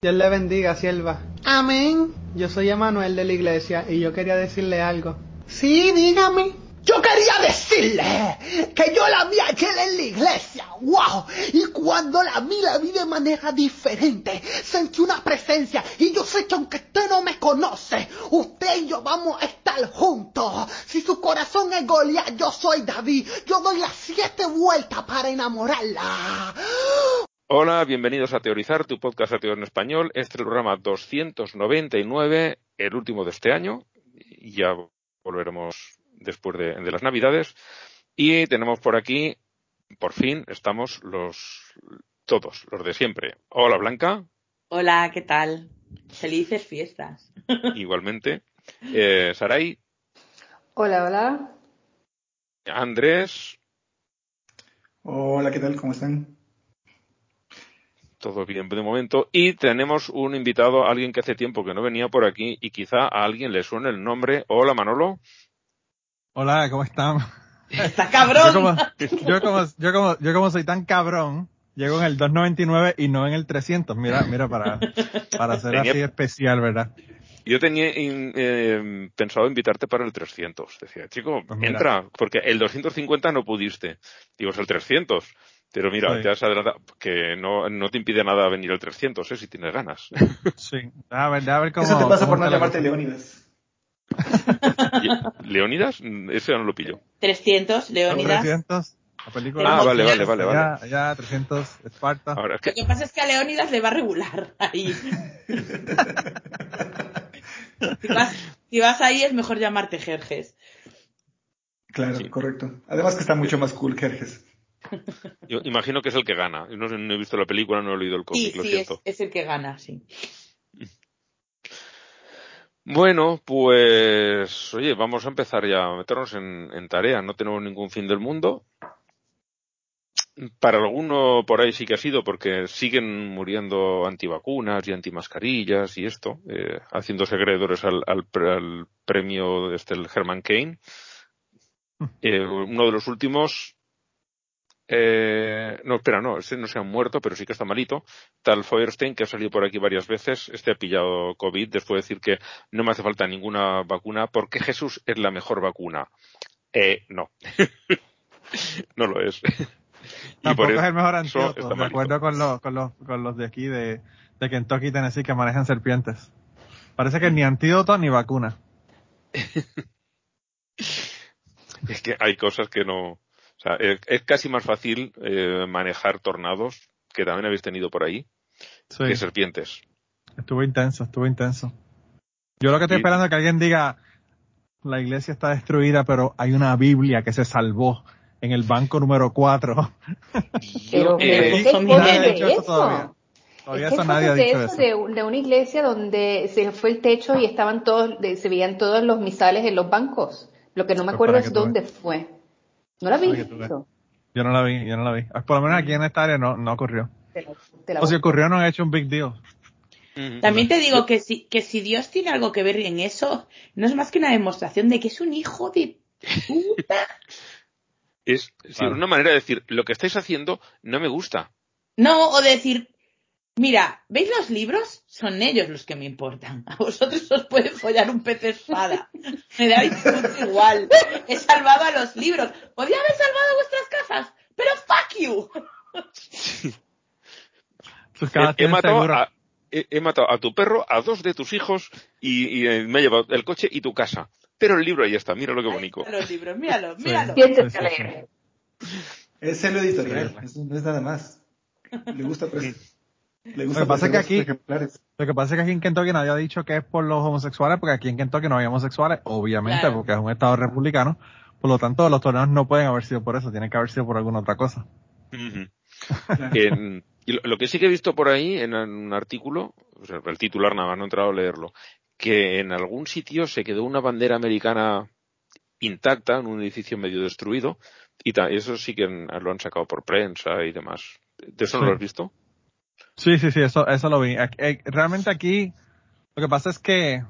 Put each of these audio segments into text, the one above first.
Dios le bendiga, sierva. Amén. Yo soy Emanuel de la iglesia y yo quería decirle algo. Sí, dígame. Yo quería decirle que yo la vi ayer en la iglesia, wow, y cuando la vi, la vi de manera diferente, sentí una presencia, y yo sé que aunque usted no me conoce, usted y yo vamos a estar juntos. Si su corazón es Goliat, yo soy David, yo doy las siete vueltas para enamorarla. Hola, bienvenidos a Teorizar, tu podcast ateo en español. Este es el programa 299, el último de este año. Y ya volveremos después de, de, las Navidades. Y tenemos por aquí, por fin, estamos los todos, los de siempre. Hola, Blanca. Hola, ¿qué tal? Felices fiestas. Igualmente. Eh, Saray. Hola, hola. Andrés. Hola, ¿qué tal? ¿Cómo están? Todo bien de momento. Y tenemos un invitado, alguien que hace tiempo que no venía por aquí y quizá a alguien le suene el nombre. Hola, Manolo. Hola, ¿cómo están? ¡Está cabrón! Yo como, yo como, yo como, yo como soy tan cabrón, llego en el 299 y no en el 300. Mira, mira, para, para ser Tenía- así especial, ¿verdad? Yo tenía in- eh, pensado invitarte para el 300. Decía, chico, Pues entra, porque el 250 no pudiste. Digo, es el 300. Pero mira, Sí. te has adelantado, que no, no te impide nada venir el 300, ¿eh? Si tienes ganas. Sí. A ver, a ver cómo. Eso te pasa por no llamarte. Leónidas. ¿Leónidas? Ese no lo pillo. 300, Leónidas. 300, la película. Ah, vale, vale, vale, vale. Ya, ya, 300, Esparta. Ahora es Lo que, pasa es que a Leónidas le va a regular ahí. si, vas, si vas ahí es mejor llamarte Jerjes. Claro, Sí. correcto. Además que está mucho más cool que Jerjes. Yo imagino que es el que gana. No, sé, no he visto la película, no he leído el Sí, cómic, lo sí, es, siento. es el que gana, sí. Bueno, pues, oye, vamos a empezar ya a meternos en, en tarea. No tenemos ningún fin del mundo. Para alguno por ahí sí que ha sido, porque siguen muriendo antivacunas y antimascarillas y esto, eh, haciéndose acreedores al, al, pre- al premio este, el Herman Cain. Eh, uno de los últimos, eh, no, espera, no, ese no se ha muerto, pero sí que está malito. Tal Feuerstein, que ha salido por aquí varias veces, este ha pillado COVID después de decir que no me hace falta ninguna vacuna porque Jesús es la mejor vacuna. Eh, no. no lo es. Y Tampoco por es el mejor antídoto, de acuerdo con los, con los, con los de aquí de, de Kentucky y Tennessee que manejan serpientes. Parece que ni antídoto ni vacuna. Es que hay cosas que no. O sea, es, es casi más fácil eh, manejar tornados, que también habéis tenido por ahí, Sí. que serpientes. Estuvo intenso, estuvo intenso. Yo lo que estoy Y- esperando es que alguien diga, la iglesia está destruida, pero hay una Biblia que se salvó en el banco número 4. Pero, eh, pero ¿qué nadie ha de dicho eso eso? todavía. Todavía Es que eso hay nadie ha dicho eso, eso. De, de una iglesia donde se fue el techo y estaban todos, de- se veían todos los misales en los bancos. Lo que no me acuerdo es dónde fue. ¿No la vi? Yo no la vi, yo no la vi. Ah, Por lo menos aquí en esta área no, no ocurrió. Te la- te la O si ocurrió no han hecho un big deal. Ujú. También te digo que si, que si Dios tiene algo que ver en eso, no es más que una demostración de que es un hijo de puta. Es sí, una manera de decir, lo que estáis haciendo no me gusta. No, o decir, mira, ¿veis los libros? Son ellos los que me importan. A vosotros os puede follar un pez espada. Me da igual. He salvado a los libros. Podía haber salvado vuestras casas, pero fuck you. Sus he, matado a, he, he matado a tu perro, a dos de tus hijos y, y, eh, me he llevado el coche y tu casa. Pero el libro ahí está, mira lo que bonito. los libros, míralo, míralo. Sí. Es el editorial, no es nada más. Le gusta, pres- le gusta Lo que pasa es que aquí-. Lo que pasa es que aquí en Kentucky nadie ha dicho que es por los homosexuales, porque aquí en Kentucky no había homosexuales, obviamente, Claro. porque es un estado republicano. Por lo tanto, los torneos no pueden haber sido por eso, tienen que haber sido por alguna otra cosa. En- y lo, lo que sí que he visto por ahí en un artículo, o sea, el titular nada más, no he entrado a leerlo, que en algún sitio se quedó una bandera americana intacta en un edificio medio destruido y ta- eso sí que en- lo han sacado por prensa y demás. ¿De eso no lo has visto? Sí, sí, sí, eso, eso lo vi. Eh, Realmente aquí, lo que pasa es que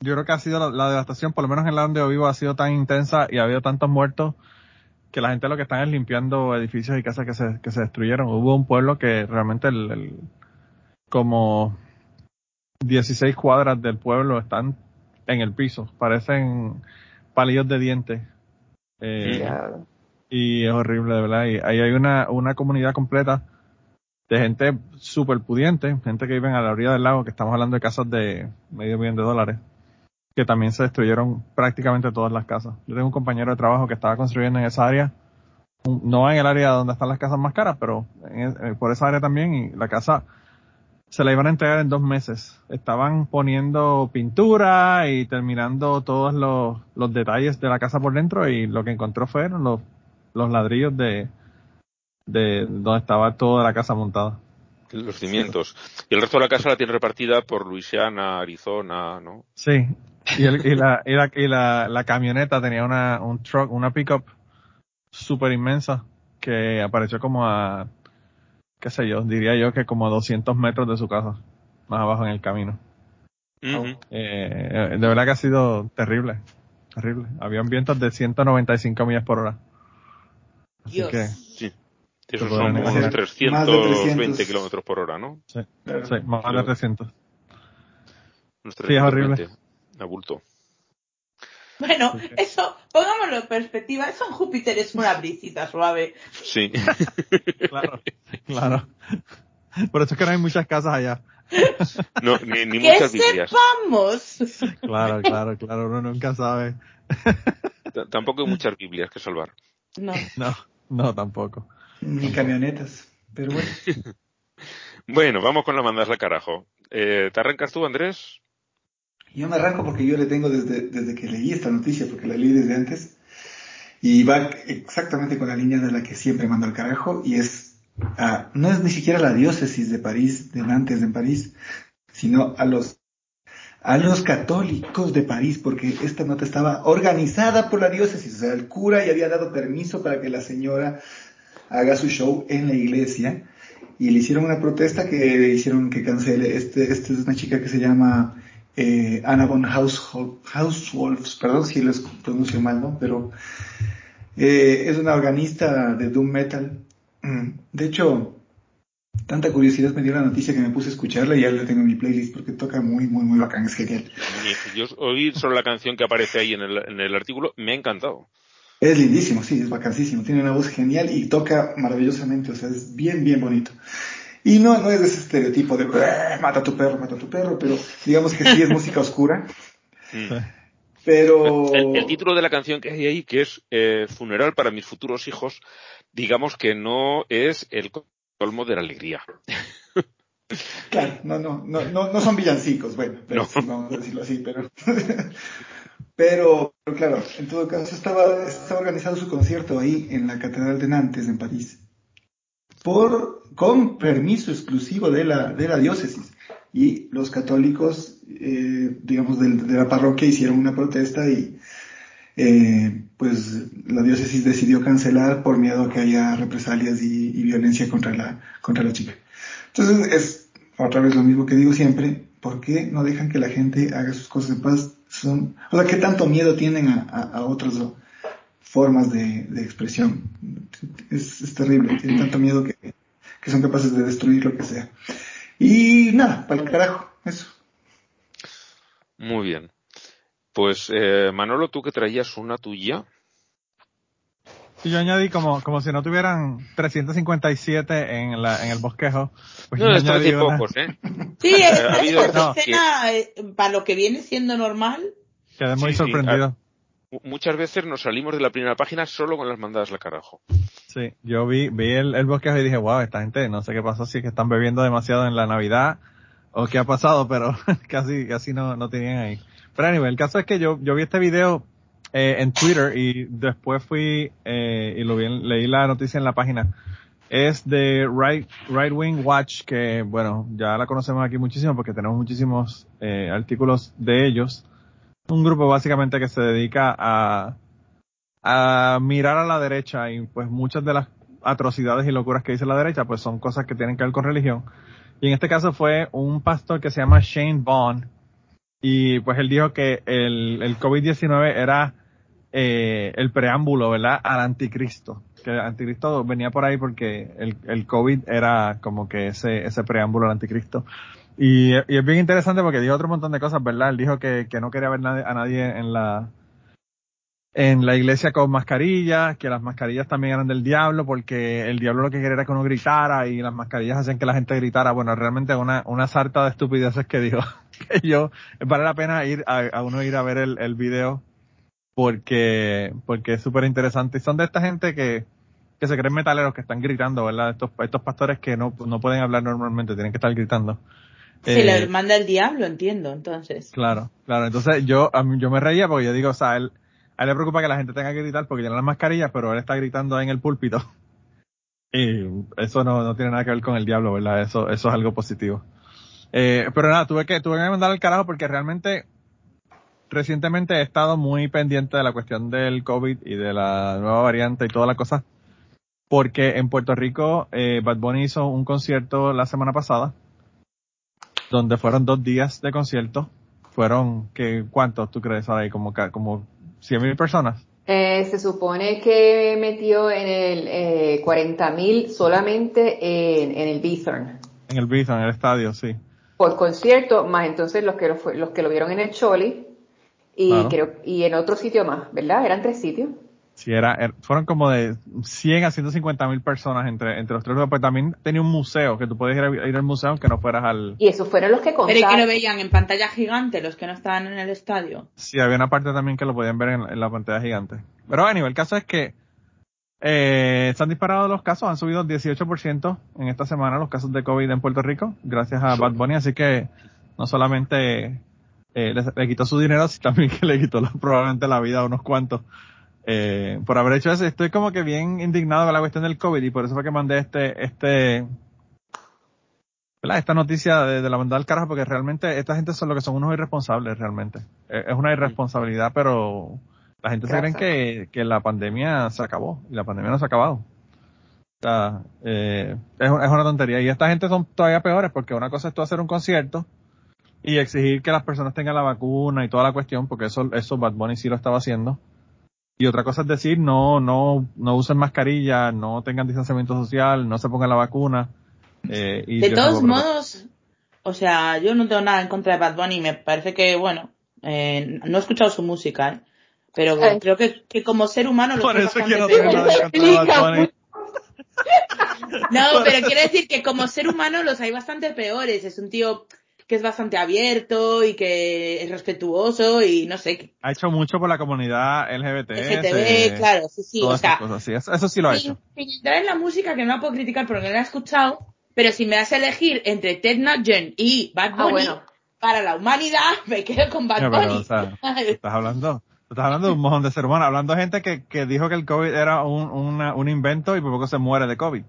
yo creo que ha sido la, la devastación, por lo menos en la donde yo vivo, ha sido tan intensa y ha habido tantos muertos que la gente lo que están es limpiando edificios y casas que se, que se destruyeron. Hubo un pueblo que realmente el, el- como 16 cuadras del pueblo están en el piso, parecen palillos de dientes. Eh, Ya. y es horrible, de verdad. Y ahí hay una, una comunidad completa de gente súper pudiente, gente que viven a la orilla del lago, que estamos hablando de casas de medio millón de dólares, que también se destruyeron prácticamente todas las casas. Yo tengo un compañero de trabajo que estaba construyendo en esa área, no en el área donde están las casas más caras, pero en- eh, por esa área también, y la casa se la iban a entregar en dos meses. Estaban poniendo pintura y terminando todos los, los detalles de la casa por dentro y lo que encontró fueron los, los ladrillos de, de donde estaba toda la casa montada. Los cimientos. Y el resto de la casa la tiene repartida por Luisiana, Arizona, ¿no? Sí. Y, el- y la, y la, y la, la camioneta tenía una, un truck, una pickup súper inmensa que apareció como a, qué sé yo, diría yo que como a 200 metros de su casa, más abajo en el camino. Ujú. Eh, de verdad que ha sido terrible, terrible. Habían vientos de 195 millas por hora. Así Dios. que, Sí. Esos podrán son unos imaginar. 320 300. kilómetros por hora, ¿no? sí, Claro. sí, más de Pero- 300. Unos Sí, es horrible. 320 A bulto. Bueno, eso, pongámoslo en perspectiva, eso en Júpiter es una brisita suave. Sí. Claro, claro. Por eso es que no hay muchas casas allá. No, ni, ni ¡Que muchas Biblias. sepamos! Claro, claro, claro, uno nunca sabe. T- Tampoco hay muchas Biblias que salvar. No. No, no tampoco. Ni camionetas. Pero bueno. Bueno, vamos con la mandas al carajo. Eh, ¿Te arrancas tú, Andrés? Yo me arranco porque yo le tengo desde, desde que leí esta noticia, porque la leí desde antes, y va exactamente con la línea de la que siempre mando al carajo, y es, ah, no es ni siquiera la diócesis de París, de Nantes en París, sino a los, a los católicos de París, porque esta nota estaba organizada por la diócesis, o sea, el cura ya había dado permiso para que la señora haga su show en la iglesia, y le hicieron una protesta que hicieron que cancele. Este, este es una chica que se llama eh, Anna von Household, Housewolves, perdón si les pronuncio mal, ¿no? Pero eh, es una organista de Doom Metal. Mm, De hecho, tanta curiosidad me dio la noticia que me puse a escucharla y ya la tengo en mi playlist porque toca muy, muy, muy bacán, es genial. Yo oí solo la canción que aparece ahí en el, en el artículo, me ha encantado. Es lindísimo, sí, es vacancísimo. Tiene una voz genial y toca maravillosamente, o sea, es bien, bien bonito. Y no, no es de ese estereotipo de "Eh, mata a tu perro, mata a tu perro, pero digamos que sí es música oscura. Sí. Pero El, el título de la canción que hay ahí, que es eh, Funeral para mis futuros hijos, digamos que no es el colmo de la alegría. Claro, no, no, no, no, no son villancicos, bueno, pero No. sí, vamos a decirlo así, pero, pero, claro, en todo caso estaba, estaba organizado su concierto ahí en la Catedral de Nantes, en París, por, con permiso exclusivo de la, de la diócesis. Y los católicos, eh, digamos, del- de, la parroquia hicieron una protesta y, eh, pues la diócesis decidió cancelar por miedo a que haya represalias y, y violencia contra la, contra la chica. Entonces es otra vez lo mismo que digo siempre, ¿por qué no dejan que la gente haga sus cosas en paz? Son, o sea, ¿qué tanto miedo tienen a, a, otras formas de, de expresión? Es, es terrible, tienen tanto miedo que, que son capaces de destruir lo que sea. Y nada, para el carajo, eso. Muy bien. Pues eh, Manolo, tú que traías una tuya. Y yo añadí como, como si no tuvieran 357 en, la, en el bosquejo. Pues No, esto una- pocos, ¿eh? Sí, Ha esta habido- no, escena, eh, para lo que viene siendo normal, Quedé muy Sí, sí, sorprendido. Mu- Muchas veces nos salimos de la primera página solo con las mandadas al carajo. Sí, yo vi, vi el, el bosquejo y dije, wow, esta gente, no sé qué pasó, si es que están bebiendo demasiado en la Navidad o qué ha pasado, pero casi, casi no, no tenían ahí. Pero anyway, el caso es que yo, yo vi este video eh, en Twitter y después fui eh, y lo vi, leí la noticia en la página. Es de Right, right Wing Watch, que bueno, ya la conocemos aquí muchísimo porque tenemos muchísimos eh, artículos de ellos. Un grupo básicamente que se dedica a, a mirar a la derecha y pues muchas de las atrocidades y locuras que dice la derecha pues son cosas que tienen que ver con religión. Y en este caso fue un pastor que se llama Shane Vaughn y pues él dijo que el, el COVID-19 era eh, el preámbulo, ¿verdad? Al anticristo. Que el anticristo venía por ahí porque el, el COVID era como que ese, ese preámbulo al anticristo. Y, y es bien interesante porque dijo otro montón de cosas, ¿verdad? Él dijo que, que no quería ver a nadie en la, en la iglesia con mascarillas, que las mascarillas también eran del diablo, porque el diablo lo que quería era que uno gritara y las mascarillas hacían que la gente gritara. Bueno, realmente una, una sarta de estupideces que dijo, que yo, vale la pena ir a, a uno ir a ver el, el video, porque, porque es súper interesante. Y son de esta gente que, que se creen metaleros, que están gritando, ¿verdad? Estos, estos pastores que no, no pueden hablar normalmente, tienen que estar gritando. Se Eh, le manda el diablo, entiendo, entonces. Claro, claro. Entonces yo, a mí- yo me reía porque yo digo, o sea, él, a él le preocupa que la gente tenga que gritar porque tiene las mascarillas, pero él está gritando ahí en el púlpito. Y eso no, no tiene nada que ver con el diablo, ¿verdad? Eso, eso es algo positivo. Eh, pero nada, tuve que, tuve que mandar al carajo porque realmente recientemente he estado muy pendiente de la cuestión del COVID y de la nueva variante y toda la cosa. Porque en Puerto Rico, eh, Bad Bunny hizo un concierto la semana pasada, donde fueron dos días de concierto. Fueron, que, ¿cuántos tú crees ahí? Como, como 100 mil personas. Eh, se supone que metió en el eh, 40.000 solamente en, en el Bithorn En el Bison, en el estadio, sí. por concierto, más entonces los que lo, los que lo vieron en el Choli y Claro. creo y en otro sitio más, ¿verdad? Eran tres sitios. Sí, era, er- fueron como de 100 a 150 mil personas entre, entre los tres. Pues también tenía un museo, que tú puedes ir, a- ir al museo aunque no fueras al... Y esos fueron los que Pero y que lo contaron. veían en pantalla gigante los que no estaban en el estadio. Sí, había una parte también que lo podían ver en, en la pantalla gigante. Pero bueno, el caso es que eh, se han disparado los casos, han subido 18% en esta semana los casos de COVID en Puerto Rico, gracias a Bad Bunny, así que no solamente eh, le, le quitó su dinero, sino también que le quitó la- probablemente la vida a unos cuantos. Eh, por haber hecho eso, estoy como que bien indignado con la cuestión del COVID y por eso fue que mandé este, este, ¿verdad? esta noticia de, de la mandada al carajo porque realmente esta gente son lo que son unos irresponsables realmente. Eh, es una irresponsabilidad, pero la gente se cree Gracias. que, que la pandemia se acabó y la pandemia no se ha acabado. O sea, eh, es, es una tontería. Y esta gente son todavía peores porque una cosa es tú hacer un concierto y exigir que las personas tengan la vacuna y toda la cuestión, porque eso, eso Bad Bunny sí lo estaba haciendo. Y otra cosa es decir, no, no, no usen mascarilla, no tengan distanciamiento social, no se pongan la vacuna. Eh, y De todos modos, o sea, yo no tengo nada en contra de Bad Bunny, me parece que, bueno, eh, no he escuchado su música, ¿eh? pero Ay. creo que, que como ser humano lo Por es eso es bastante que no peor. tengo nada en contra de Bad Bunny. No, pero quiero decir que como ser humano los hay bastante peores. Es un tío que es bastante abierto y que es respetuoso y no sé, que- Ha hecho mucho por la comunidad LGBT. LGTB, claro, sí, sí, o sea, esas cosas, sí, eso, eso sí lo ha sin, hecho. sin entrar en la música que no la puedo criticar porque no la he escuchado, pero si me das a elegir entre Ted Nugent y Bad Ah, Bunny bueno. para la humanidad, me quedo con Bad Ya, pero, Bunny. o sea, estás hablando, estás hablando de un mojón de ser humano, hablando de gente que, que dijo que el COVID era un, una- un invento y por poco se muere de COVID.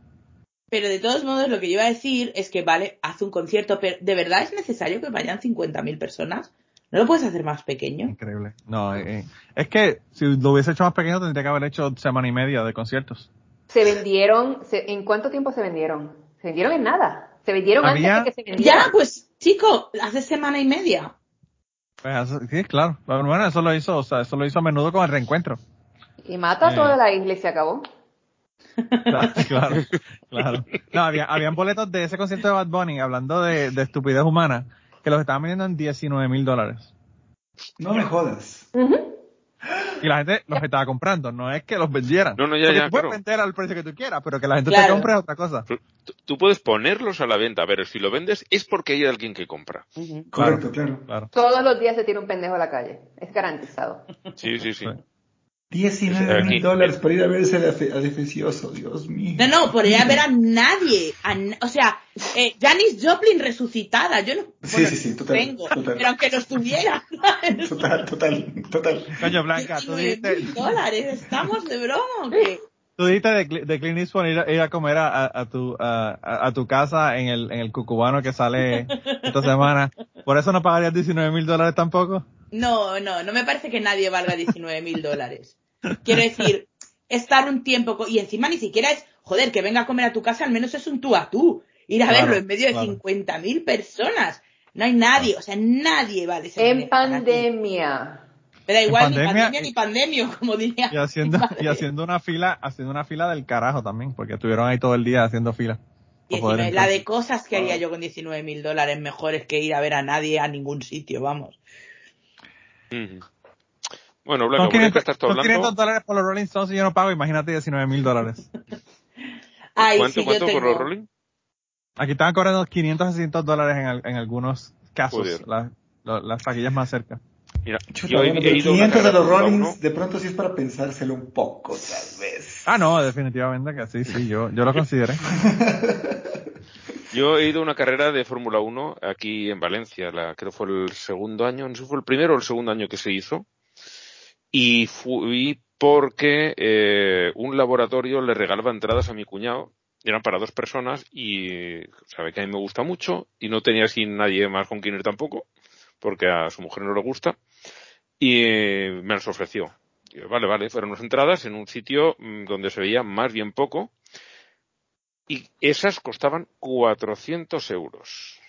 Pero de todos modos, lo que yo iba a decir es que, vale, haz un concierto, pero ¿de verdad es necesario que vayan 50.000 personas? ¿No lo puedes hacer más pequeño? Increíble. No, eh, eh, es que si lo hubiese hecho más pequeño tendría que haber hecho semana y media de conciertos. Se vendieron, se- ¿en cuánto tiempo se vendieron? Se vendieron en nada. Se vendieron Había- antes de que se vendieran. Ya, pues, chico, hace semana y media. Pues, sí, claro. Bueno, eso lo hizo, o sea, eso lo hizo a menudo con el reencuentro. Y mata Eh. toda la isla y se acabó. Claro, claro, claro. No, había, habían boletos de ese concierto de Bad Bunny, hablando de, de estupidez humana, que los estaban vendiendo en 19 mil dólares. No me jodas. Y la gente los estaba comprando, no es que los vendieran. No, no, ya, Porque ya, tú puedes claro. vender al precio que tú quieras, pero que la gente te Claro. compre es otra cosa. Tú, tú puedes ponerlos a la venta, pero si lo vendes es porque hay alguien que compra. Correcto, claro. Claro. Todos los días se tira un pendejo a la calle. Es garantizado. Sí, sí, sí. Sí. 19 Aquí. mil dólares para ir a ver ese defe- a defecioso, Dios mío. No, no, por ir a ver a nadie. a o sea, eh, Janis Joplin resucitada. Yo no. Sí, bueno, sí, sí, total, Tengo, total. pero aunque los tuviera. Total, total, total. Coño, Blanca, tú 19 dijiste, mil dólares. ¿Estamos de broma o qué? tú dijiste de, de Clint Eastwood ir a, ir a comer a, a- a tu, a, a- a tu casa en el, en el cucubano que sale esta semana. ¿Por eso no pagarías 19 mil dólares tampoco? No, no, no me parece que nadie valga 19 mil dólares. Quiero decir, estar un tiempo, co- y encima ni siquiera es, joder, que venga a comer a tu casa, al menos es un tú a tú. Ir a Claro, verlo en medio de claro. 50 mil personas. No hay nadie, o sea, nadie vale ese En pandemia. Me da igual, ni pandemia- pandemia ni pandemio, como diría. Y haciendo, y haciendo una fila, haciendo una fila del carajo también, porque estuvieron ahí todo el día haciendo fila. para poder 19, entrar. la de cosas que haría yo con 19 mil dólares mejores que ir a ver a nadie a ningún sitio, vamos. Ujú. Bueno, Blanca, ¿por qué 500, estás hablando? 500 dólares por los Rolling Stones y yo no pago, imagínate 19 mil dólares. Ay, ¿Cuánto, sí, cuánto yo por tengo. los Rolling? Aquí estaban cobrando 500 a 600 dólares en, al- en algunos casos, la- la- las taquillas más cerca. Mira, Chuta, yo he, bueno, he ido a una 500 de los Rollins, 1. de pronto sí es para pensárselo un poco, tal vez. Ah, no, definitivamente que sí, sí, yo, yo lo consideré. Yo he ido a una carrera de Fórmula 1 aquí en Valencia, la, creo fue el segundo año, no sé si fue el primero o el segundo año que se hizo. Y fui porque eh, un laboratorio le regalaba entradas a mi cuñado, eran para dos personas y sabe que a mí me gusta mucho y no tenía así nadie más con quien ir tampoco, porque a su mujer no le gusta, y me las ofreció. Y vale, vale, fueron unas entradas en un sitio mm, donde se veía más bien poco, y esas costaban 400 euros.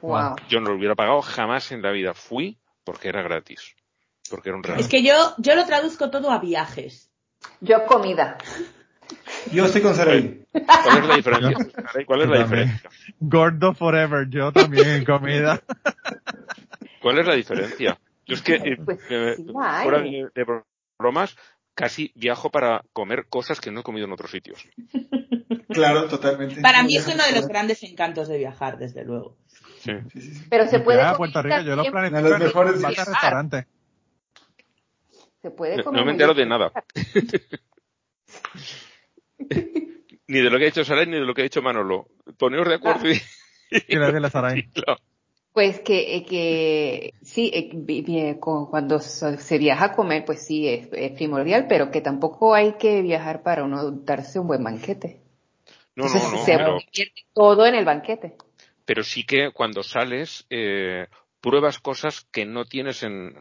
Wow. Yo no lo hubiera pagado jamás en la vida. Fui porque era gratis. Porque era un regalo. Es que yo, yo lo traduzco todo a viajes. Yo comida. Yo estoy con Saraí. ¿Cuál es la diferencia? Saray? ¿Cuál es la diferencia? Gordo forever, yo también en comida. ¿Cuál es la diferencia? Yo es que, eh, Pues eh, sí fuera de bromas, casi viajo para comer cosas que no he comido en otros sitios. Claro, totalmente. Para mí es uno de los grandes encantos de viajar, desde luego. Sí. Sí, sí, sí. Pero se puede a comer Puerto Rico, yo lo las en mejores restaurantes. Se puede No, comer no me entero de nada. ni de lo que ha hecho Saray ni de lo que ha hecho Manolo. Poneos de acuerdo y... A Saray. Pues que, eh, que sí, eh, cu- cuando se se viaja a comer, pues sí, es, es primordial, pero que tampoco hay que viajar para uno darse un buen banquete. No, no, Entonces, no, se pero, invierte todo en el banquete. pero sí que cuando sales eh, pruebas cosas que no tienes en,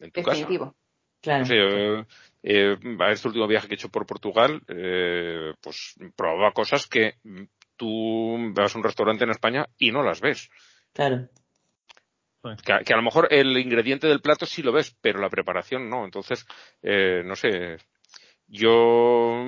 en tu casa. Definitivo. Claro. No sé, eh, eh, a este último viaje que he hecho por Portugal, eh, pues probaba cosas que tú vas a un restaurante en España y no las ves. Claro. Que, a- que a lo mejor el ingrediente del plato sí lo ves, pero la preparación no. Entonces, eh, no sé, yo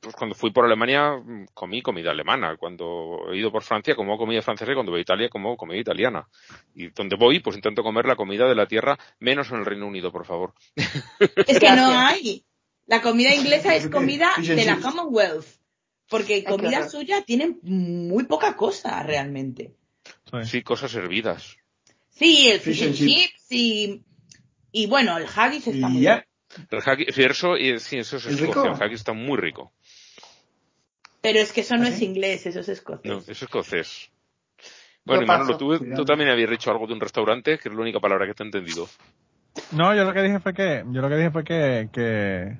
pues cuando fui por Alemania mm, comí comida alemana. Cuando he ido por Francia como comida francesa y cuando voy a Italia como comida italiana. Y donde voy, pues intento comer la comida de la tierra, menos en el Reino Unido, por favor. Es que no hay. La comida inglesa es comida de la. Commonwealth. Porque qué comida suya tiene muy poca cosa realmente. Sí. Cosas hervidas. Sí, el Fish fish and and chips. chips y, y bueno, el haggis está Y muy ya. bien. El eso, y- sí, eso es ¿Es Escocia. rico? El haggis está muy rico. Pero es que eso no ¿Ah, es sí? inglés, eso es escocés. No, es escocés. Bueno, Yo y Manolo, tú, tú también habías dicho algo de un restaurante, que es la única palabra que te he entendido. No, yo lo que dije fue que, yo lo que dije fue que, que,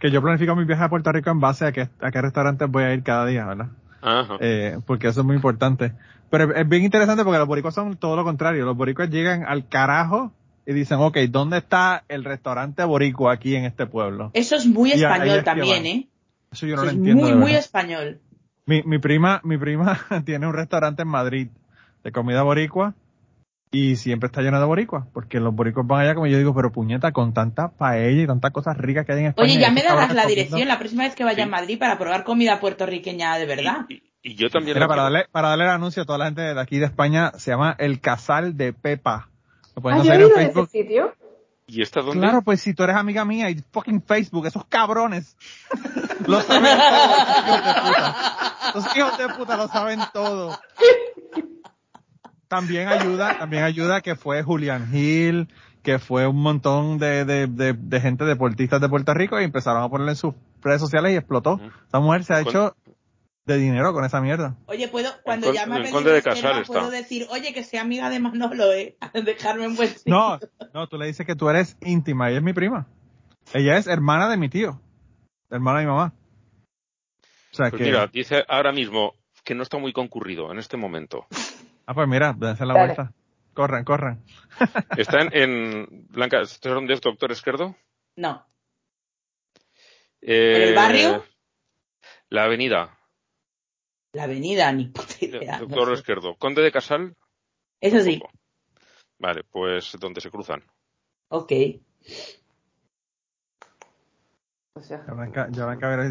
que yo planifico mi viaje a Puerto Rico en base a qué, a qué restaurantes voy a ir cada día, ¿verdad? Ajá. Eh, porque eso es muy importante. Pero es bien interesante porque los boricuas son todo lo contrario. Los boricuas llegan al carajo y dicen, ok, ¿dónde está el restaurante boricua aquí en este pueblo? Eso es muy español también. ¿eh? Eso yo no Eso lo es entiendo. muy, muy español. Mi, mi prima, mi prima tiene un restaurante en Madrid de comida boricua y siempre está lleno de boricuas, porque los boricuas van allá como yo digo, pero puñeta, con tanta paella y tantas cosas ricas que hay en España. Oye, ya y me darás la comiendo- dirección la próxima vez que vaya Sí. a Madrid para probar comida puertorriqueña de verdad. Y, y- y yo también Mira, para quiero. darle, para darle el anuncio a toda la gente de aquí de España, se llama El Casal de Pepa. Lo pueden ¿Has hacer en de ese Facebook. sitio? ¿Y esta dónde? Claro, pues si tú eres amiga mía y fucking Facebook, esos cabrones. lo saben todo, esos hijos de puta. Esos hijos de puta lo saben todo. También ayuda, también ayuda que fue Julian Hill, que fue un montón de, de, de, de gente deportistas de Puerto Rico y empezaron a ponerle en sus redes sociales y explotó. Esa mujer se ha hecho de dinero con esa mierda. Oye, puedo, cuando Con- llame a el pedir Conde de está. puedo decir, oye, que sea amiga de Manolo, eh, dejarme en buen sitio. No, no, tú le dices que tú eres íntima, ella es mi prima. Ella es hermana de mi tío, hermana de mi mamá. O sea Pues que, mira, dice ahora mismo que no está muy concurrido en este momento. ah pues mira, dense la Dale. vuelta. Corran, corran. Está en, en Blanca, ¿estás dónde es Doctor Esquerdo? No. Eh, el barrio? La avenida. La avenida, ni puta idea. no Doctor sé. Esquerdo. Conde de Casal. Eso sí. Vale, pues donde se cruzan. Ok. O sea,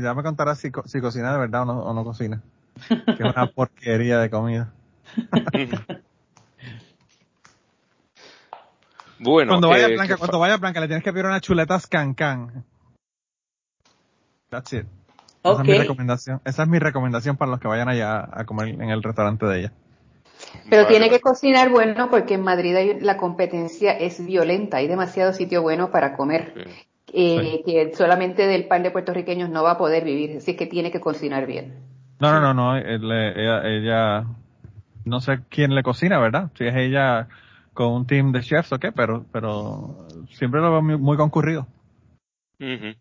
Ya, me contarás si, co- si cocina de verdad o no, o no cocina. Que es una porquería de comida. bueno, cuando vaya eh, Blanca, ¿qué cuando vaya Blanca, le tienes que pedir unas chuletas can That's it. Esa es mi recomendación. Esa es mi recomendación para los que vayan allá a comer en el restaurante de ella. Pero Vale, tiene que cocinar bueno porque en Madrid hay- la competencia es violenta, hay demasiado sitio bueno para comer. Sí. Eh, Que solamente del pan de puertorriqueños no va a poder vivir, así que tiene que cocinar bien. No, no, no, no. él- ella, ella, no sé quién le cocina, ¿verdad? Si es ella con un team de chefs o qué, pero, pero siempre lo veo muy, muy concurrido. Ujú.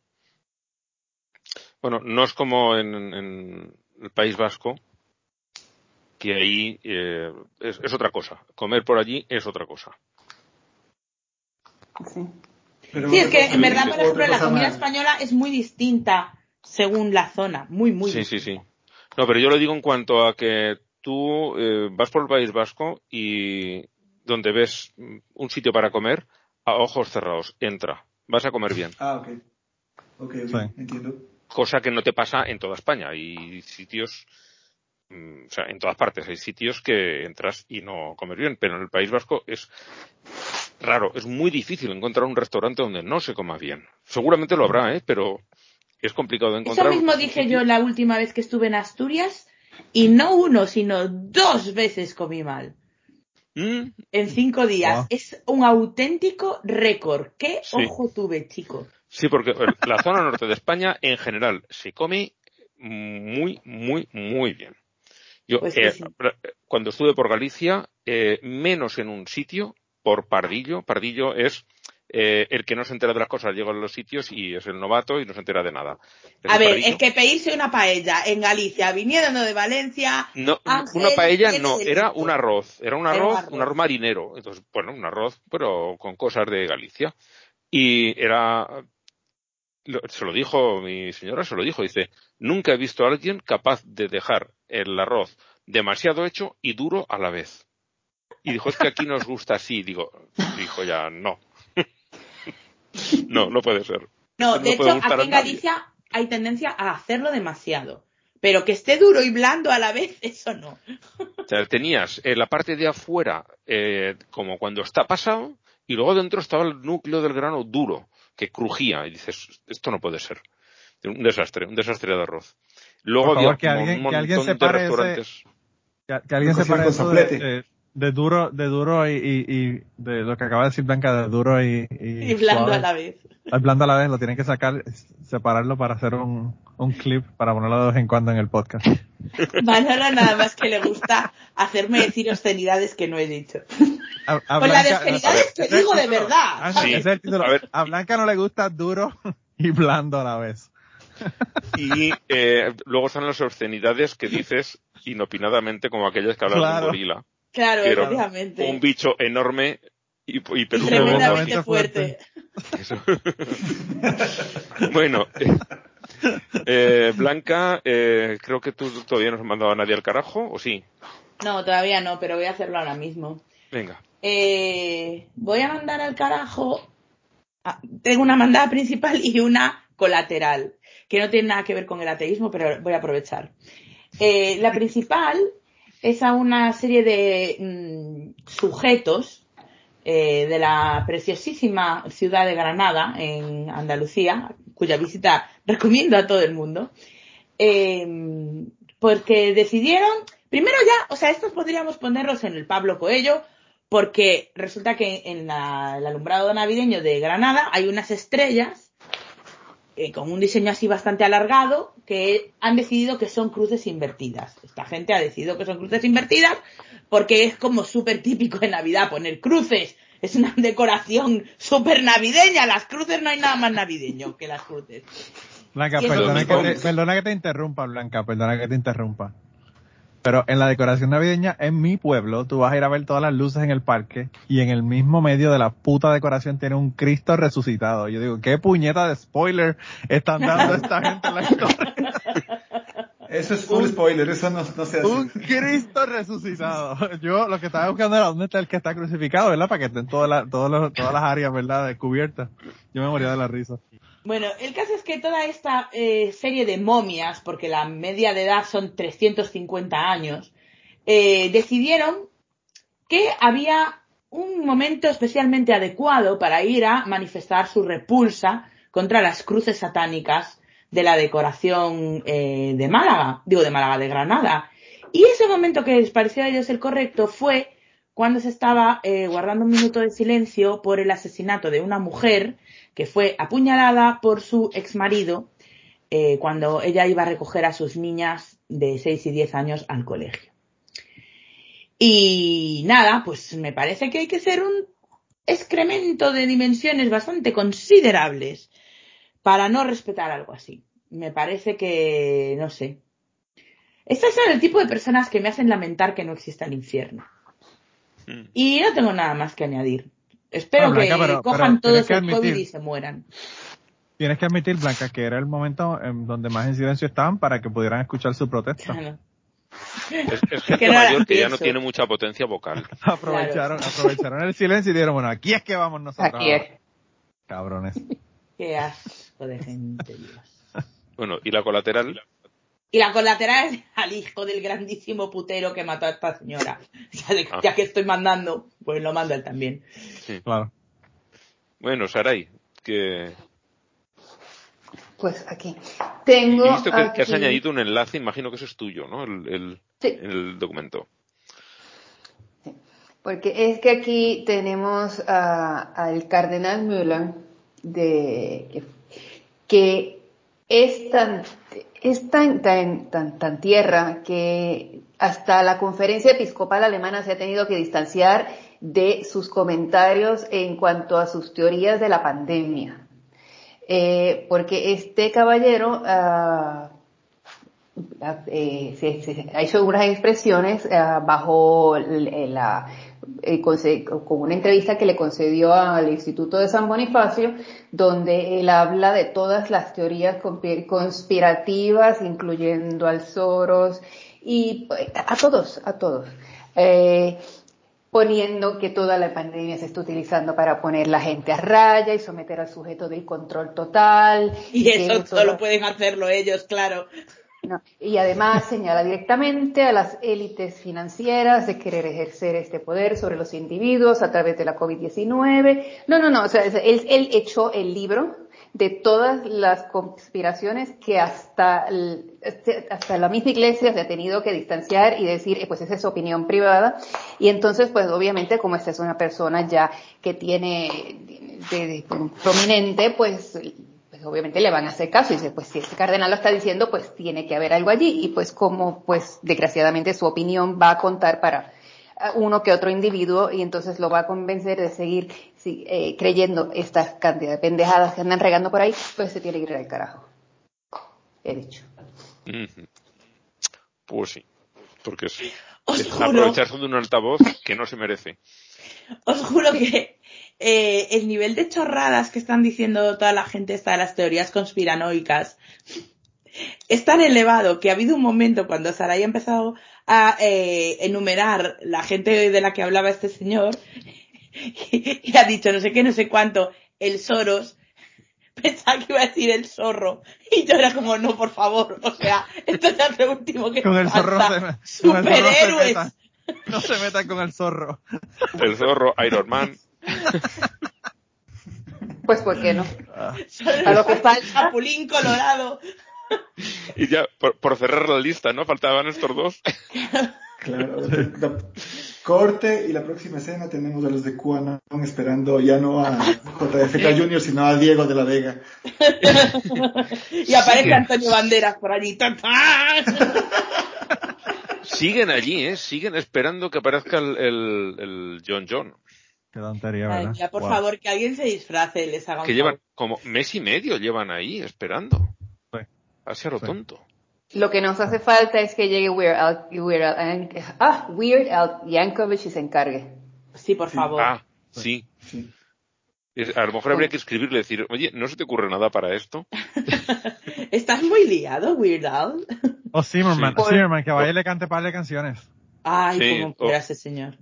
Bueno, no es como en, en el País Vasco, que ahí eh, es, es otra cosa. Comer por allí es otra cosa. Sí. Pero Sí, es que en verdad, por ejemplo, la comida española es muy distinta según la zona, muy, muy sí, sí, distinta. sí. No, pero yo lo digo en cuanto a que tú eh, vas por el País Vasco y donde ves un sitio para comer, a ojos cerrados, entra. Vas a comer bien. Ah, ok. Ok, ok, Sí. entiendo. Cosa que no te pasa en toda España. Hay sitios, mm, o sea, en todas partes hay sitios que entras y no comes bien, pero en el País Vasco es raro, es muy difícil encontrar un restaurante donde no se coma bien. Seguramente lo habrá, ¿eh? Pero es complicado de Eso encontrar. mismo un dije yo la última vez que estuve en Asturias y no uno, sino dos veces comí mal. Mm, En cinco días. Es un auténtico récord. ¿Qué Sí. ojo tuve, chico? Sí, porque eh, la zona norte de España en general se come muy, muy, muy bien. Yo, Pues eh, sí. cuando estuve por Galicia, eh, menos en un sitio, por Pardillo. Pardillo es eh, el que no se entera de las cosas, llega a los sitios y es el novato y no se entera de nada. A ver, Pardillo- es que pedirse una paella en Galicia, viniendo de Valencia, No, Ángel, una paella no, era un arroz, era un arroz, arroz. un arroz marinero. Entonces, bueno, un arroz, pero con cosas de Galicia. Y era, se lo dijo mi señora, se lo dijo, dice, nunca he visto a alguien capaz de dejar el arroz demasiado hecho y duro a la vez. Y dijo, es que aquí nos gusta así. Digo, dijo ya, no. no, no puede ser. No, No de hecho, aquí en. Galicia hay tendencia a hacerlo demasiado. Pero que esté duro y blando a la vez, eso no. O sea, tenías eh, la parte de afuera eh, como cuando está pasado y luego dentro estaba el núcleo del grano duro, que crujía. Y dices, esto no puede ser. Un desastre, un desastre de arroz. Luego Por favor, había que como alguien- un que alguien montón de ese- restaurantes. Que, que alguien eso de, soplete. De- de duro, de duro y, y, y de lo que acaba de decir Blanca, de duro y, y, Y blando suave. a la vez. Al blando a la vez, lo tienen que sacar, separarlo para hacer un, un clip para ponerlo de vez en cuando en el podcast. Manolo nada más que le gusta hacerme decir obscenidades que no he dicho. A, a Pues la de Blanca- obscenidades te digo de el verdad, el título. A ver. A Blanca no le gusta duro y blando a la vez. Y eh, luego están las obscenidades que dices inopinadamente, como aquellas que hablan de Claro. un gorila. Claro, Que era efectivamente. Un bicho enorme y, y Y peludo. tremendamente fuerte. Eso. bueno, eh, eh, Blanca, eh, creo que tú todavía no has mandado a nadie al carajo, ¿o sí? No, todavía no, pero voy a hacerlo ahora mismo. Venga. Eh, voy a mandar al carajo. tengo una mandada principal y una colateral, que no tiene nada que ver con el ateísmo, pero voy a aprovechar. Eh, la principal es a una serie de mm, sujetos eh, de la preciosísima ciudad de Granada, en Andalucía, cuya visita recomiendo a todo el mundo, eh, porque decidieron, primero ya, o sea, estos podríamos ponerlos en el Pablo Coello, porque resulta que en la- el alumbrado navideño de Granada hay unas estrellas eh, con un diseño así bastante alargado que han decidido que son cruces invertidas. Esta gente ha decidido que son cruces invertidas porque es como súper típico en Navidad poner cruces. Es una decoración súper navideña. Las cruces no hay nada más navideño que las cruces. Blanca, perdona que, te, perdona que te interrumpa, Blanca, perdona que te interrumpa. Pero en la decoración navideña en mi pueblo, tú vas a ir a ver todas las luces en el parque y en el mismo medio de la puta decoración tiene un Cristo resucitado. Yo digo, ¿qué puñeta de spoiler están dando esta gente en la historia? Eso es full spoiler, eso no, no se hace. Un Cristo resucitado. Yo lo que estaba buscando era dónde está el que está crucificado, ¿verdad? Para que estén todas las, todas las, todas las áreas, ¿verdad? Descubiertas. Yo me moría de la risa. Bueno, el caso es que toda esta eh, serie de momias, porque la media de edad son 350 años, eh, decidieron que había un momento especialmente adecuado para ir a manifestar su repulsa contra las cruces satánicas de la decoración eh, de Málaga, digo de Málaga, de Granada. Y ese momento que les pareció a ellos el correcto fue cuando se estaba eh, guardando un minuto de silencio por el asesinato de una mujer que fue apuñalada por su exmarido eh, cuando ella iba a recoger a sus niñas de 6 y 10 años al colegio. Y nada, pues me parece que hay que ser un excremento de dimensiones bastante considerables para no respetar algo así. Me parece que, no sé. Estas son el tipo de personas que me hacen lamentar que no exista el infierno. Mm. Y no tengo nada más que añadir. Espero Ah, Blanca, que pero- cojan pero todos tienes que el COVID admitir- y se mueran. Tienes que admitir, Blanca, que era el momento en donde más en silencio estaban para que pudieran escuchar su protesta. Claro. Es, es gente no mayor que ya no tiene mucha potencia vocal. aprovecharon, aprovecharon el silencio y dijeron, bueno, aquí es que vamos nosotros. Aquí es. Cabrones. Qué asco de gente, Dios. Bueno, y la colateral, Y la colateral es al hijo del grandísimo putero que mató a esta señora. De- Ah. ya que estoy mandando, pues lo manda él también. Claro. bueno, Saray, que Pues aquí. he Tengo visto que, que has añadido un enlace, imagino que ese es tuyo, ¿no? El, el, Sí. el documento. Porque es que aquí tenemos a- al cardenal Müller, de, que, que es tan, es tan, tan, tan, tan tierra que hasta la conferencia episcopal alemana se ha tenido que distanciar de sus comentarios en cuanto a sus teorías de la pandemia. Eh, porque este caballero ah, eh, se, se- ha hecho unas expresiones ah, bajo la, eh, conce- con una entrevista que le concedió al Instituto de San Bonifacio, donde él habla de todas las teorías conspi- conspirativas, incluyendo al Soros y a todos, a todos. Eh, poniendo que toda la pandemia se está utilizando para poner la gente a raya y someter al sujeto del control total. Y eso solo pueden hacerlo ellos, claro. No, Y además señala directamente a las élites financieras de querer ejercer este poder sobre los individuos a través de la COVID-19. No, no, no, o sea, él, él echó el libro de todas las conspiraciones que hasta, el- este- hasta la misma iglesia se ha tenido que distanciar y decir, eh, pues esa es su opinión privada. Y entonces, pues obviamente, como esta es una persona ya que tiene de- prominente, pues pues obviamente le van a hacer caso y dice, pues si este cardenal lo está diciendo, pues tiene que haber algo allí y pues como pues desgraciadamente su opinión va a contar para ah, uno que otro individuo y entonces lo va a convencer de seguir sí, eh, creyendo esta cantidad de pendejadas que andan regando por ahí, pues se tiene que ir al carajo. He dicho. Pues sí, porque es, Os es juro, aprovecharse de un altavoz que no se merece. os juro que eh, el nivel de chorradas que están diciendo toda la gente esta de las teorías conspiranoicas es tan elevado que ha habido un momento cuando Saray ha empezado a eh, enumerar la gente de la que hablaba este señor y, ha dicho no sé qué, no sé cuánto, el Soros, pensaba que iba a decir el zorro y yo era como no, por favor, o sea, esto es lo último que Con el zorro se, me- con el zorro se Superhéroes. meta. No se meta con el zorro. El zorro, Iron Man. Pues ¿por qué no? Ah, A lo que falta, Chapulín Colorado. Y ya, por, por cerrar la lista, ¿no? Faltaban estos dos. Claro. la- corte y la próxima escena tenemos a los de QAnon esperando ya no a JFK Jr., sino a Diego de la Vega. Y aparece Antonio Banderas por allí. ¡Tan, tan! Siguen allí, ¿eh? Siguen esperando que aparezca el, el, el John John. Qué tontería, Ay, ¿verdad? ya, por Wow. favor, que alguien se disfrace y les haga un Que llevan como mes y medio llevan ahí esperando. Sí. Así a lo Sí. tonto. lo que nos hace falta es que llegue Weird Al, Weird Al, ah, Weird Al Yankovic y se encargue. Sí, por favor. Ah, sí. Sí. A lo mejor habría que escribirle y decir, oye, ¿no se te ocurre nada para esto? ¿Estás muy liado, Weird Al? O Zimmerman, Sí. Zimmerman, que vaya y le cante par de canciones. Ay, Sí, cómo o- quiera ese señor.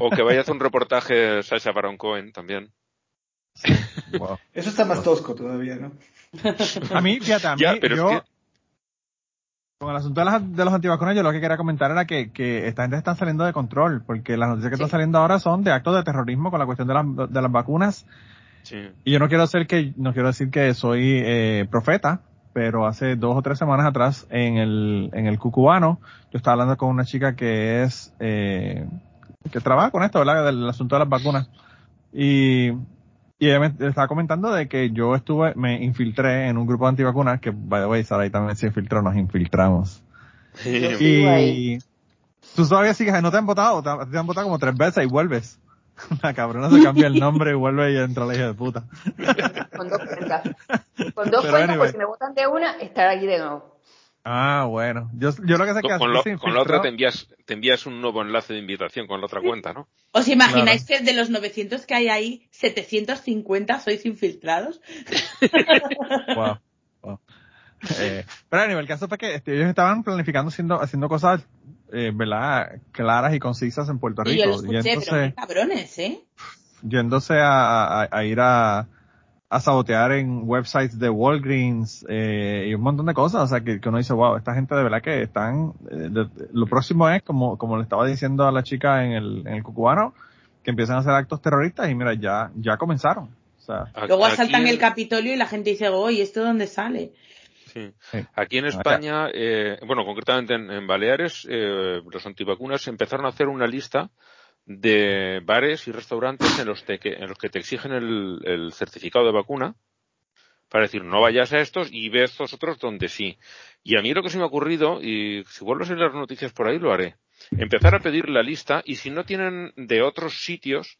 O que vaya a hacer un reportaje Sasha Baron Cohen también. Wow. Eso está más tosco todavía, ¿no? A mí, fíjate, a mí, Ya, pero es yo, que- con el asunto de, las, de los antivacunas, yo lo que quería comentar era que, que esta gente está saliendo de control, porque las noticias que Sí. están saliendo ahora son de actos de terrorismo con la cuestión de las, de las vacunas. Sí. Y yo no quiero ser que, no quiero decir que soy eh, profeta, pero hace dos o tres semanas atrás en el, en el Cucubano, yo estaba hablando con una chica que es, eh, que trabaja con esto, ¿verdad? Del asunto de las vacunas. Y, y ella me estaba comentando de que yo estuve, me infiltré en un grupo de antivacunas, que by the way, Sara ahí también se infiltró, nos infiltramos. Y tú todavía sigues, no te han votado, te, te han votado como tres veces y vuelves. La cabrona se cambia el nombre y vuelve y entra la hija de puta. Con dos cuentas. Con dos Pero cuentas, anyway. pues si me votan de una, estar allí de nuevo. Ah, bueno. Yo, yo lo que sé que Con, con así lo- con la otra te envías, te envías un nuevo enlace de invitación con la otra cuenta, ¿no? ¿Os imagináis que de los 900 que hay ahí, 750 sois infiltrados? Wow. wow. Eh, pero anyway, el caso fue que este, ellos estaban planificando haciendo, haciendo cosas, eh, ¿verdad? Claras y concisas en Puerto Y Rico. yo lo escuché, pero yéndose, qué cabrones, ¿eh? yéndose a, a- a ir a, a sabotear en websites de Walgreens eh, y un montón de cosas. O sea, que, que uno dice, wow, esta gente de verdad que están... eh, de- lo próximo es, como, como le estaba diciendo a la chica en el, en el cucubano, que empiezan a hacer actos terroristas y mira, ya, ya comenzaron. O sea, Luego asaltan el Capitolio y la gente dice, oye, ¿esto dónde sale? Sí. Aquí en. España, eh, bueno, concretamente en, en Baleares, eh, los antivacunas empezaron a hacer una lista de bares y restaurantes en los, te- que, en los que te exigen el, el certificado de vacuna para decir no vayas a estos y ve estos otros donde sí. Y a mí lo que se me ha ocurrido, y si vuelvo a salir las noticias por ahí, lo haré. Empezar a pedir la lista y si no tienen de otros sitios,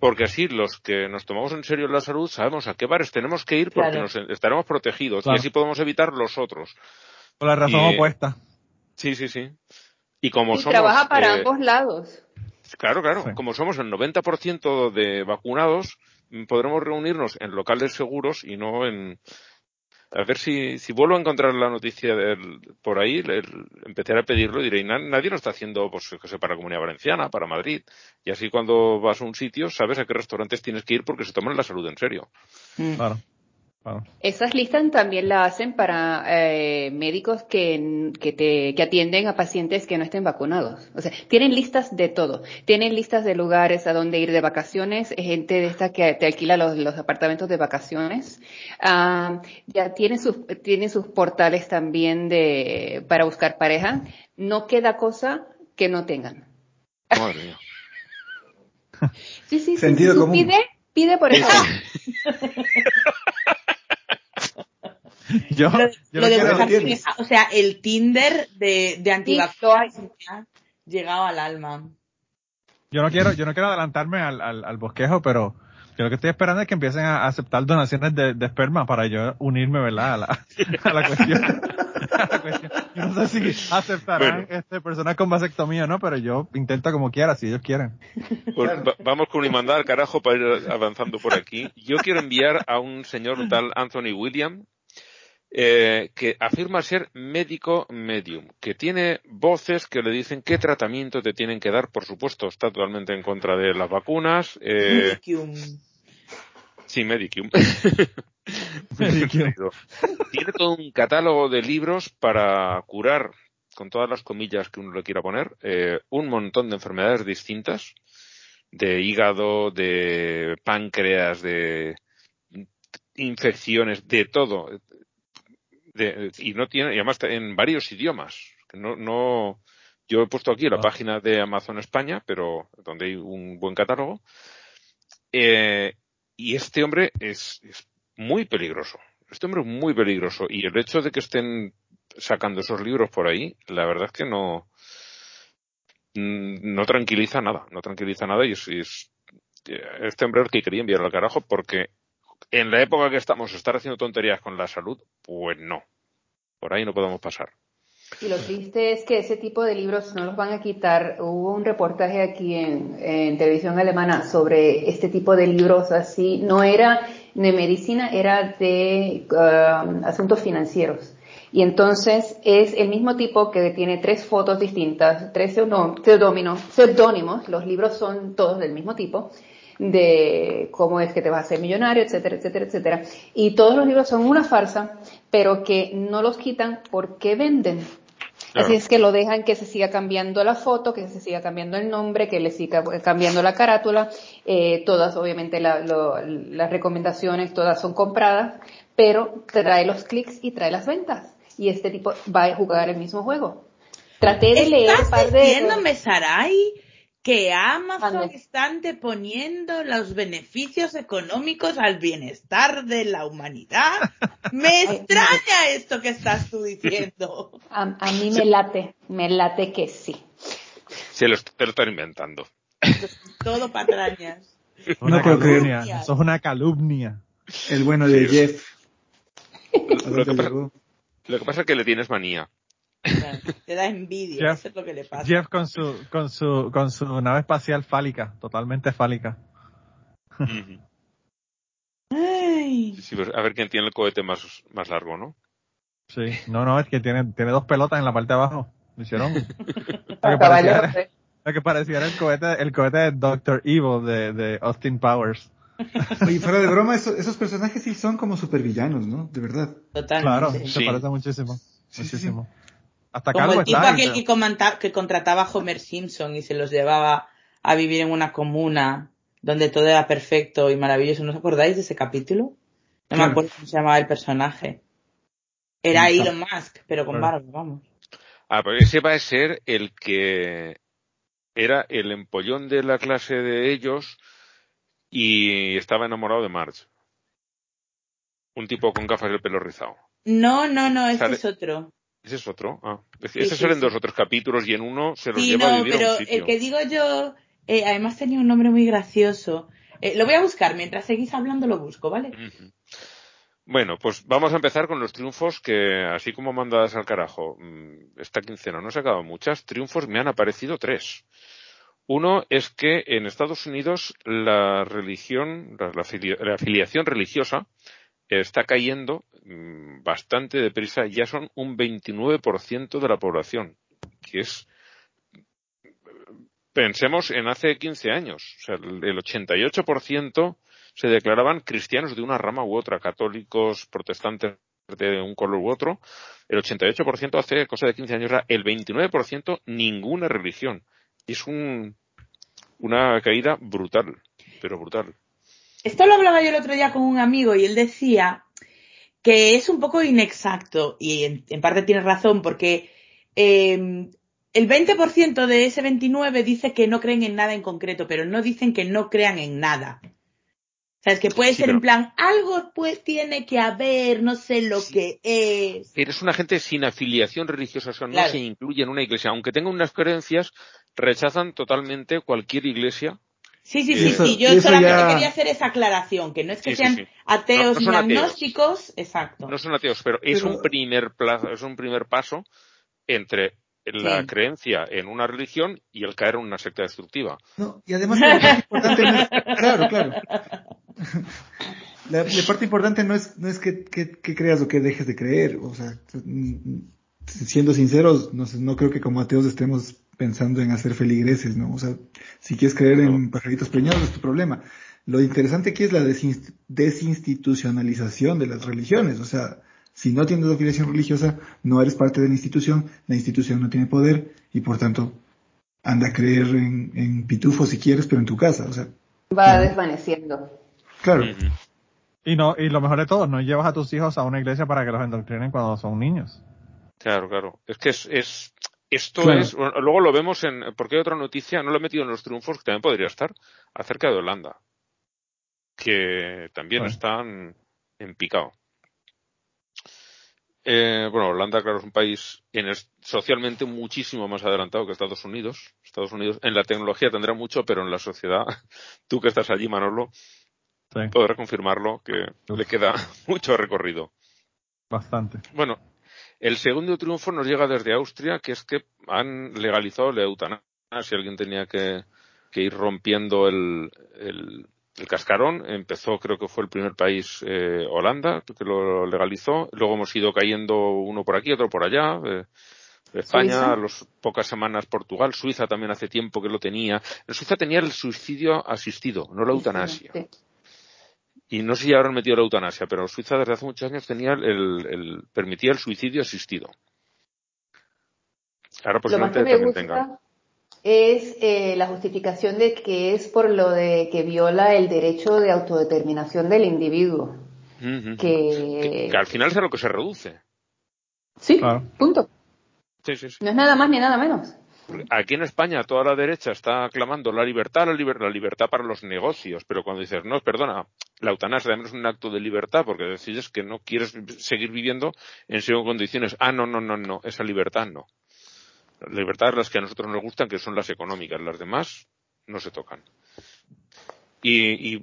porque así los que nos tomamos en serio la salud sabemos a qué bares tenemos que ir porque Claro. nos estaremos protegidos Claro. y así podemos evitar los otros. por la razón Y- opuesta. Sí, sí, sí. Y como Y somos, trabaja para eh, ambos lados. Claro, claro, Sí. como somos el 90% de vacunados, mm, podremos reunirnos en locales seguros y no en, a ver si, si vuelvo a encontrar la noticia del- por ahí, el- empezaré a pedirlo y diré, "Na- nadie lo está haciendo, pues, que sé, para la Comunidad Valenciana, para Madrid. Y así cuando vas a un sitio, sabes a qué restaurantes tienes que ir porque se toman la salud en serio. Claro. Esas listas también la hacen para eh, médicos que, que, te, que atienden a pacientes que no estén vacunados. O sea, tienen listas de todo. Tienen listas de lugares a donde ir de vacaciones, gente de esta que te alquila los, los apartamentos de vacaciones. Ah, ya tienen sus, tienen sus portales también de, para buscar pareja. No queda cosa que no tengan. Madre mía. Sí, sí, sí. Sentido Tú común. Pide, pide por eso. Yo, Lo, yo lo no de quiero- buscar tienes. pareja, o sea, el Tinder de, de antivacunas llegado al alma. Yo no quiero, yo no quiero adelantarme al, al, al bosquejo, pero yo lo que estoy esperando es que empiecen a aceptar donaciones de, de esperma para yo unirme, ¿verdad? A la, a la cuestión. A la cuestión. Yo no sé si aceptarán Bueno. este, personas con vasectomía o no, pero yo intento como quiera, si ellos quieren. Pues va- vamos con una al carajo para ir avanzando por aquí. Yo quiero enviar a un señor tal Anthony William, eh, que afirma ser médico medium, que tiene voces que le dicen qué tratamiento te tienen que dar. Por supuesto, está totalmente en contra de las vacunas. Eh, Medicum. sí, Medicum. Tiene todo un catálogo de libros para curar, con todas las comillas que uno le quiera poner, eh, un montón de enfermedades distintas, de hígado, de páncreas, de infecciones, de todo. De- y no tiene, y además en varios idiomas. No, no, yo he puesto aquí la Ah. página de Amazon España, pero donde hay un buen catálogo. Eh, y este hombre es, es muy peligroso. Este hombre es muy peligroso. Y el hecho de que estén sacando esos libros por ahí, la verdad es que no, mm, no tranquiliza nada. No tranquiliza nada y es, es- este hombre es el que quería enviar al carajo porque en la época que estamos estar haciendo tonterías con la salud, pues no. Por ahí no podemos pasar. Y lo triste es que ese tipo de libros no los van a quitar. Hubo un reportaje aquí en, en televisión alemana sobre este tipo de libros así. No era de medicina, era de um, asuntos financieros. Y entonces es el mismo tipo que tiene tres fotos distintas, tres pseudó- pseudóminos- seudónimos. Los libros son todos del mismo tipo. De cómo es que te vas a hacer millonario, etcétera, etcétera, etcétera. Y todos los libros son una farsa, pero que no los quitan porque venden. Así es que lo dejan que se siga cambiando la foto, que se siga cambiando el nombre, que le siga cambiando la carátula. Eh, todas, obviamente, las recomendaciones, todas son compradas, pero trae los clics y trae las ventas. Y este tipo va a jugar el mismo juego. Traté de leer un par de... Sarai? Que Amazon está anteponiendo los beneficios económicos al bienestar de la humanidad. Me extraña esto que estás tú diciendo. A, mí me late, me late que sí. Se lo, te lo están inventando. Todo patrañas. Una calumnia. Eso es una calumnia. El bueno de Jeff. Lo que, pasa, lo que pasa es que le tienes manía. Te da envidia, eso es lo que le pasa. Jeff con su, con su, con su nave espacial fálica, totalmente fálica. a ver quién tiene el cohete más, más largo, ¿no? Sí, no, no, es que tiene, tiene dos pelotas en la parte de abajo. Lo hicieron. lo, que parecía el cohete, el cohete de Doctor Evil de, de Austin Powers. Oye, fuera de broma, esos, personajes sí son como supervillanos, ¿no? De verdad. Totalmente. Claro, se parece muchísimo. muchísimo. Hasta Como el tipo aquel que, que contrataba a Homer Simpson y se los llevaba a vivir en una comuna donde todo era perfecto y maravilloso. ¿No os acordáis de ese capítulo? No me acuerdo cómo se llamaba el personaje. Era Elon Musk, pero con barba, vamos. Ah, pero ese va a ser el que era el empollón de la clase de ellos y estaba enamorado de Marge. Un tipo con gafas y el pelo rizado. No, no, no, ese es otro. Ese es otro. Ah. Ese sí, dos otros capítulos y en uno se los lleva a vivir pero a un sitio. el que digo yo, eh, además tenía un nombre muy gracioso. Eh, lo voy a buscar, mientras seguís hablando lo busco, ¿vale? Bueno, pues vamos a empezar con los triunfos que, así como mandadas al carajo, mm, esta quincena no he sacado muchas, triunfos me han aparecido tres. Uno es que en Estados Unidos la religión, la afiliación religiosa está cayendo mm, bastante deprisa, ya son un 29% de la población, que es pensemos en hace 15 años, o sea, el 88% se declaraban cristianos de una rama u otra, católicos, protestantes de un color u otro, el 88% hace cosa de 15 años era el 29% ninguna religión. Es un, una caída brutal, pero brutal. Esto lo hablaba yo el otro día con un amigo y él decía que es un poco inexacto y en, parte tiene razón porque em, el 20% de ese 29 dice que no creen en nada en concreto, pero no dicen que no crean en nada. O sea, es que puede ser en plan, algo pues tiene que haber, no sé lo que es. Eres una gente sin afiliación religiosa, o sea, no se incluye en una iglesia. Aunque tengan unas creencias, rechazan totalmente cualquier iglesia Sí, sí, sí, sí. Yo solamente quería hacer esa aclaración, que no es que sean ateos ni agnósticos, exacto. No son ateos, pero, es un primer plazo, es un primer paso entre la creencia en una religión y el caer en una secta destructiva. No, y además la parte importante no es, claro, claro. La, parte importante no es, no es que, que, creas o que dejes de creer, o sea, siendo sinceros, no, no creo que como ateos estemos pensando en hacer feligreses, ¿no? O sea, si quieres creer en pajaritos preñados es tu problema. Lo interesante aquí es la desinstitucionalización de las religiones, o sea, si no tienes afiliación religiosa, no eres parte de la institución, la institución no tiene poder y por tanto anda a creer en, en pitufo si quieres, pero en tu casa, o sea. Va desvaneciendo. Claro. Y no, y lo mejor de todo, no llevas a tus hijos a una iglesia para que los endoctrinen cuando son niños. Claro, claro. Es que es, es esto es, luego lo vemos en, porque hay otra noticia, no lo he metido en los triunfos, que también podría estar, acerca de Holanda, que también están en picado. Eh, bueno, Holanda, claro, es un país en socialmente muchísimo más adelantado que Estados Unidos. Estados Unidos en la tecnología tendrá mucho, pero en la sociedad, tú que estás allí, Manolo, podrás confirmarlo que le queda mucho recorrido. Bastante. Bueno, el segundo triunfo nos llega desde Austria, que es que han legalizado la eutanasia. Si alguien tenía que, ir rompiendo el, el, cascarón, empezó, creo que fue el primer país, eh, Holanda, que lo legalizó. Luego hemos ido cayendo uno por aquí, otro por allá. Eh, España, a las pocas semanas Portugal, Suiza también hace tiempo que lo tenía. En Suiza tenía el suicidio asistido, no la eutanasia. Sí. Y no sé si ahora han metido la eutanasia, pero Suiza desde hace muchos años tenía el, el- permitía el suicidio asistido. Ahora Lo más posiblemente que me también gusta tengan. es eh, la justificación de que es por lo de que viola el derecho de autodeterminación del individuo. Que, Que al final es a lo que se reduce. sí, Claro. punto. Sí, sí, sí. No es nada más ni nada menos. Aquí en España toda la derecha está clamando la libertad, la, liber- la libertad para los negocios, pero cuando dices, no, perdona, la eutanasia también es un acto de libertad porque decides que no quieres seguir viviendo en según condiciones. Ah, no, no, no, no, esa libertad no. La libertad es las que a nosotros nos gustan, que son las económicas, las demás no se tocan. Y, y,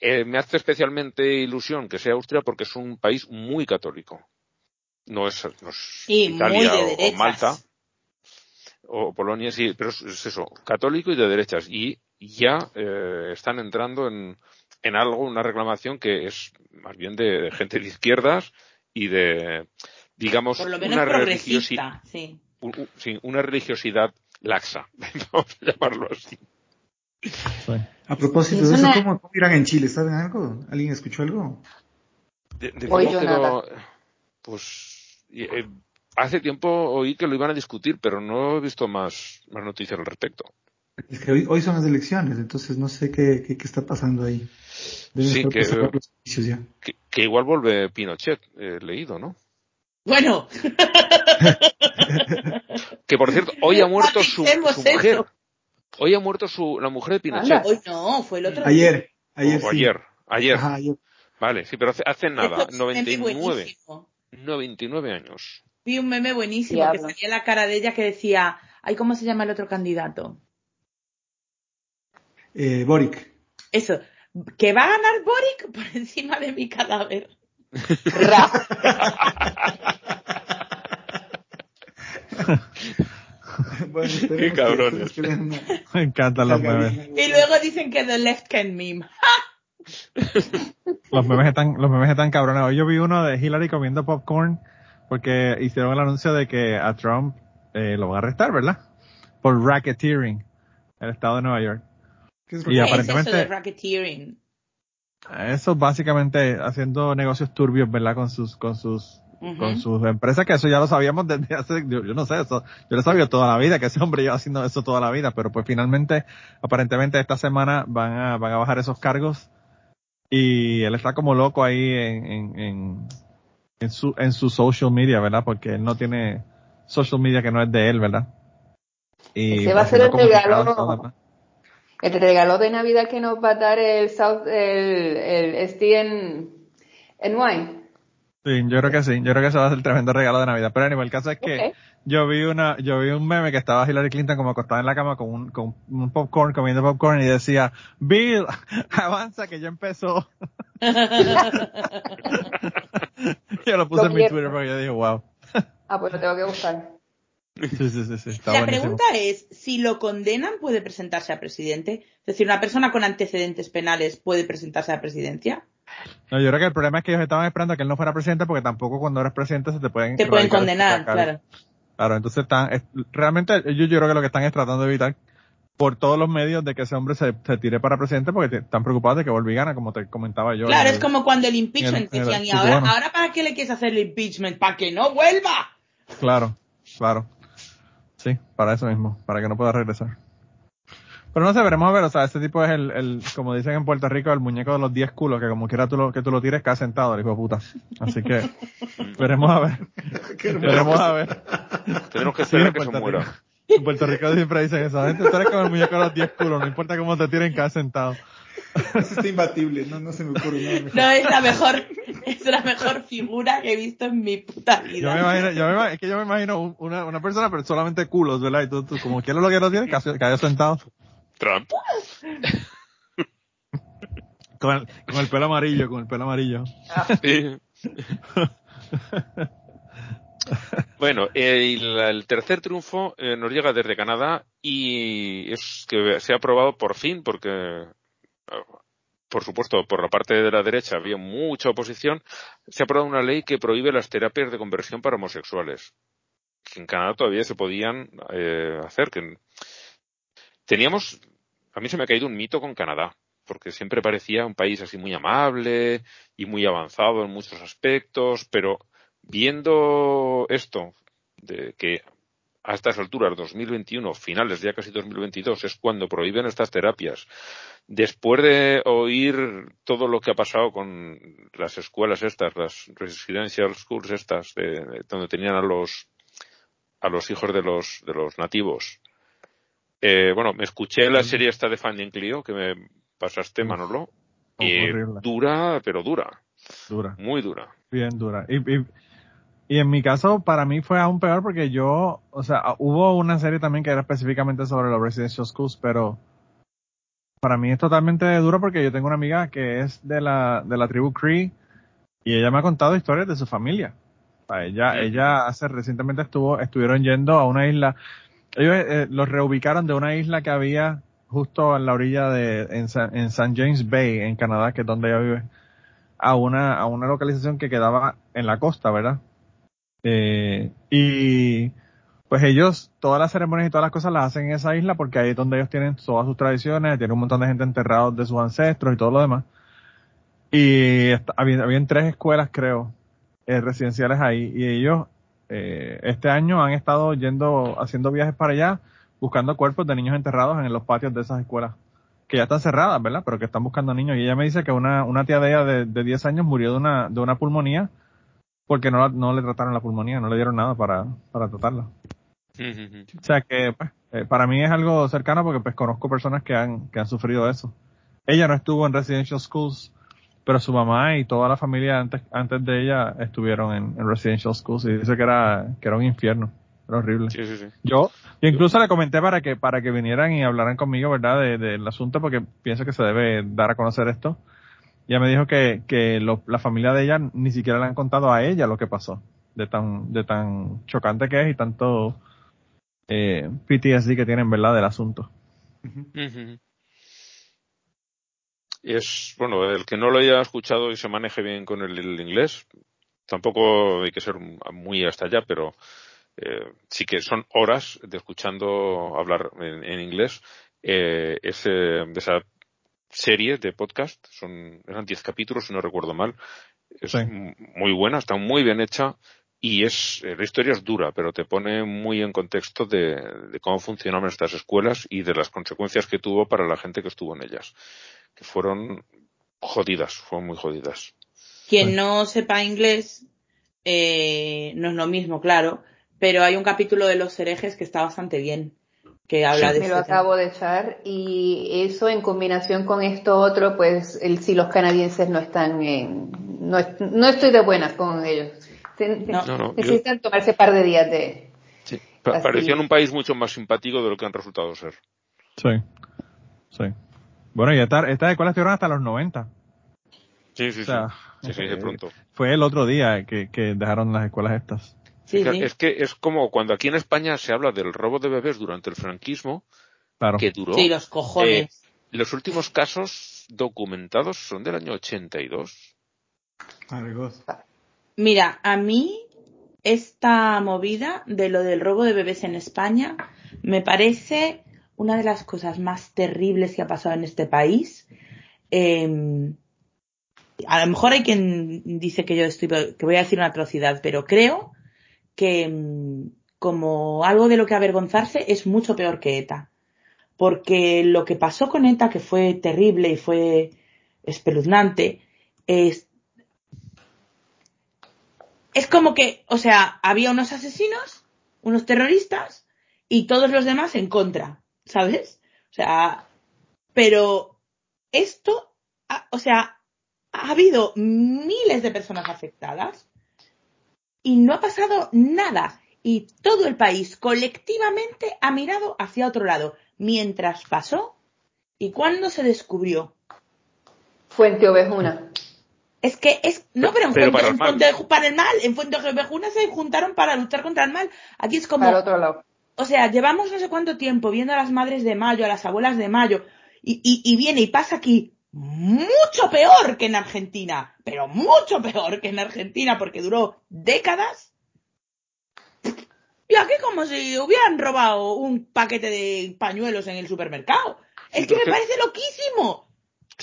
eh, me hace especialmente ilusión que sea Austria porque es un país muy católico. No es, no es Italia de o-. Malta o Polonia, sí, pero es, es eso, católico y de derechas. Y ya eh, están entrando en, en algo, una reclamación que es más bien de, de gente de izquierdas y de, digamos, Por lo menos una, religiosi- progresista, sí. u- u- sí, una religiosidad laxa, vamos a llamarlo así. Sí. A propósito de eso, ¿cómo, cómo irán en Chile? ¿Saben algo? ¿Alguien escuchó algo? De, de Hoy quedó- pues eh, hace tiempo oí que lo iban a discutir, pero no he visto más, más noticias al respecto. Es que hoy, hoy son las elecciones, entonces no sé qué, qué, qué está pasando ahí. Deben Sí, que- por sacar los juicios ya. Que, que igual vuelve Pinochet, he leído, ¿no? Bueno, Que por cierto, hoy ha muerto su, mujer. Hoy ha muerto su, la mujer de Pinochet. Hoy no, fue el otro día. Ayer, ayer o sí. ayer, ayer. Ajá, ayer. Vale, sí, pero hace, hace nada, Esto es un meme 99, buenísimo. 99 años. Vi un meme buenísimo Diablo. que salía la cara de ella que decía, ay, ¿cómo se llama el otro candidato? Eh, Boric. Eso, que va a ganar Boric por encima de mi cadáver. Ra. bueno, Qué que- cabrones. que una- Me encantan los memes. Y luego dicen que The Left Can Meme. Los memes están, los memes están cabrones. Hoy yo vi uno de Hillary comiendo popcorn porque hicieron el anuncio de que a Trump eh, lo van a arrestar, ¿verdad? Por racketeering, el estado de Nueva York. ¿Qué es Y lo ¿Qué que- es aparentemente- eso de racketeering? Eso es básicamente haciendo negocios turbios, ¿verdad? Con sus, con sus, con sus empresas, que eso ya lo sabíamos desde hace, yo, yo no sé, eso, yo lo sabía toda la vida, que ese hombre lleva haciendo eso toda la vida, pero pues finalmente, aparentemente esta semana van a, van a bajar esos cargos y él está como loco ahí en, en, en, en su, en su social media, ¿verdad? Porque él no tiene social media que no es de él, ¿verdad? Y Ese va a ser haciendo el regalo. El regalo de Navidad que nos va a dar el South, el, el STN NY. Sí, yo creo que sí. Yo creo que ese va a ser el tremendo regalo de Navidad. Pero anyway, el caso es que yo vi una, yo vi un meme que estaba Hillary Clinton como acostada en la cama con un, con un popcorn, comiendo popcorn y decía, Bill, avanza que ya empezó. yo lo puse Lo en mi. Twitter porque yo dije, wow. Ah, pues lo tengo que buscar. Sí, sí, sí, sí. Está La buenísimo. pregunta es, si lo condenan, ¿puede presentarse a presidente? Es decir, ¿una persona con antecedentes penales puede presentarse a presidencia? No, yo creo que el problema es que ellos estaban esperando que él no fuera presidente porque tampoco cuando eres presidente se te pueden Te pueden condenar, claro. Claro, entonces están, es- realmente yo, yo creo que lo que están es tratando de evitar por todos los medios de que ese hombre se, se tire para presidente porque te- están preocupados de que vuelva y gana, como te comentaba yo. Claro, es como cuando el impeachment el- decían, ¿y ahora, bueno. ahora para qué le quieres hacer el impeachment? ¿Para que no vuelva? Claro, claro. Sí, para eso mismo, para que no pueda regresar. Pero no sé, veremos a ver, o sea, este tipo es el, el, como dicen en Puerto Rico, el muñeco de los 10 culos, que como quiera tú lo, que tú lo tires, cae sentado, el hijo de puta. Así que, veremos a ver. veremos a ver. Tenemos que Sí, esperar que se Puerto muera. Rico. En Puerto Rico siempre dicen eso, gente, tú eres como el muñeco de los 10 culos, no importa cómo te tiren, cae sentado. Eso está imbatible, no, no se me ocurre nada mejor. No, es la mejor, es la mejor figura que he visto en mi puta Yo me vida. imagino, yo me imagino, es que yo me imagino un- una, una persona, pero solamente culos, ¿verdad? Y tú, tú como quieres lo que no tienes, cayó, cayó sentado. Trump. Con el, con el pelo amarillo, con el pelo amarillo. Sí. Bueno, el, el tercer triunfo eh, nos llega desde Canadá y es que se ha aprobado por fin porque, eh, por supuesto, por la parte de la derecha había mucha oposición, se ha aprobado una ley que prohíbe las terapias de conversión para homosexuales. que en Canadá todavía se podían eh, hacer. Que teníamos, a mí se me ha caído un mito con Canadá, porque siempre parecía un país así muy amable y muy avanzado en muchos aspectos, pero viendo esto, de que a estas alturas, 2021, finales ya casi 2022, es cuando prohíben estas terapias. Después de oír todo lo que ha pasado con las escuelas estas, las residential schools estas, de, donde tenían a los a los hijos de los de los nativos. Eh, bueno, me escuché la serie esta de Finding Clio que me pasaste, Manolo, y dura, pero dura. Dura. Muy dura. Bien dura. Y, y, y en mi caso, para mí fue aún peor porque yo, o sea, hubo una serie también que era específicamente sobre los residential schools, pero para mí es totalmente duro porque yo tengo una amiga que es de la, de la tribu Cree y ella me ha contado historias de su familia. ella, ella hace recientemente estuvo, estuvieron yendo a una isla, ellos eh, los reubicaron de una isla que había justo en la orilla de, en, San, en St. James Bay, en Canadá, que es donde ella vive, a una, a una localización que quedaba en la costa, ¿verdad? Eh, y pues ellos, todas las ceremonias y todas las cosas las hacen en esa isla porque ahí es donde ellos tienen todas sus tradiciones, tienen un montón de gente enterrada de sus ancestros y todo lo demás. Y había, habían tres escuelas, creo, eh, residenciales ahí. Y ellos, eh, este año han estado yendo, haciendo viajes para allá, buscando cuerpos de niños enterrados en los patios de esas escuelas. Que ya están cerradas, ¿verdad? Pero que están buscando niños. Y ella me dice que una, una tía de ella de, de 10 años murió de una, de una pulmonía porque no, no le trataron la pulmonía, no le dieron nada para, para tratarla. o sea que pues, eh, para mí es algo cercano porque pues conozco personas que han, que han sufrido eso. Ella no estuvo en residential schools, pero su mamá y toda la familia antes, antes de ella estuvieron en, en residential schools y dice que era, que era un infierno. Era horrible. Sí, sí, sí. Yo, yo incluso le comenté para que, para que vinieran y hablaran conmigo, ¿verdad? Del de, asunto porque pienso que se debe dar a conocer esto. Ya me dijo que, que la familia de ella ni siquiera le han contado a ella lo que pasó, de tan, de tan chocante que es y tanto eh, PTSD que tienen, ¿verdad?, del asunto. Y es, bueno, el que no lo haya escuchado y se maneje bien con el, el inglés, tampoco hay que ser muy hasta allá, pero eh, sí que son horas de escuchando hablar en, en inglés. Eh, ese, de esa serie de podcast, son, eran 10 capítulos, si no recuerdo mal. Es Sí. muy buena, está muy bien hecha y es, eh, la historia es dura, pero te pone muy en contexto de, de cómo funcionaban estas escuelas y de las consecuencias que tuvo para la gente que estuvo en ellas, que fueron jodidas, fueron muy jodidas. Quien no sepa inglés, eh, no es lo mismo, claro, pero hay un capítulo de los herejes que está bastante bien, que habla de Me lo este acabo de echar y eso en combinación con esto otro, pues el, si los canadienses no están en, no, no estoy de buenas con ellos. No. No, no, yo- necesitan tomarse un par de días de... Sí. Así. Parecían un país mucho más simpático de lo que han resultado ser. Sí. Sí. Bueno, y esta- estas escuelas estuvieron hasta los 90. Sí, sí, O sea, sí. Sí, sí, de pronto. Fue el otro día que, que dejaron las escuelas estas. Sí, Es que- sí. Es que es como cuando aquí en España se habla del robo de bebés durante el franquismo, Claro. que duró. Sí, los cojones. Eh, los últimos casos documentados son del año 82. Argos. Mira, a mí esta movida de lo del robo de bebés en España me parece una de las cosas más terribles que ha pasado en este país. Eh, a lo mejor hay quien dice que yo estoy, que voy a decir una atrocidad, pero creo que mm, como algo de lo que avergonzarse es mucho peor que ETA. Porque lo que pasó con ETA, que fue terrible y fue espeluznante, es es como que, o sea, había unos asesinos, unos terroristas y todos los demás en contra, ¿sabes? O sea, pero esto, o sea, ha habido miles de personas afectadas y no ha pasado nada. Y todo el país colectivamente ha mirado hacia otro lado mientras pasó y cuando se descubrió. Fuente Ovejuna. Es que es, no, pero en, Pero Fuente- para el en mal. Fuente- para el mal, en Fuente Ovejuna se juntaron para luchar contra el mal. Aquí es como, Para otro lado. o sea, llevamos no sé cuánto tiempo viendo a las madres de mayo, a las abuelas de mayo, y, y, y viene y pasa aquí mucho peor que en Argentina, pero mucho peor que en Argentina porque duró décadas. Y aquí como si hubieran robado un paquete de pañuelos en el supermercado. Es que me parece loquísimo.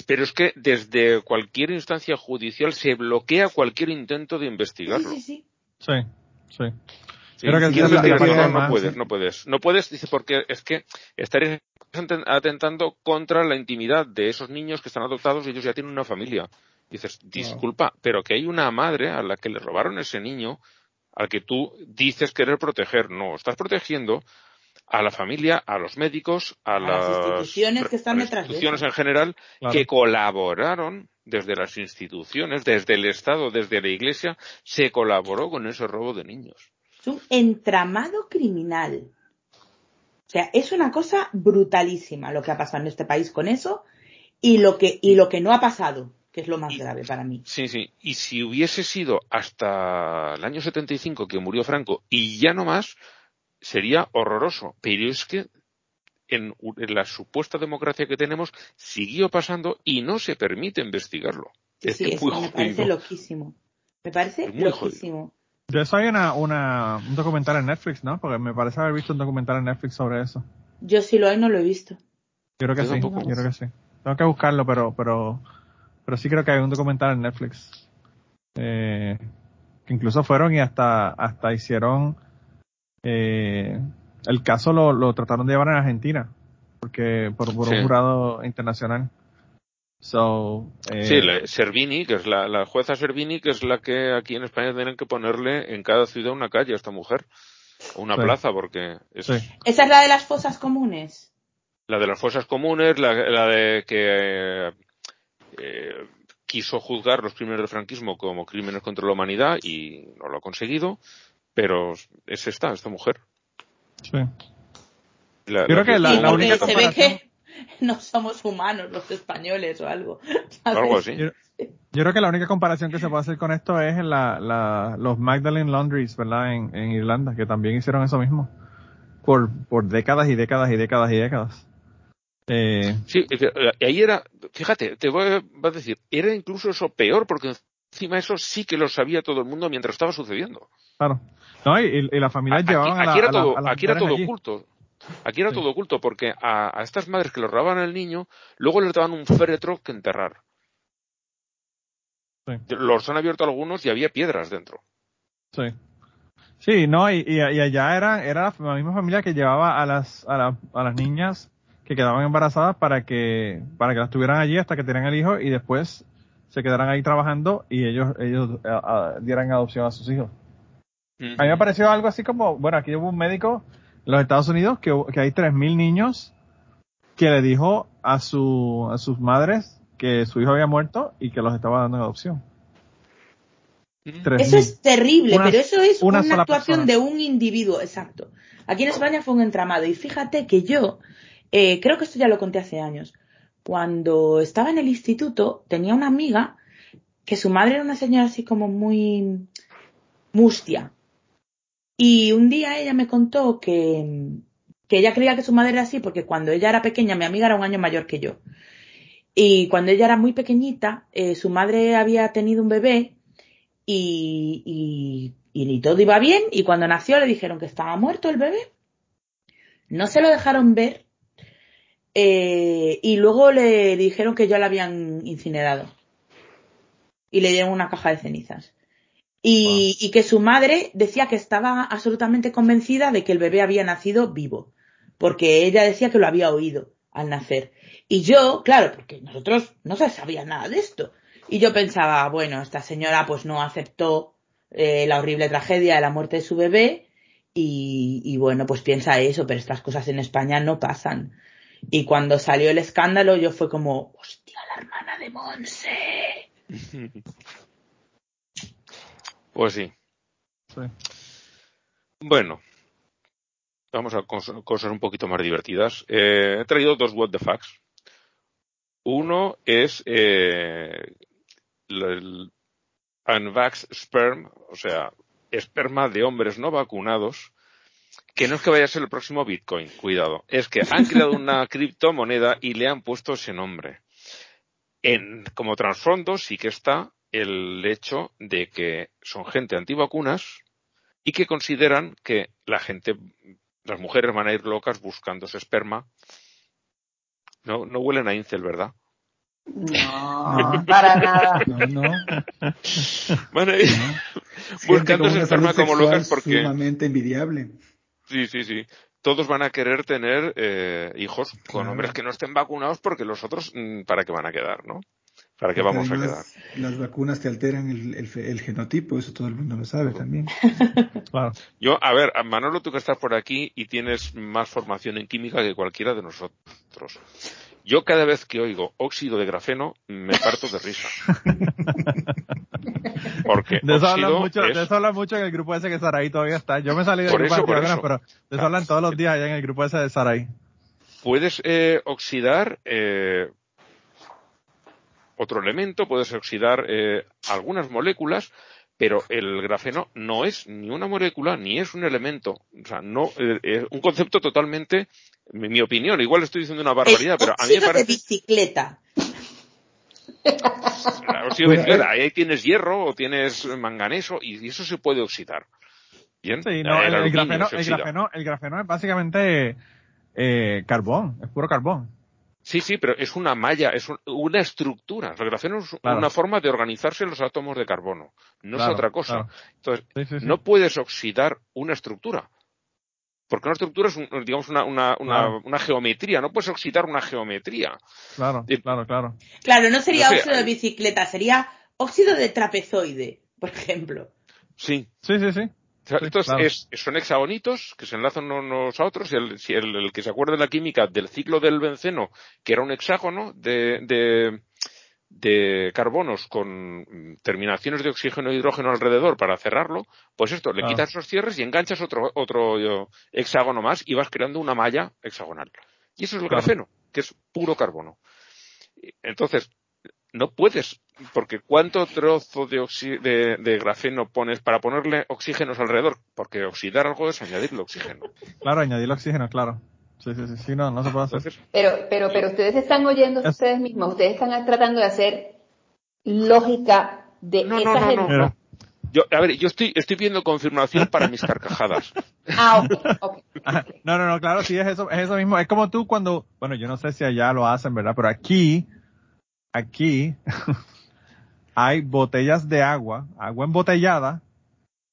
Pero es que desde cualquier instancia judicial se bloquea cualquier intento de investigarlo. Sí, sí, sí. Sí, sí. Sí, Creo que aquí no, puedes, sí. no puedes. No puedes, dice, porque es que estarías atentando contra la intimidad de esos niños que están adoptados y ellos ya tienen una familia. Dices, disculpa, pero que hay una madre a la que le robaron ese niño al que tú dices querer proteger. No, estás protegiendo a la familia, a los médicos, a, las instituciones que están a las detrás de instituciones en general Claro. que colaboraron desde las instituciones, desde el Estado, desde la Iglesia, se colaboró con ese robo de niños. Es un entramado criminal. O sea, es una cosa brutalísima lo que ha pasado en este país con eso y lo que, y lo que no ha pasado, que es lo más grave para mí. Sí, sí. Y si hubiese sido hasta el año 75 que murió Franco y ya no más, sería horroroso. Pero es que en, en la supuesta democracia que tenemos siguió pasando y no se permite investigarlo. Es sí, que eso muy me parece loquísimo. Me parece jodido. De eso hay una, una, un documental en Netflix, ¿no? Porque me parece haber visto un documental en Netflix sobre eso. Yo si lo hay no lo he visto. Yo creo que Yo sí, tampoco. yo creo que sí. Tengo que buscarlo, pero, pero, pero sí creo que hay un documental en Netflix. Eh, que incluso fueron y hasta, hasta hicieron, eh, el caso lo, lo trataron de llevar en Argentina. Porque, por, por Sí. un jurado internacional. So, eh, Sí, la- Servini, que es la, la jueza Servini, que es la que aquí en España tienen que ponerle en cada ciudad una calle a esta mujer. O una Sí. plaza, porque es sí. ¿Esa es la de las fosas comunes? la de las fosas comunes, la, la de que eh, eh, quiso juzgar los crímenes del franquismo como crímenes contra la humanidad y no lo ha conseguido, pero es esta, esta mujer. sí. La- Creo que la- única se ve comparación- que no somos humanos los españoles o algo. ¿sabes? algo así. Yo, yo creo que la única comparación que se puede hacer con esto es la, la, los Magdalene Laundries, ¿verdad? En, en Irlanda, que también hicieron eso mismo. Por, por décadas y décadas y décadas y décadas. Eh, Sí, eh, ahí era, fíjate, te voy a, decir, era incluso eso peor porque encima eso sí que lo sabía todo el mundo mientras estaba sucediendo. claro. No, y, y las familias Aquí, llevaban a, la- aquí era a la- todo, a aquí era todo allí. oculto. Aquí era todo oculto porque a, a estas madres que le robaban al niño, luego les daban un féretro que enterrar. Sí. Los han abierto algunos y había piedras dentro. Sí. Sí, no, y, y, y allá era, era la misma familia que llevaba a las, a, la- a las niñas que quedaban embarazadas para que, para que las tuvieran allí hasta que tenían el hijo y después se quedaran ahí trabajando y ellos, ellos dieran adopción a sus hijos. A mí me pareció algo así como, bueno, aquí hubo un médico los Estados Unidos que, que hay 3.000 niños que le dijo a, su, a sus madres que su hijo había muerto y que los estaba dando en adopción. 3.000. Eso es terrible, Una- pero eso es una actuación persona. de un individuo, exacto. Aquí en España fue un entramado y fíjate que yo, eh, creo que esto ya lo conté hace años, cuando estaba en el instituto tenía una amiga que su madre era una señora así como muy mustia. Y un día ella me contó que, que ella creía que su madre era así porque cuando ella era pequeña, mi amiga era un año mayor que yo. Y cuando ella era muy pequeñita, eh, su madre había tenido un bebé y, y, y todo iba bien y cuando nació le dijeron que estaba muerto el bebé. No se lo dejaron ver eh, y luego le dijeron que ya lo habían incinerado y le dieron una caja de cenizas. Y, y que su madre decía que estaba absolutamente convencida de que el bebé había nacido vivo, porque ella decía que lo había oído al nacer. Y yo, claro, porque nosotros no se sabía nada de esto. Y yo pensaba, bueno, esta señora pues no aceptó eh, la horrible tragedia de la muerte de su bebé y, y bueno, pues piensa eso, pero estas cosas en España no pasan. Y cuando salió el escándalo yo fue como, hostia, la hermana de Monse. Pues sí. Sí. Bueno, vamos a cos- cosas un poquito más divertidas. Eh, he traído dos what the facts. Uno es eh, el unvax sperm, o sea, esperma de hombres no vacunados, que no es que vaya a ser el próximo Bitcoin, cuidado, es que han creado una criptomoneda y le han puesto ese nombre. En, como trasfondo sí que está el hecho de que son gente antivacunas y que consideran que la gente, las mujeres van a ir locas buscándose esperma. No, no huelen a incel, ¿verdad? No, para nada. No, no. Bueno, buscándose esperma como locas porque Sumamente envidiable. Sí, sí, sí. Todos van a querer tener eh, hijos con Claro. hombres que no estén vacunados porque los otros, mm, ¿para qué van a quedar, no? ¿Para qué vamos a quedar? Las vacunas te alteran el, el fe- el genotipo, eso todo el mundo lo sabe también. Claro. Yo, a ver, Manolo, tú que estás por aquí y tienes más formación en química que cualquiera de nosotros. Yo cada vez que oigo óxido de grafeno me parto de risa. Porque De eso, hablan mucho, es- de eso hablan mucho en el grupo ese que Saraí todavía está. Yo me salí del Por grupo eso, de pero de eso hablan todos los días allá en el grupo ese de Saraí. puedes eh, oxidar eh, otro elemento, puedes oxidar eh, algunas moléculas, pero el grafeno no es ni una molécula ni es un elemento. O sea, no, eh, es un concepto totalmente, mi, mi opinión, igual estoy diciendo una barbaridad, pero a mí me óxido de parece... bicicleta. Sí, Bueno, claro, ahí tienes hierro o tienes manganeso y eso se puede oxidar. Bien, Sí, no, el, grafeno, el grafeno, el grafeno es básicamente eh, carbón, es puro carbón. Sí, sí, pero es una malla, es un- una estructura. Grafeno es Claro. una forma de organizarse los átomos de carbono, no Claro, es otra cosa. claro. Entonces, Sí, sí, sí. no puedes oxidar una estructura. Porque una estructura es, un- digamos, una, una, una, Claro. una geometría. No puedes oxidar una geometría. Claro, Eh, claro, claro. Claro, no sería No sé, óxido de bicicleta, sería óxido de trapezoide, por ejemplo. Sí. Sí, sí, sí. Claro. es- son hexagonitos que se enlazan unos a otros. El, si el, el que se acuerde de la química del ciclo del benceno, que era un hexágono de, de, de carbonos con mm, terminaciones de oxígeno e hidrógeno alrededor para cerrarlo, pues esto, le Claro. quitas esos cierres y enganchas otro, otro eh, hexágono más y vas creando una malla hexagonal. Y eso es el Claro. grafeno, que es puro carbono. Entonces, no puedes, porque ¿cuánto trozo de, oxi- de, de grafeno pones para ponerle oxígenos alrededor? Porque oxidar algo es añadirle oxígeno. Claro, añadir oxígeno, claro. Sí, sí, sí, sí, no, no se puede hacer. Pero, pero, pero ustedes están oyendo Es- ustedes mismos, ustedes están tratando de hacer lógica de No, no, esa no, gente. no, Mira, yo, a ver, yo estoy, estoy pidiendo confirmación para mis carcajadas. Ah, ok, ok. Ajá. No, no, no, claro, sí, es eso, es eso mismo. Es como tú cuando, bueno, yo no sé si allá lo hacen, ¿verdad? Pero aquí, aquí, hay botellas de agua, agua embotellada,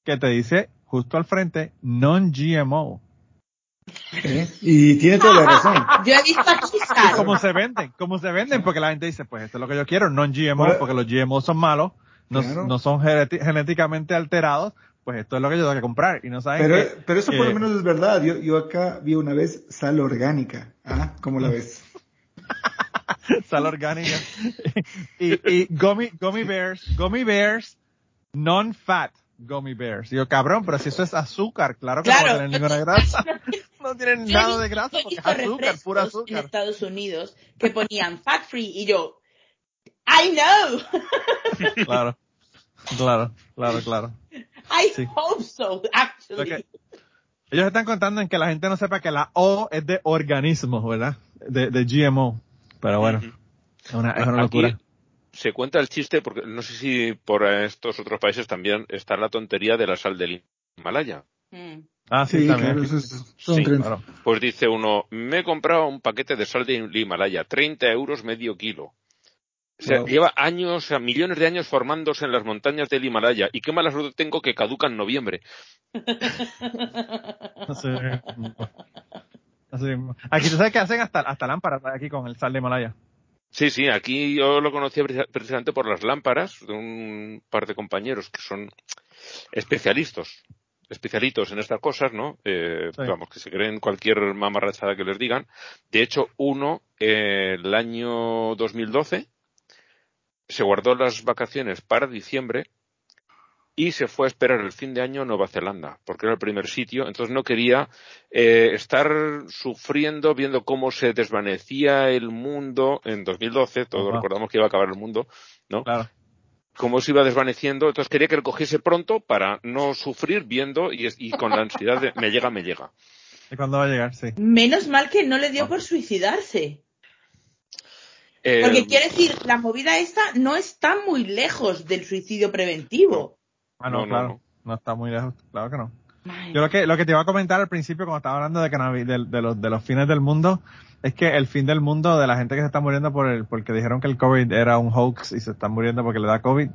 que te dice justo al frente, non-GMO. ¿Eh? Y tiene toda la razón. Yo he visto aquí Y cómo se venden, cómo se venden, porque la gente dice, pues esto es lo que yo quiero, non-GMO, Bueno. porque los GMO son malos, no, Claro. no son genéticamente alterados, pues esto es lo que yo tengo que comprar. Y no saben Pero, que, pero eso por eh, lo menos es verdad. Yo, yo acá vi una vez sal orgánica. ¿Ah? ¿Cómo la ves? Sal orgánica. y, y gummy, gummy bears, gummy bears, non-fat gummy bears. Digo, cabrón, pero si eso es azúcar, claro que no va a tener ninguna grasa. No tienen Yo nada de grasa yo porque es azúcar, pura En azúcar. Estados Unidos que ponían fat free y yo, I know, Claro, claro, claro, claro. I Sí. hope so, Lo actually. que- ellos están contando en que la gente no sepa que la O es de organismos, ¿verdad? De, de GMO. Pero bueno, es una, es una Aquí locura. se cuenta el chiste, porque no sé si por estos otros países también está la tontería de la sal del Himalaya. Mm. Ah, sí, Sí, también. es- son Sí. Claro. Pues dice uno, me he comprado un paquete de sal del Himalaya, 30 euros medio kilo. O sea, Wow. lleva años, o sea, millones de años formándose en las montañas del Himalaya. Y qué mala suerte tengo que caduca en noviembre. Así mismo. Así mismo. Aquí tú sabes que hacen hasta, hasta lámparas aquí con el sal de Himalaya. Sí, sí, aquí yo lo conocía preci- precisamente por las lámparas de un par de compañeros que son especialistas, especialitos en estas cosas, ¿no? Eh, Sí. Vamos, que se creen cualquier mamarrachada que les digan. De hecho, uno, eh, el año 2012, se guardó las vacaciones para diciembre y se fue a esperar el fin de año a Nueva Zelanda, porque era el primer sitio, entonces no quería eh, estar sufriendo viendo cómo se desvanecía el mundo en 2012, todos Ajá. recordamos que iba a acabar el mundo, ¿no? Claro. Cómo se iba desvaneciendo, entonces quería que lo cogiese pronto para no sufrir viendo y, y con la ansiedad de me llega, me llega. ¿Y cuándo va a llegar? Sí. Menos mal que no le dio por suicidarse. Eh, Porque quiere decir, la movida esta no está muy lejos del suicidio preventivo. Ah, no, no, no, claro. no. No está muy lejos, claro que no. Yo lo que, lo que te iba a comentar al principio cuando estaba hablando de, que de, de, los, de los fines del mundo, es que el fin del mundo de la gente que se está muriendo por el, porque dijeron que el COVID era un hoax y se están muriendo porque le da COVID,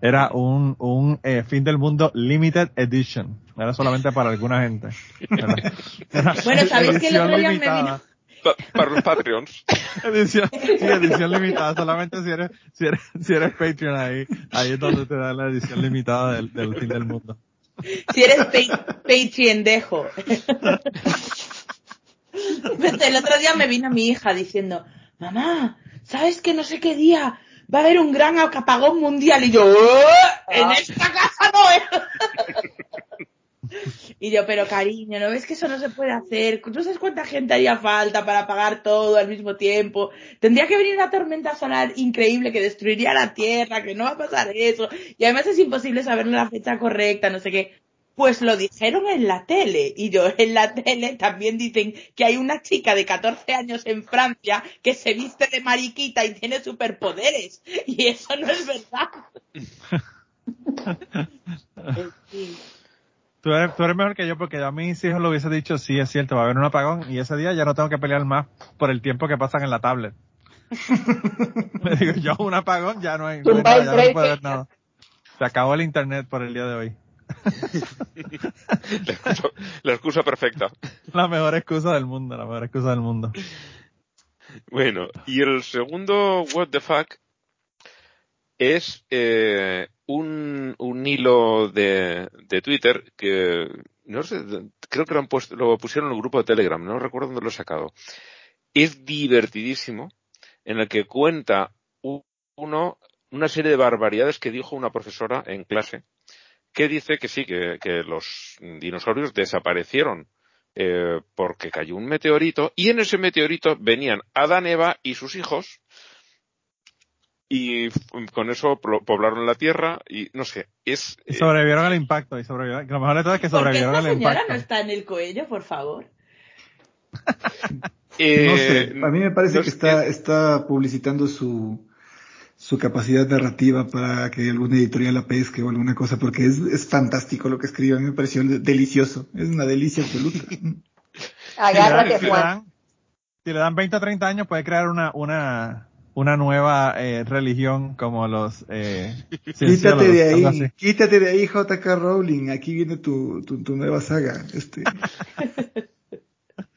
era un, un eh, fin del mundo limited edition. Era solamente para alguna gente. bueno, ¿sabéis que el otro día me vino? Para los Patreons. edición, sí, edición limitada, solamente si eres, si eres, si eres Patreon ahí, ahí es donde te dan la edición limitada del, del fin del mundo. Si eres Patreon dejo. El otro día me vino mi hija diciendo, mamá, ¿sabes que no sé qué día va a haber un gran apagón mundial? Y yo, en ah. esta casa no Y yo, pero cariño, ¿no ves que eso no se puede hacer? ¿No sabes cuánta gente haría falta para apagar todo al mismo tiempo? Tendría que venir una tormenta solar increíble que destruiría la Tierra, que no va a pasar eso. Y además es imposible saber la fecha correcta, no sé qué. Pues lo dijeron en la tele. Y yo en la tele también dicen que hay una chica de 14 años en Francia que se viste de mariquita y tiene superpoderes. Y eso no es verdad. Tú eres, tú eres, mejor que yo porque a mis hijos lo hubiese dicho, sí, es cierto, va a haber un apagón y ese día ya no tengo que pelear más por el tiempo que pasan en la tablet. Me digo, yo un apagón ya no hay, no nada, ya no puedo ver nada. Se acabó el internet por el día de hoy. la, excusa, perfecta. La mejor excusa del mundo, la mejor excusa del mundo. Bueno, y el segundo what the fuck es eh, un, un hilo de, de Twitter que no sé, creo que lo, han puesto, lo pusieron en el grupo de Telegram, no recuerdo dónde lo he sacado. Es divertidísimo, en el que cuenta uno una serie de barbaridades que dijo una profesora en clase que dice que sí, que, que los dinosaurios desaparecieron eh, porque cayó un meteorito y en ese meteorito venían Adán, Eva y sus hijos y con eso poblaron la Tierra y no sé, es... Y sobrevivieron al impacto y sobrevivieron. Lo mejor de todo es que sobrevivieron al impacto. ¿Por qué señora no está en el cuello, por favor? eh, no sé, a mí me parece que está, está publicitando su, su capacidad narrativa para que alguna editorial la pesque o alguna cosa, porque es, es fantástico lo que escribe, a mí me pareció delicioso, es una delicia absoluta. Agárrate, Juan. Si le dan 20 o 30 años puede crear una, una, una nueva eh, religión como los eh, quítate de ahí quítate de ahí JK Rowling aquí viene tu, tu, tu nueva saga este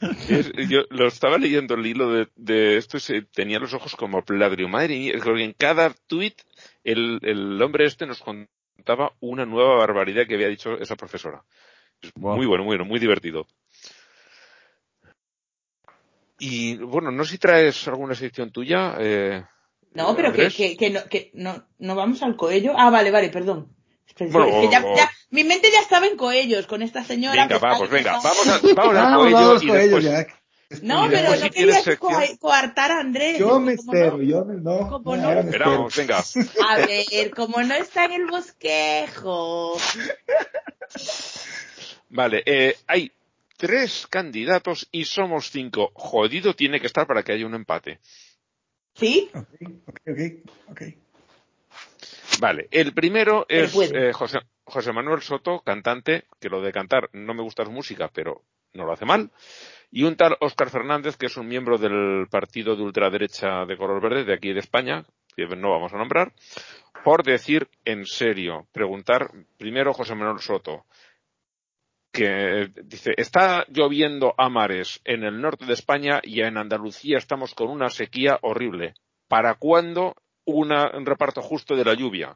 yo lo estaba leyendo el hilo de, de esto y se, tenía los ojos como plagrio. Madre mía, creo que en cada tweet el, el hombre este nos contaba una nueva barbaridad que había dicho esa profesora. Muy bueno, muy bueno, muy divertido. Y bueno, no sé si traes alguna sección tuya. Eh, no, pero que, que, que, no, que no, no vamos al coello. Ah, vale, vale, perdón. Bueno, ya, ya, mi mente ya estaba en Coellos con esta señora. Venga, vamos, pues venga, vamos a, vamos a Coello y después... No, pero no querías coartar a Andrés. Yo me espero, yo me, no. no, no Esperamos, venga. A ver, como no está en el bosquejo. Vale, eh, hay tres candidatos y somos cinco. Jodido tiene que estar para que haya un empate. ¿Sí? Ok, ok, ok. Vale, el primero es eh, José, José Manuel Soto, cantante, que lo de cantar no me gusta su música, pero no lo hace mal. Y un tal Óscar Fernández, que es un miembro del partido de ultraderecha de color verde de aquí de España, que no vamos a nombrar, por decir en serio, preguntar primero José Manuel Soto, que dice, está lloviendo a mares en el norte de España y en Andalucía estamos con una sequía horrible. ¿Para cuándo un reparto justo de la lluvia.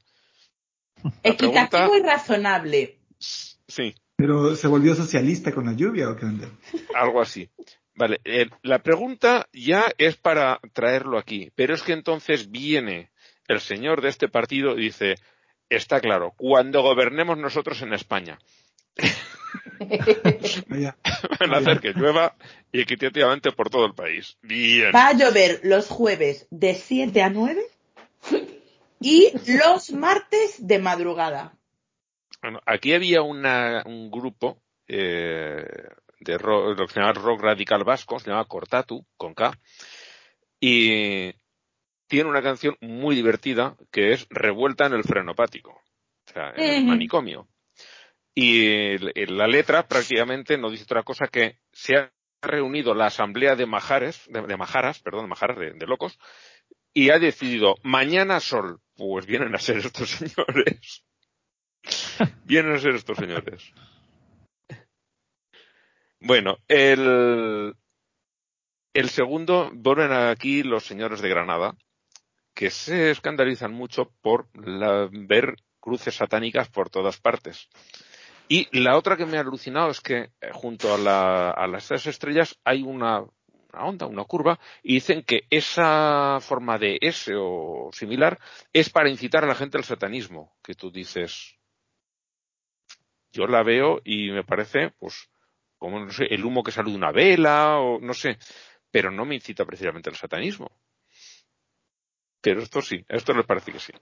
Equitativo y razonable. Sí. Pero se volvió socialista con la lluvia o qué onda? Algo así. Vale, eh, la pregunta ya es para traerlo aquí, pero es que entonces viene el señor de este partido y dice, está claro, cuando gobernemos nosotros en España. Van a hacer que llueva y equitativamente por todo el país. Bien. Va a llover los jueves de 7 a 9 y los martes de madrugada. Bueno, aquí había una, un grupo eh, de rock, lo que se llama rock radical vasco, se llama Cortatu, con K, y tiene una canción muy divertida que es Revuelta en el frenopático, o sea, en el manicomio. Y la letra prácticamente no dice otra cosa que se ha reunido la asamblea de majares, de, majaras, perdón, de majaras, de, locos, y ha decidido mañana sol. Pues vienen a ser estos señores. vienen a ser estos señores. Bueno, el, el segundo, vuelven aquí los señores de Granada, que se escandalizan mucho por ver cruces satánicas por todas partes. Y la otra que me ha alucinado es que eh, junto a, las tres estrellas hay una, una, onda, una curva, y dicen que esa forma de S o similar es para incitar a la gente al satanismo, que tú dices, yo la veo y me parece, pues, como no sé, el humo que sale de una vela, o no sé, pero no me incita precisamente al satanismo. Pero esto sí, esto les parece que sí.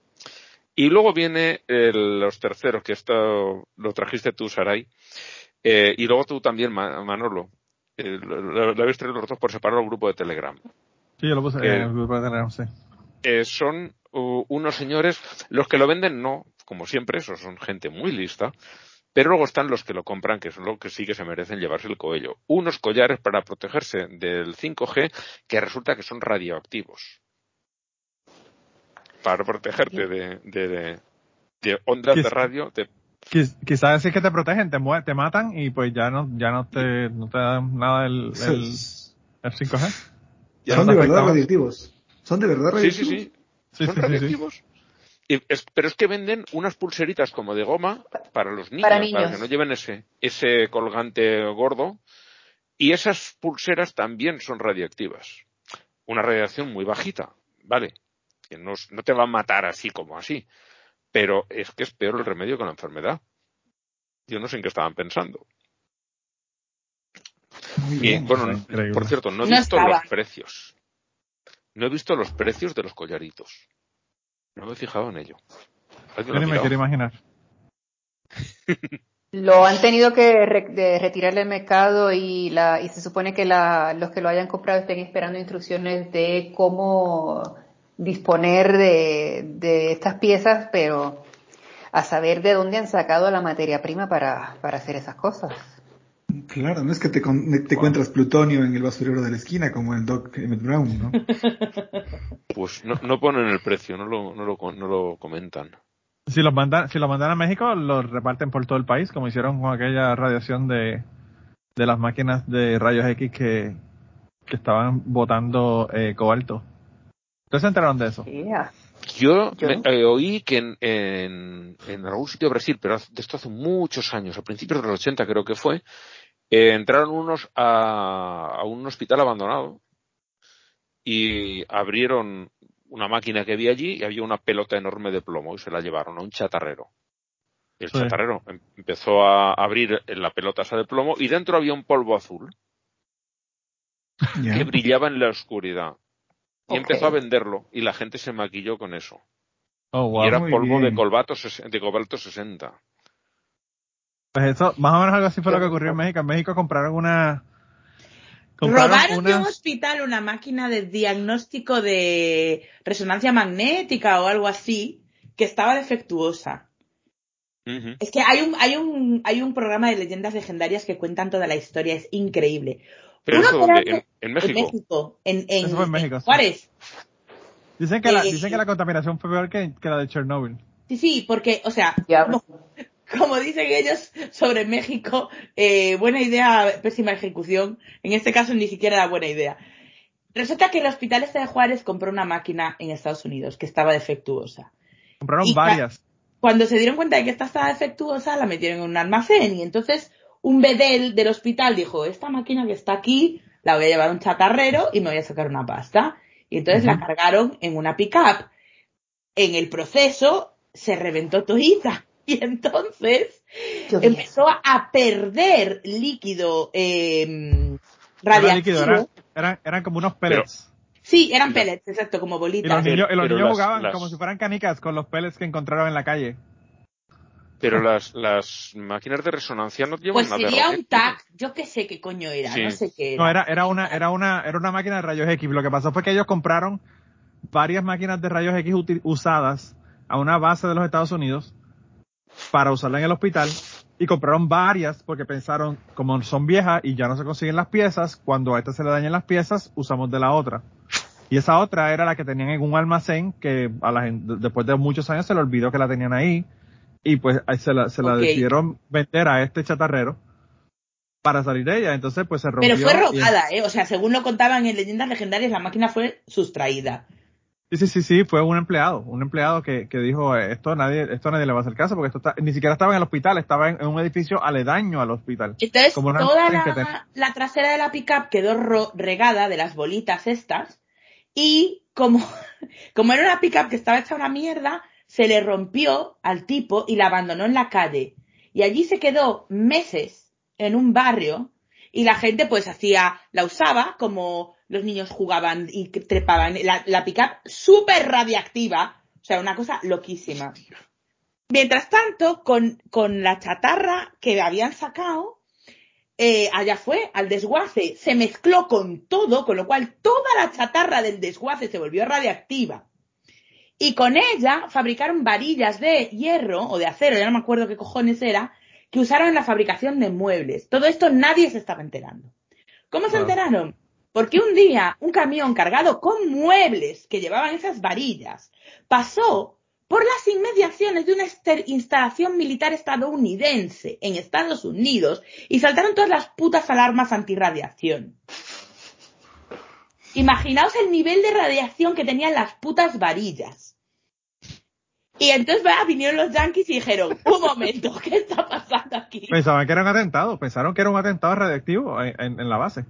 Y luego viene los terceros, que esto lo trajiste tú, Saray, eh, y luego tú también, Manolo. Eh, lo, habéis traído los dos por separar el grupo de Telegram. Sí, yo lo puse en el grupo de Telegram, sí. Eh, son unos señores, los que lo venden no, como siempre, esos son gente muy lista, pero luego están los que lo compran, que son los que sí que se merecen llevarse el cuello. Unos collares para protegerse del 5G que resulta que son radioactivos para protegerte de, de, de, ondas de radio. Te... Quizás es que te protegen, te, te matan y pues ya no, ya no te, no te dan nada el, el, el 5G. Son de verdad radioactivos. Son de verdad radioactivos. Sí, sí, sí. Son radioactivos. pero es que venden unas pulseritas como de goma para los niños, para, niños. para que no lleven ese, ese colgante gordo. Y esas pulseras también son radioactivas. Una radiación muy bajita, ¿vale? No, te va a matar así como así, pero es que es peor el remedio que la enfermedad. Yo no sé en qué estaban pensando. y, bueno, por cierto, no he visto los precios. No he visto los precios de los collaritos. No me he fijado en ello. No me quiero imaginar. Lo han tenido que retirar del mercado y, la, y se supone que la, los que lo hayan comprado estén esperando instrucciones de cómo disponer de, de estas piezas, pero a saber de dónde han sacado la materia prima para, para hacer esas cosas. Claro, no es que te, te encuentras plutonio en el basurero de la esquina como el Doc Emmett Brown, ¿no? Pues no, no ponen el precio, no lo, no lo, no lo comentan. Si los mandan, si lo mandan a México, los reparten por todo el país, como hicieron con aquella radiación de, de las máquinas de rayos X que, que estaban botando eh, cobalto. ¿Ustedes se enteraron de eso? Yo, eh, oí que en, en, algún sitio de Brasil, pero de esto hace muchos años, a principios de los 80 creo que fue, eh, entraron unos a, a, un hospital abandonado y abrieron una máquina que había allí y había una pelota enorme de plomo y se la llevaron a un chatarrero. El chatarrero em, empezó a abrir la pelota esa de plomo y dentro había un polvo azul que brillaba en la oscuridad y empezó a venderlo y la gente se maquilló con eso. Oh, y era polvo de, colbato, de cobalto 60. Pues eso, más o menos algo así fue lo que ocurrió en México. En México compraron una... Robaron de un hospital una máquina de diagnóstico de resonancia magnética o algo así que estaba defectuosa. Es que hay un, hay un, hay un programa de leyendas legendarias que cuentan toda la historia, es increíble. ¿Pero eso dónde? ¿En, México? En México. En, en, eso fue en México. Juárez. Dicen que, la, eh, dicen que la contaminación fue peor que, que la de Chernobyl. Sí, sí, porque, o sea, como, dicen ellos sobre México, eh, buena idea, pésima ejecución. En este caso ni siquiera era buena idea. Resulta que el hospital este de Juárez compró una máquina en Estados Unidos que estaba defectuosa. Compraron varias. Cuando se dieron cuenta de que esta estaba defectuosa, la metieron en un almacén y entonces un bedel del hospital dijo, esta máquina que está aquí la voy a llevar a un chatarrero y me voy a sacar una pasta. Y entonces la cargaron en una pickup. En el proceso se reventó todita. Y entonces empezó a perder líquido eh, radiactivo. eran, eran, como unos pellets. sí, eran pellets, exacto, como bolitas. Y los niños, jugaban como si fueran canicas con los pellets que encontraron en la calle. Pero las, las máquinas de resonancia no llevan pues nada sería un TAC, yo qué sé qué coño era, no sé qué era. No, era, era una, era una, era una máquina de rayos X. Lo que pasó fue que ellos compraron varias máquinas de rayos X usadas a una base de los Estados Unidos para usarla en el hospital y compraron varias porque pensaron, como son viejas y ya no se consiguen las piezas, cuando a esta se le dañen las piezas, usamos de la otra. Y esa otra era la que tenían en un almacén que a la gente, después de muchos años se le olvidó que la tenían ahí y pues ahí se la, se la decidieron vender a este chatarrero para salir de ella. Entonces pues se rompió. Pero fue y- robada, ¿eh? O sea, según lo contaban en Leyendas Legendarias, la máquina fue sustraída. Sí, sí, sí, sí, fue un empleado, un empleado que, que dijo, eh, esto nadie, esto nadie le va a hacer caso porque esto está, ni siquiera estaba en el hospital, estaba en, en un edificio aledaño al hospital. Entonces, Como toda la, la trasera de la pickup quedó ro- regada de las bolitas estas y como, como era una pickup que estaba hecha una mierda, se le rompió al tipo y la abandonó en la calle. Y allí se quedó meses en un barrio y la gente pues hacía, la usaba como los niños jugaban y trepaban. La, la pickup súper radiactiva, o sea, una cosa loquísima. Mientras tanto, con, con la chatarra que habían sacado, eh, allá fue, al desguace, se mezcló con todo, con lo cual toda la chatarra del desguace se volvió radiactiva. Y con ella fabricaron varillas de hierro o de acero, ya no me acuerdo qué cojones era, que usaron en la fabricación de muebles. Todo esto nadie se estaba enterando. ¿Cómo se Claro. enteraron? Porque un día un camión cargado con muebles que llevaban esas varillas pasó por las inmediaciones de una instalación militar estadounidense en Estados Unidos y saltaron todas las putas alarmas antirradiación. Imaginaos el nivel de radiación que tenían las putas varillas. Y entonces vinieron los yankees y dijeron, un momento, ¿qué está pasando aquí? Pensaban que era un atentado, pensaron que era un atentado radiactivo en, en- en la base.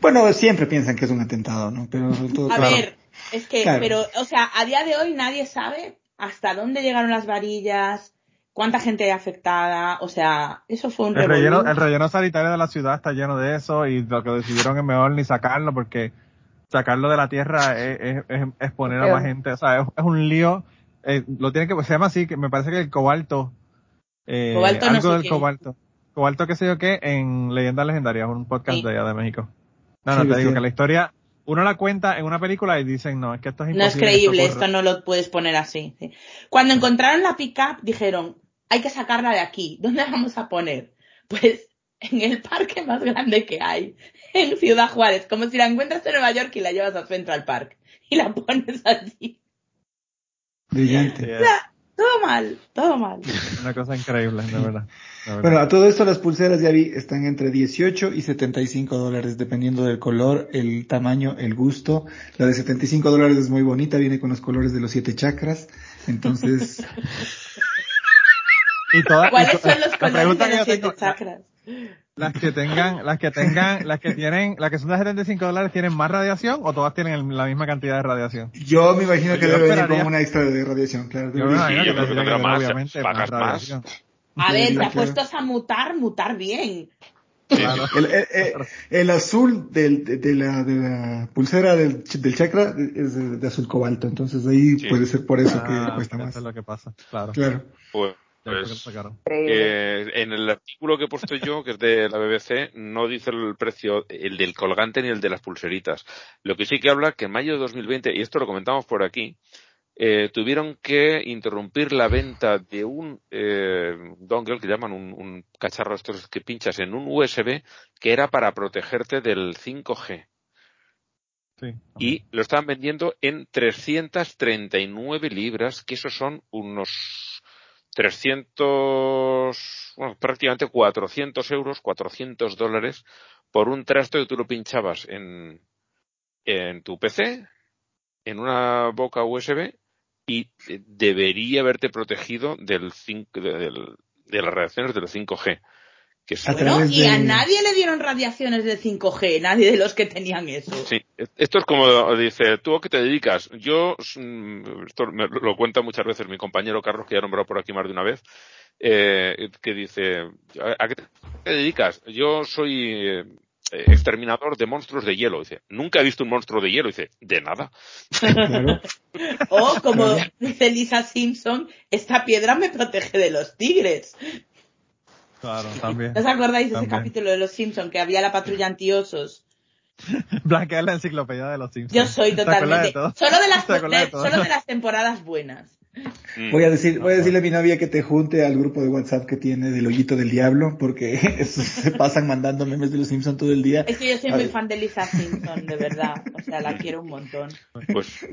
Bueno, siempre piensan que es un atentado, ¿no? Pero todo A ver, es que, Claro. pero, o sea, a día de hoy nadie sabe hasta dónde llegaron las varillas, cuánta gente hay afectada, o sea, eso fue un El relleno, el relleno sanitario de la ciudad está lleno de eso y lo que decidieron es mejor ni sacarlo porque sacarlo de la tierra es, es- es exponer a más gente. O sea, es, es un lío. Eh, lo tiene que, se llama así, que me parece que el cobalto, eh, Cobalto no algo sé del qué. cobalto. Cobalto qué sé yo qué en Leyendas Legendarias, un podcast Sí. de allá de México. No, no, Sí, te digo sí. que la historia, uno la cuenta en una película y dicen, no, es que esto es No es imposible. creíble, ocurra". esto no lo puedes poner así. sí. Cuando encontraron la pickup, dijeron, hay que sacarla de aquí. ¿Dónde la vamos a poner? Pues en el parque más grande que hay, en Ciudad Juárez. Como si la encuentras en Nueva York y la llevas a Central Park. Y la pones allí. Brillante. O sea, todo mal, todo mal. una cosa increíble, de verdad. de verdad. Bueno, a todo esto las pulseras ya vi, están entre 18 y 75 dólares, dependiendo del color, el tamaño, el gusto. La de 75 dólares es muy bonita, viene con los colores de los siete chakras. Entonces, y todas, y ¿Cuáles to- son los la colores pregunta de yo siete tengo- chakras? Las que tengan, las que tengan, las que tienen, las que son de 75 dólares tienen más radiación o todas tienen el- la misma cantidad de radiación. yo me imagino que debe venir con una extra de radiación, claro. Yo imagino yo que creo que más, obviamente pagas más. radiación. A ver, Sí, te puesto a mutar, mutar bien. Claro. El, el- el- el azul del, de, la, de la pulsera del, ch- del chakra es de, de azul cobalto, entonces ahí Sí. puede ser por eso Ah, que cuesta eso más. es lo que pasa, claro. Claro. Pues, pues, eh, en el artículo que he puesto yo, que es de la BBC, no dice el precio, el del colgante ni el de las pulseritas. Lo que sí que habla que en mayo de 2020, y esto lo comentamos por aquí, eh, tuvieron que interrumpir la venta de un eh, dongle que llaman un, un cacharro estos que pinchas en un USB que era para protegerte del 5G Sí. y lo estaban vendiendo en 339 libras, que esos son unos 300, bueno, prácticamente 400 euros, 400 dólares por un trasto que tú lo pinchabas en, en tu PC, en una boca USB y debería haberte protegido del 5, de, las reacciones del 5G. Que es- Bueno, y a nadie le dieron radiaciones de 5G, nadie de los que tenían eso. Sí, esto es como dice, ¿tú a qué te dedicas? Yo, mm, esto me lo cuenta muchas veces mi compañero Carlos, que ya ha nombrado por aquí más de una vez, eh, que dice, ¿a a qué te dedicas? Yo soy eh, exterminador de monstruos de hielo. Dice, nunca he visto un monstruo de hielo. Dice, de nada. Claro. O como dice Lisa Simpson, esta piedra me protege de los tigres. Claro, también. ¿No os acordáis de ese capítulo de los Simpson que había la patrulla antiosos? Blanca es la enciclopedia de los Simpsons. Yo soy ¿Te acuerdas totalmente. de? Solo de las, solo de las temporadas buenas. Mm. Voy a decir, voy a decirle a mi novia que te junte al grupo de WhatsApp que tiene del hoyito del diablo, porque se pasan mandando memes de los Simpsons todo el día. Es que yo soy A muy ver. fan de Lisa Simpson, de verdad. O sea, la quiero un montón. Pues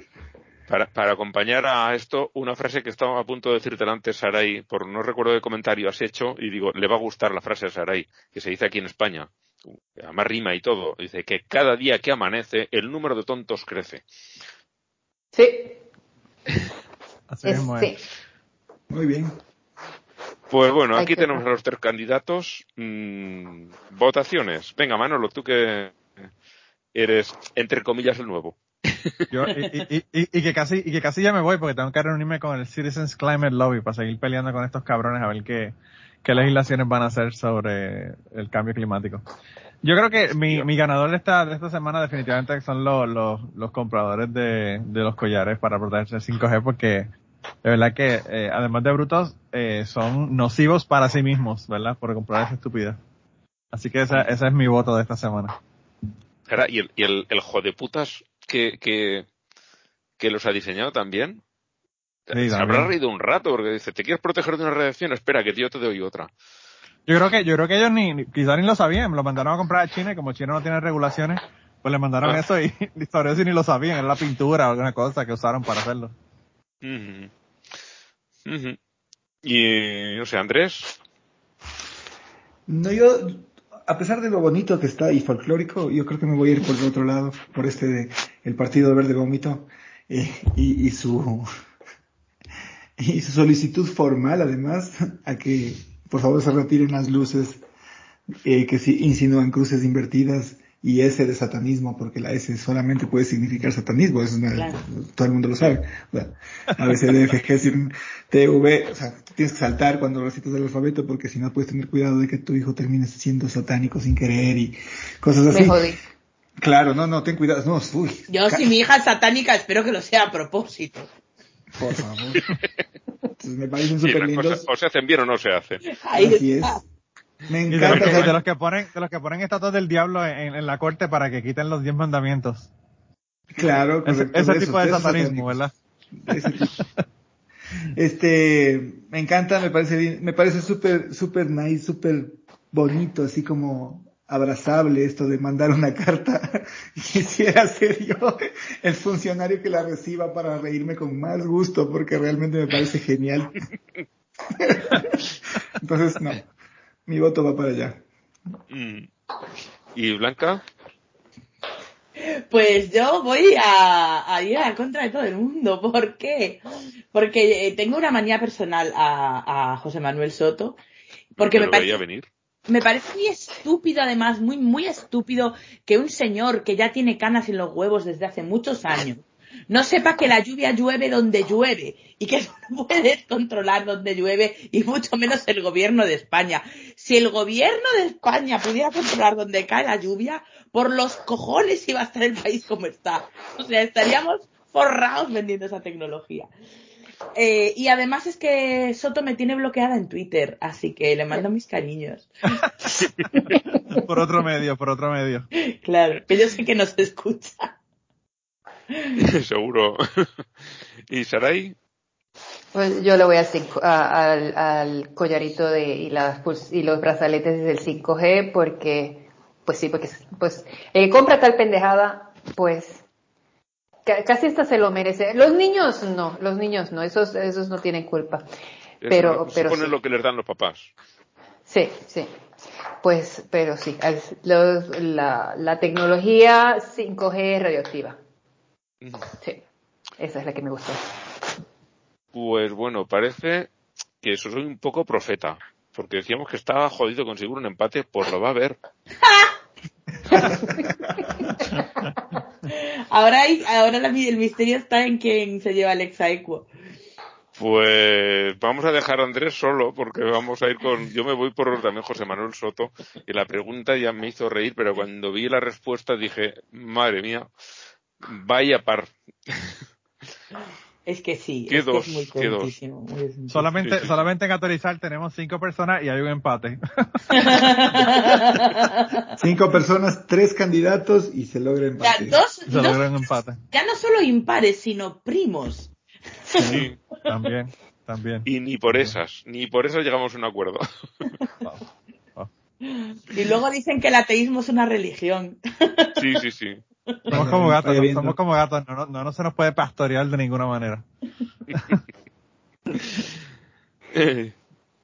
para, para acompañar a esto, una frase que estaba a punto de decirte antes, Saray, por no recuerdo qué comentario has hecho, y digo, le va a gustar la frase a Saray, que se dice aquí en España, además rima y todo, dice que cada día que amanece, el número de tontos crece. Sí, Así es, sí. Muy bien. Pues bueno, aquí tenemos a los tres candidatos. Mm, votaciones. Venga, Manolo, tú que eres, entre comillas, el nuevo. Yo, y, y, y, y que casi, y que casi ya me voy porque tengo que reunirme con el Citizens Climate Lobby para seguir peleando con estos cabrones a ver qué, qué legislaciones van a hacer sobre el cambio climático. Yo creo que mi, mi ganador de esta, de esta semana definitivamente son los, los, los compradores de, de los collares para protegerse del 5G porque de verdad que eh, además de brutos eh, son nocivos para sí mismos, ¿verdad? Por comprar esa estupidez. Así que esa, ese es mi voto de esta semana. Era, Y el, y el, el jodeputas que, que, que los ha diseñado también. Sí, se habrá reído un rato porque dice, ¿te quieres proteger de una radiación? Espera, que yo te doy otra. Yo creo que, yo creo que ellos ni, ni- quizás ni lo sabían, lo mandaron a comprar a China y como China no tiene regulaciones, pues le mandaron Ah. eso y, y sobre eso ni lo sabían, era la pintura o alguna cosa que usaron para hacerlo. Ujú. Y, no sé, Andrés. No, yo, a pesar de lo bonito que está y folclórico, yo creo que me voy a ir por el otro lado, por este de el Partido Verde Vómito, eh, y, y su, y su solicitud formal además a que por favor se retiren las luces eh, que sí insinúan cruces invertidas y S de satanismo, porque la S solamente puede significar satanismo, eso es una- Claro. todo el mundo lo sabe. Bueno, a veces D, F, G, sin- T, V, o sea, tienes que saltar cuando recitas el alfabeto porque si no puedes tener cuidado de que tu hijo termine siendo satánico sin querer y cosas así. Me jodí. Claro, no, no, ten cuidado, no, uy. Yo, si mi hija es satánica, espero que lo sea a propósito. Por favor. Entonces me parecen súper lindos. cosas o se hacen bien o no se hacen. Ahí Así es. Me Y de los, encanta. que, de los que ponen, de los que ponen estatuas del diablo en, en la corte para que quiten los diez mandamientos. Claro, Ese, correcto, ese de tipo de satanismo. ¿verdad? Ese tipo. Este, me encanta, me parece bien, me parece súper, súper nice, súper bonito, así como abrazable esto de mandar una carta. Quisiera ser yo el funcionario que la reciba para reírme con más gusto, porque realmente me parece genial. Entonces, no, mi voto va para allá. ¿Y Blanca? Pues yo voy a, a ir a contra de todo el mundo. ¿Por qué? Porque eh, tengo una manía personal a, a José Manuel Soto. Porque Me me lo veía parece, venir. Me parece muy estúpido, además, muy, muy estúpido que un señor que ya tiene canas en los huevos desde hace muchos años no sepa que la lluvia llueve donde llueve y que no puedes controlar donde llueve y mucho menos el gobierno de España. Si el gobierno de España pudiera controlar donde cae la lluvia, por los cojones iba a estar el país como está. O sea, estaríamos forrados vendiendo esa tecnología. Eh, y además es que Soto me tiene bloqueada en Twitter, así que le mando mis cariños. Por otro medio, por otro medio. Claro, que yo sé que nos escucha. Seguro. ¿Y Saray? Pues yo le voy al, cinco- a- al, al collarito de, y, las, puls- y los brazaletes del 5G porque, pues sí, porque pues eh, compra tal pendejada, pues casi hasta se lo merece. Los niños no, los niños no, esos, esos no tienen culpa. Eso, Pero, ¿no? pero Supone sí. lo que les dan los papás. Sí, sí. Pues, pero sí, los- la, la tecnología 5G radioactiva. Mm. Sí, esa es la que me gustó. Pues bueno, parece que eso soy un poco profeta. Porque decíamos que estaba jodido conseguir un empate, pues lo va a ver. Ahora, ahora la- el misterio está en quién se lleva Alexa Equo. Pues vamos a dejar a Andrés solo porque vamos a ir con... Yo me voy por también José Manuel Soto y la pregunta ya me hizo reír, pero cuando vi la respuesta dije, madre mía, vaya par. Es que sí, ¿Qué es, que es muy tontísimo. Solamente, Sí, sí. solamente en autorizar tenemos cinco personas y hay un empate. Cinco personas, tres candidatos y se logra O sea, empate. dos, Se dos- logra un empate. ya no solo impares, sino primos. Sí. También, también. Y ni por esas, ni por esas llegamos a un acuerdo. Y luego dicen que el ateísmo es una religión. Sí, sí, sí. Somos como gatos, no- somos como gatos, no, no, no, se nos puede pastorear de ninguna manera.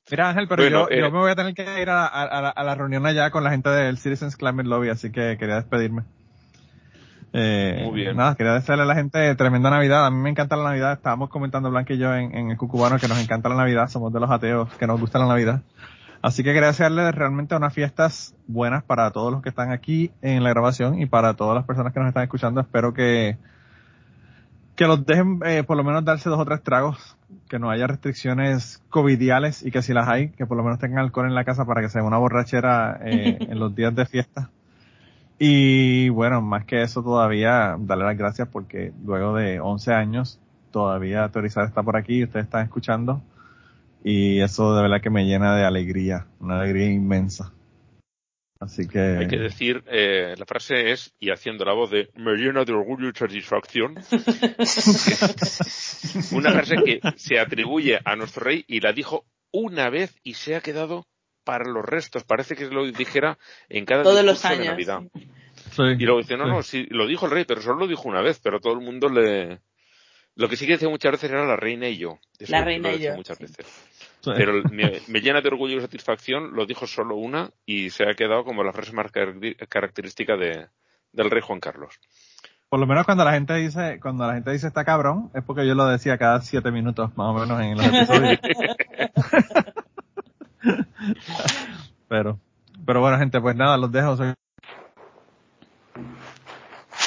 Mira Ángel, pero Bueno, yo, eh, yo me voy a tener que ir a, a- a la, a la reunión allá con la gente del Citizens Climate Lobby, así que quería despedirme. Eh, Muy bien. Nada, quería desearle a la gente tremenda Navidad. A mí me encanta la Navidad. Estábamos comentando Blanca y yo en, en el Cucubano que nos encanta la Navidad. Somos de los ateos que nos gusta la Navidad. Así que quería desearle realmente unas fiestas buenas para todos los que están aquí en la grabación y para todas las personas que nos están escuchando. Espero que, que los dejen eh, por lo menos darse dos o tres tragos, que no haya restricciones covidiales y que si las hay, que por lo menos tengan alcohol en la casa para que sea una borrachera eh, en los días de fiesta. Y bueno, más que eso todavía, darle las gracias porque luego de 11 años todavía Teorizar está por aquí y ustedes están escuchando. Y eso de verdad que me llena de alegría, una alegría inmensa. Así que... Hay que decir, eh, la frase es, y haciendo la voz de, me llena de orgullo y satisfacción. Una frase que se atribuye a nuestro rey y la dijo una vez y se ha quedado para los restos. Parece que lo dijera en cada Todos los de años. Navidad. Sí, Y luego dice, no, sí. no, sí, lo dijo el rey, pero solo lo dijo una vez, pero todo el mundo le... Lo que sí que decía muchas veces era la reina y yo. Eso La lo reina y yo, Muchas sí. veces. Pero me, me llena de orgullo y satisfacción, lo dijo solo una y se ha quedado como la frase más característica de, del rey Juan Carlos. Por lo menos cuando la gente dice, cuando la gente dice está cabrón, es porque yo lo decía cada siete minutos, más o menos, en los episodios. pero, pero bueno, gente, pues nada, los dejo. Soy-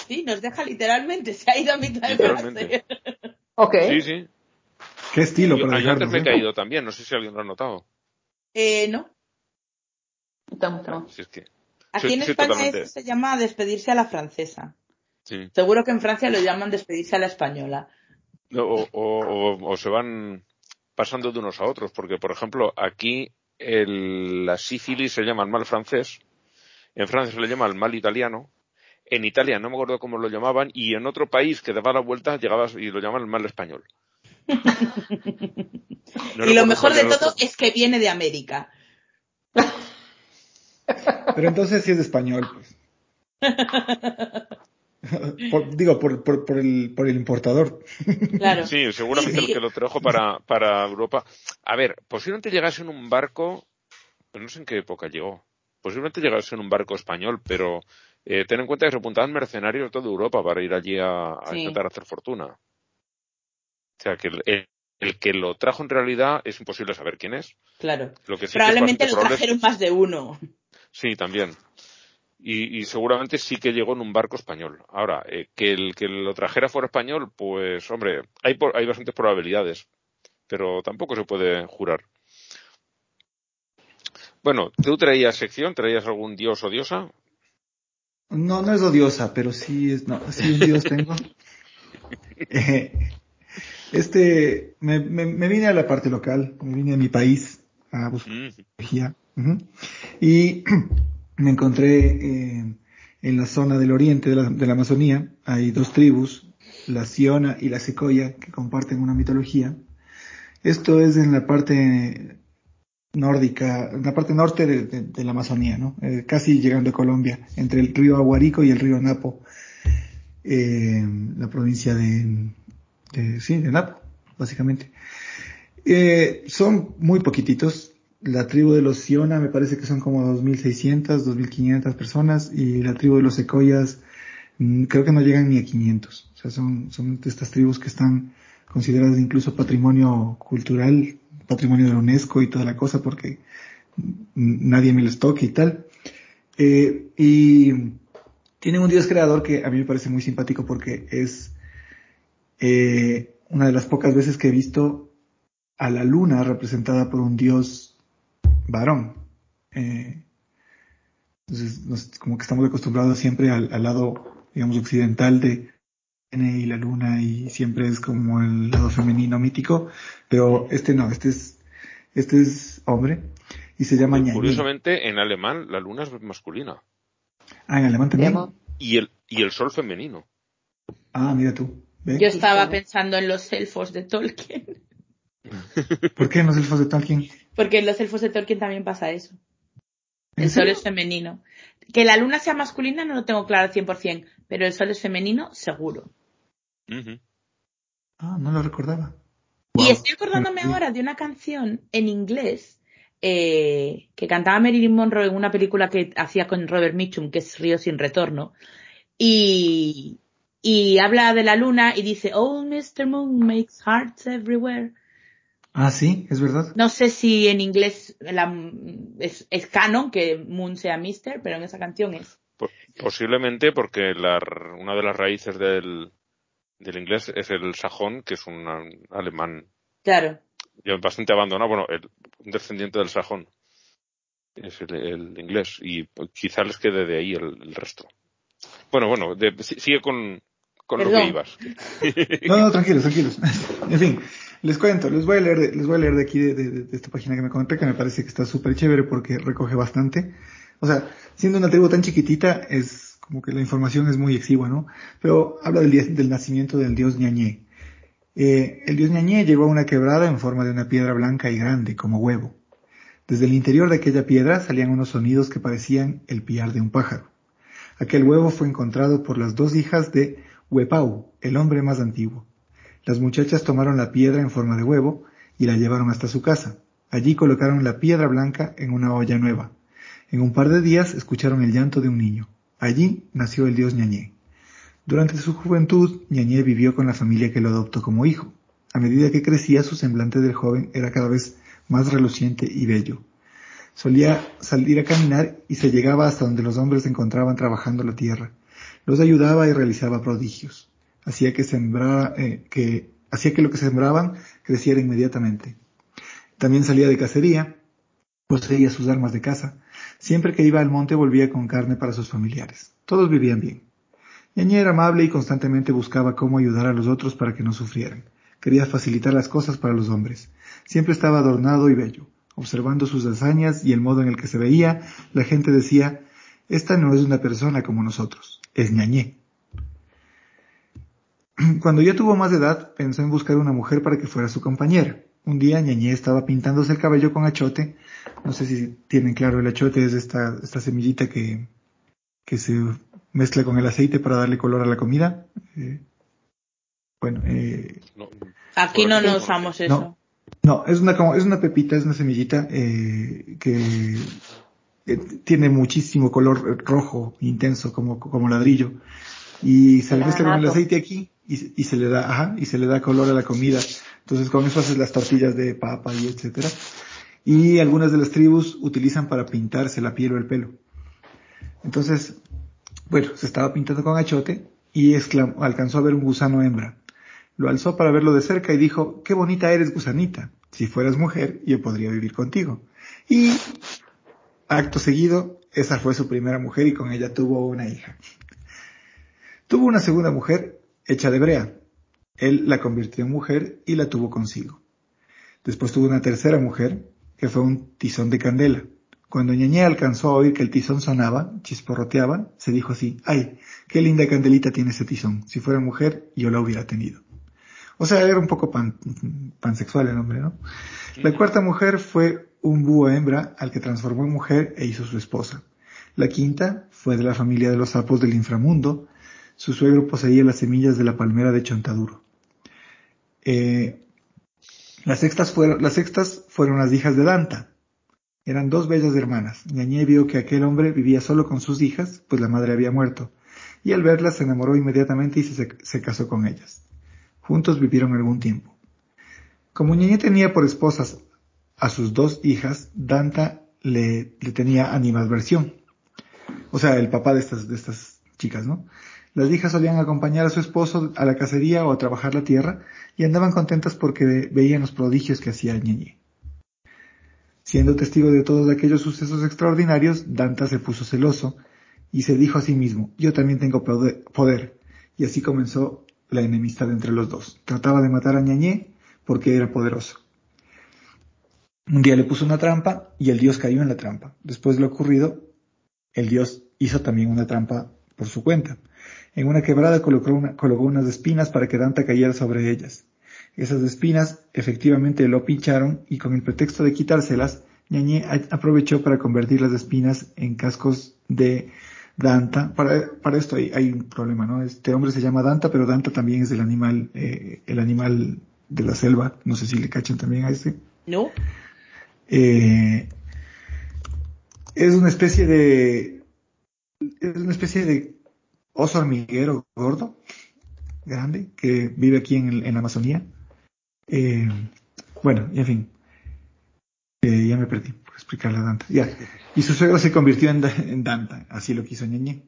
Sí, nos deja literalmente, se ha ido a mitad de frase. Ok. Sí, sí. Qué estilo Yo, para yo antes me he ¿eh? caído también, no sé si alguien lo ha notado. Eh, no. Estamos, estamos. Si es que, Aquí Soy- en España totalmente- eso se llama despedirse a la francesa. sí. Seguro que en Francia lo llaman despedirse a la española. No, O, o- o- o se van pasando de unos a otros, porque por ejemplo aquí el- la sífilis se llama el mal francés, en Francia se le llama el mal italiano, en Italia no me acuerdo cómo lo llamaban, y en otro país que daba la vuelta llegabas y lo llaman el mal español. No y lo mejor de todo es que viene de América. Pero entonces sí es español, pues. Por- digo, por, por, por, el, por el importador. Claro. Sí, seguramente Sí, sí. el que lo trajo para, para Europa. A ver, posiblemente llegase en un barco, pero no sé en qué época llegó. Posiblemente llegase en un barco español, pero eh, ten en cuenta que se apuntaban mercenarios de toda Europa para ir allí a, a Sí. intentar hacer fortuna. O sea, que el, el- el que lo trajo en realidad es imposible saber quién es. Claro. Lo que sí que es Probablemente lo es- trajeron más de uno. Sí, también. Y, y seguramente sí que llegó en un barco español. Ahora, eh, que el que lo trajera fuera español, pues, hombre, hay, por- hay bastantes probabilidades, pero tampoco se puede jurar. Bueno, ¿tú traías sección? ¿Traías algún dios o diosa? No, no es odiosa, pero sí es, no, sí un dios tengo. Eh, este, me, me, me vine a la parte local, me vine a mi país a buscar Mm, energía. Ujú. Y me encontré eh, en la zona del oriente de la, de la Amazonía. Hay dos tribus, la Siona y la Secoya, que comparten una mitología. Esto es en la parte nórdica, en la parte norte de, de- de la Amazonía, ¿no? Eh, casi llegando a Colombia, entre el río Aguarico y el río Napo, eh, la provincia de, de, sí, de Napo, básicamente. Eh, son muy poquititos. La tribu de los Siona me parece que son como 2.600, 2.500 personas y la tribu de los Secoyas mm, creo que no llegan ni a 500. O sea, son, de estas tribus que están consideradas incluso patrimonio cultural, patrimonio de la UNESCO y toda la cosa porque mm, nadie me les toque y tal. Eh, y tienen un dios creador que a mí me parece muy simpático porque es eh, una de las pocas veces que he visto a la luna representada por un dios varón. Eh, entonces, nos- como que estamos acostumbrados siempre al, al lado, digamos, occidental de, y la luna y siempre es como el lado femenino mítico, pero este no, este es, este es hombre y se llama. Curiosamente, en alemán la luna es masculina. Ah, en alemán también. Y el, y el sol femenino. Ah, mira tú. Yo estaba pensando en los elfos de Tolkien. ¿Por qué en los elfos de Tolkien? Porque en los elfos de Tolkien también pasa eso. ¿En El sol es femenino. Que la luna sea masculina no lo tengo claro al 100%, pero el sol es femenino seguro. Ah, no lo recordaba. Y Wow. estoy acordándome ahora de una canción en inglés eh, que cantaba Marilyn Monroe en una película que hacía con Robert Mitchum, que es Río sin retorno. Y, y habla de la luna y dice, Oh, Mr. Moon makes hearts everywhere. Ah, sí, es verdad. No sé si en inglés la- es, es canon que Moon sea Mister, pero en esa canción es. Po- Posiblemente porque la una de las raíces del, del inglés es el sajón, que es un um, alemán Claro. bastante abandonado, bueno, el, un descendiente del sajón. Es el, el inglés. Y pues, quizá les quede de ahí el, el resto. Bueno, bueno, de- si- sigue con, con lo Perdón. que ibas. No, no, tranquilos, tranquilos. En fin, les cuento, les voy a leer, de- les voy a leer de aquí de, de- de esta página que me conté, que me parece que está súper chévere porque recoge bastante. O sea, siendo una tribu tan chiquitita, es como que la información es muy exigua, ¿no? Pero habla del nacimiento del dios Ñañé. Eh, el dios Ñañé llegó a una quebrada en forma de una piedra blanca y grande, como huevo. Desde el interior de aquella piedra salían unos sonidos que parecían el piar de un pájaro. Aquel huevo fue encontrado por las dos hijas de Huepau, el hombre más antiguo. Las muchachas tomaron la piedra en forma de huevo y la llevaron hasta su casa. Allí colocaron la piedra blanca en una olla nueva. En un par de días escucharon el llanto de un niño. Allí nació el dios Ñañé. Durante su juventud, Ñañé vivió con la familia que lo adoptó como hijo. A medida que crecía, su semblante del joven era cada vez más reluciente y bello. Solía salir a caminar y se llegaba hasta donde los hombres se encontraban trabajando la tierra. Los ayudaba y realizaba prodigios. Hacía que, sembrara, eh, que, hacía que lo que sembraban creciera inmediatamente. También salía de cacería, poseía sus armas de caza. Siempre que iba al monte volvía con carne para sus familiares. Todos vivían bien. Ñañé era amable y constantemente buscaba cómo ayudar a los otros para que no sufrieran. Quería facilitar las cosas para los hombres. Siempre estaba adornado y bello. Observando sus hazañas y el modo en el que se veía, la gente decía, esta no es una persona como nosotros, es Ñañé. Cuando ya tuvo más edad, pensó en buscar una mujer para que fuera su compañera. Un día Ñañé estaba pintándose el cabello con achote. No sé si tienen claro, el achote es esta, esta semillita que, que se mezcla con el aceite para darle color a la comida. Eh, bueno, eh, No, Aquí no nos usamos No. eso. no, es una, como, es una pepita, es una semillita eh, que eh, tiene muchísimo color rojo, intenso, como, como ladrillo. Y se le mezcla con el aceite aquí y, se- y se le da, ajá, y se le da color a la comida. Entonces con eso haces las tortillas de papa y etcétera. Y algunas de las tribus utilizan para pintarse la piel o el pelo. Entonces, bueno, se estaba pintando con achote y exclamó- alcanzó a ver un gusano hembra. Lo alzó para verlo de cerca y dijo, qué bonita eres, gusanita. Si fueras mujer, yo podría vivir contigo. Y, acto seguido, esa fue su primera mujer y con ella tuvo una hija. Tuvo una segunda mujer, hecha de brea. Él la convirtió en mujer y la tuvo consigo. Después tuvo una tercera mujer, que fue un tizón de candela. Cuando Ñañé alcanzó a oír que el tizón sonaba, chisporroteaba, se dijo así, ay, qué linda candelita tiene ese tizón. Si fuera mujer, yo la hubiera tenido. O sea, era un poco pan, pansexual el hombre, ¿no? La cuarta mujer fue un búho hembra al que transformó en mujer e hizo su esposa. La quinta fue de la familia de los sapos del inframundo. Su suegro poseía las semillas de la palmera de Chontaduro. Eh, las, sextas fueron, las hijas de Danta. Eran dos bellas hermanas. Ñañé vio que aquel hombre vivía solo con sus hijas, pues la madre había muerto, y al verlas se enamoró inmediatamente y se, se casó con ellas. Juntos vivieron algún tiempo. Como Ñañé tenía por esposas a sus dos hijas, Danta le, tenía animadversión. O sea, el papá de estas, de estas chicas, ¿no? Las hijas solían acompañar a su esposo a la cacería o a trabajar la tierra y andaban contentas porque veían los prodigios que hacía Ñeñe. Siendo testigo de todos aquellos sucesos extraordinarios, Danta se puso celoso y se dijo a sí mismo, yo también tengo poder, y así comenzó la enemistad entre los dos. Trataba de matar a Ñañé porque era poderoso. Un día le puso una trampa y el dios cayó en la trampa. Después de lo ocurrido, el dios hizo también una trampa por su cuenta. En una quebrada colocó, unas espinas para que Danta cayera sobre ellas. Esas espinas efectivamente lo pincharon y con el pretexto de quitárselas, Ñañé aprovechó para convertir las espinas en cascos de Danta. Para, esto hay, hay, un problema, ¿no? Este hombre se llama Danta, pero Danta también es el animal, eh, el animal de la selva. No sé si le cachan también a este. No. Eh, es una especie de, es una especie de oso hormiguero gordo, grande, que vive aquí en, en la Amazonía. Eh, bueno, y en fin. Eh, ya me perdí por explicarle a Danta. Ya. Y su suegro se convirtió en, Danta, así lo quiso Ñeñé.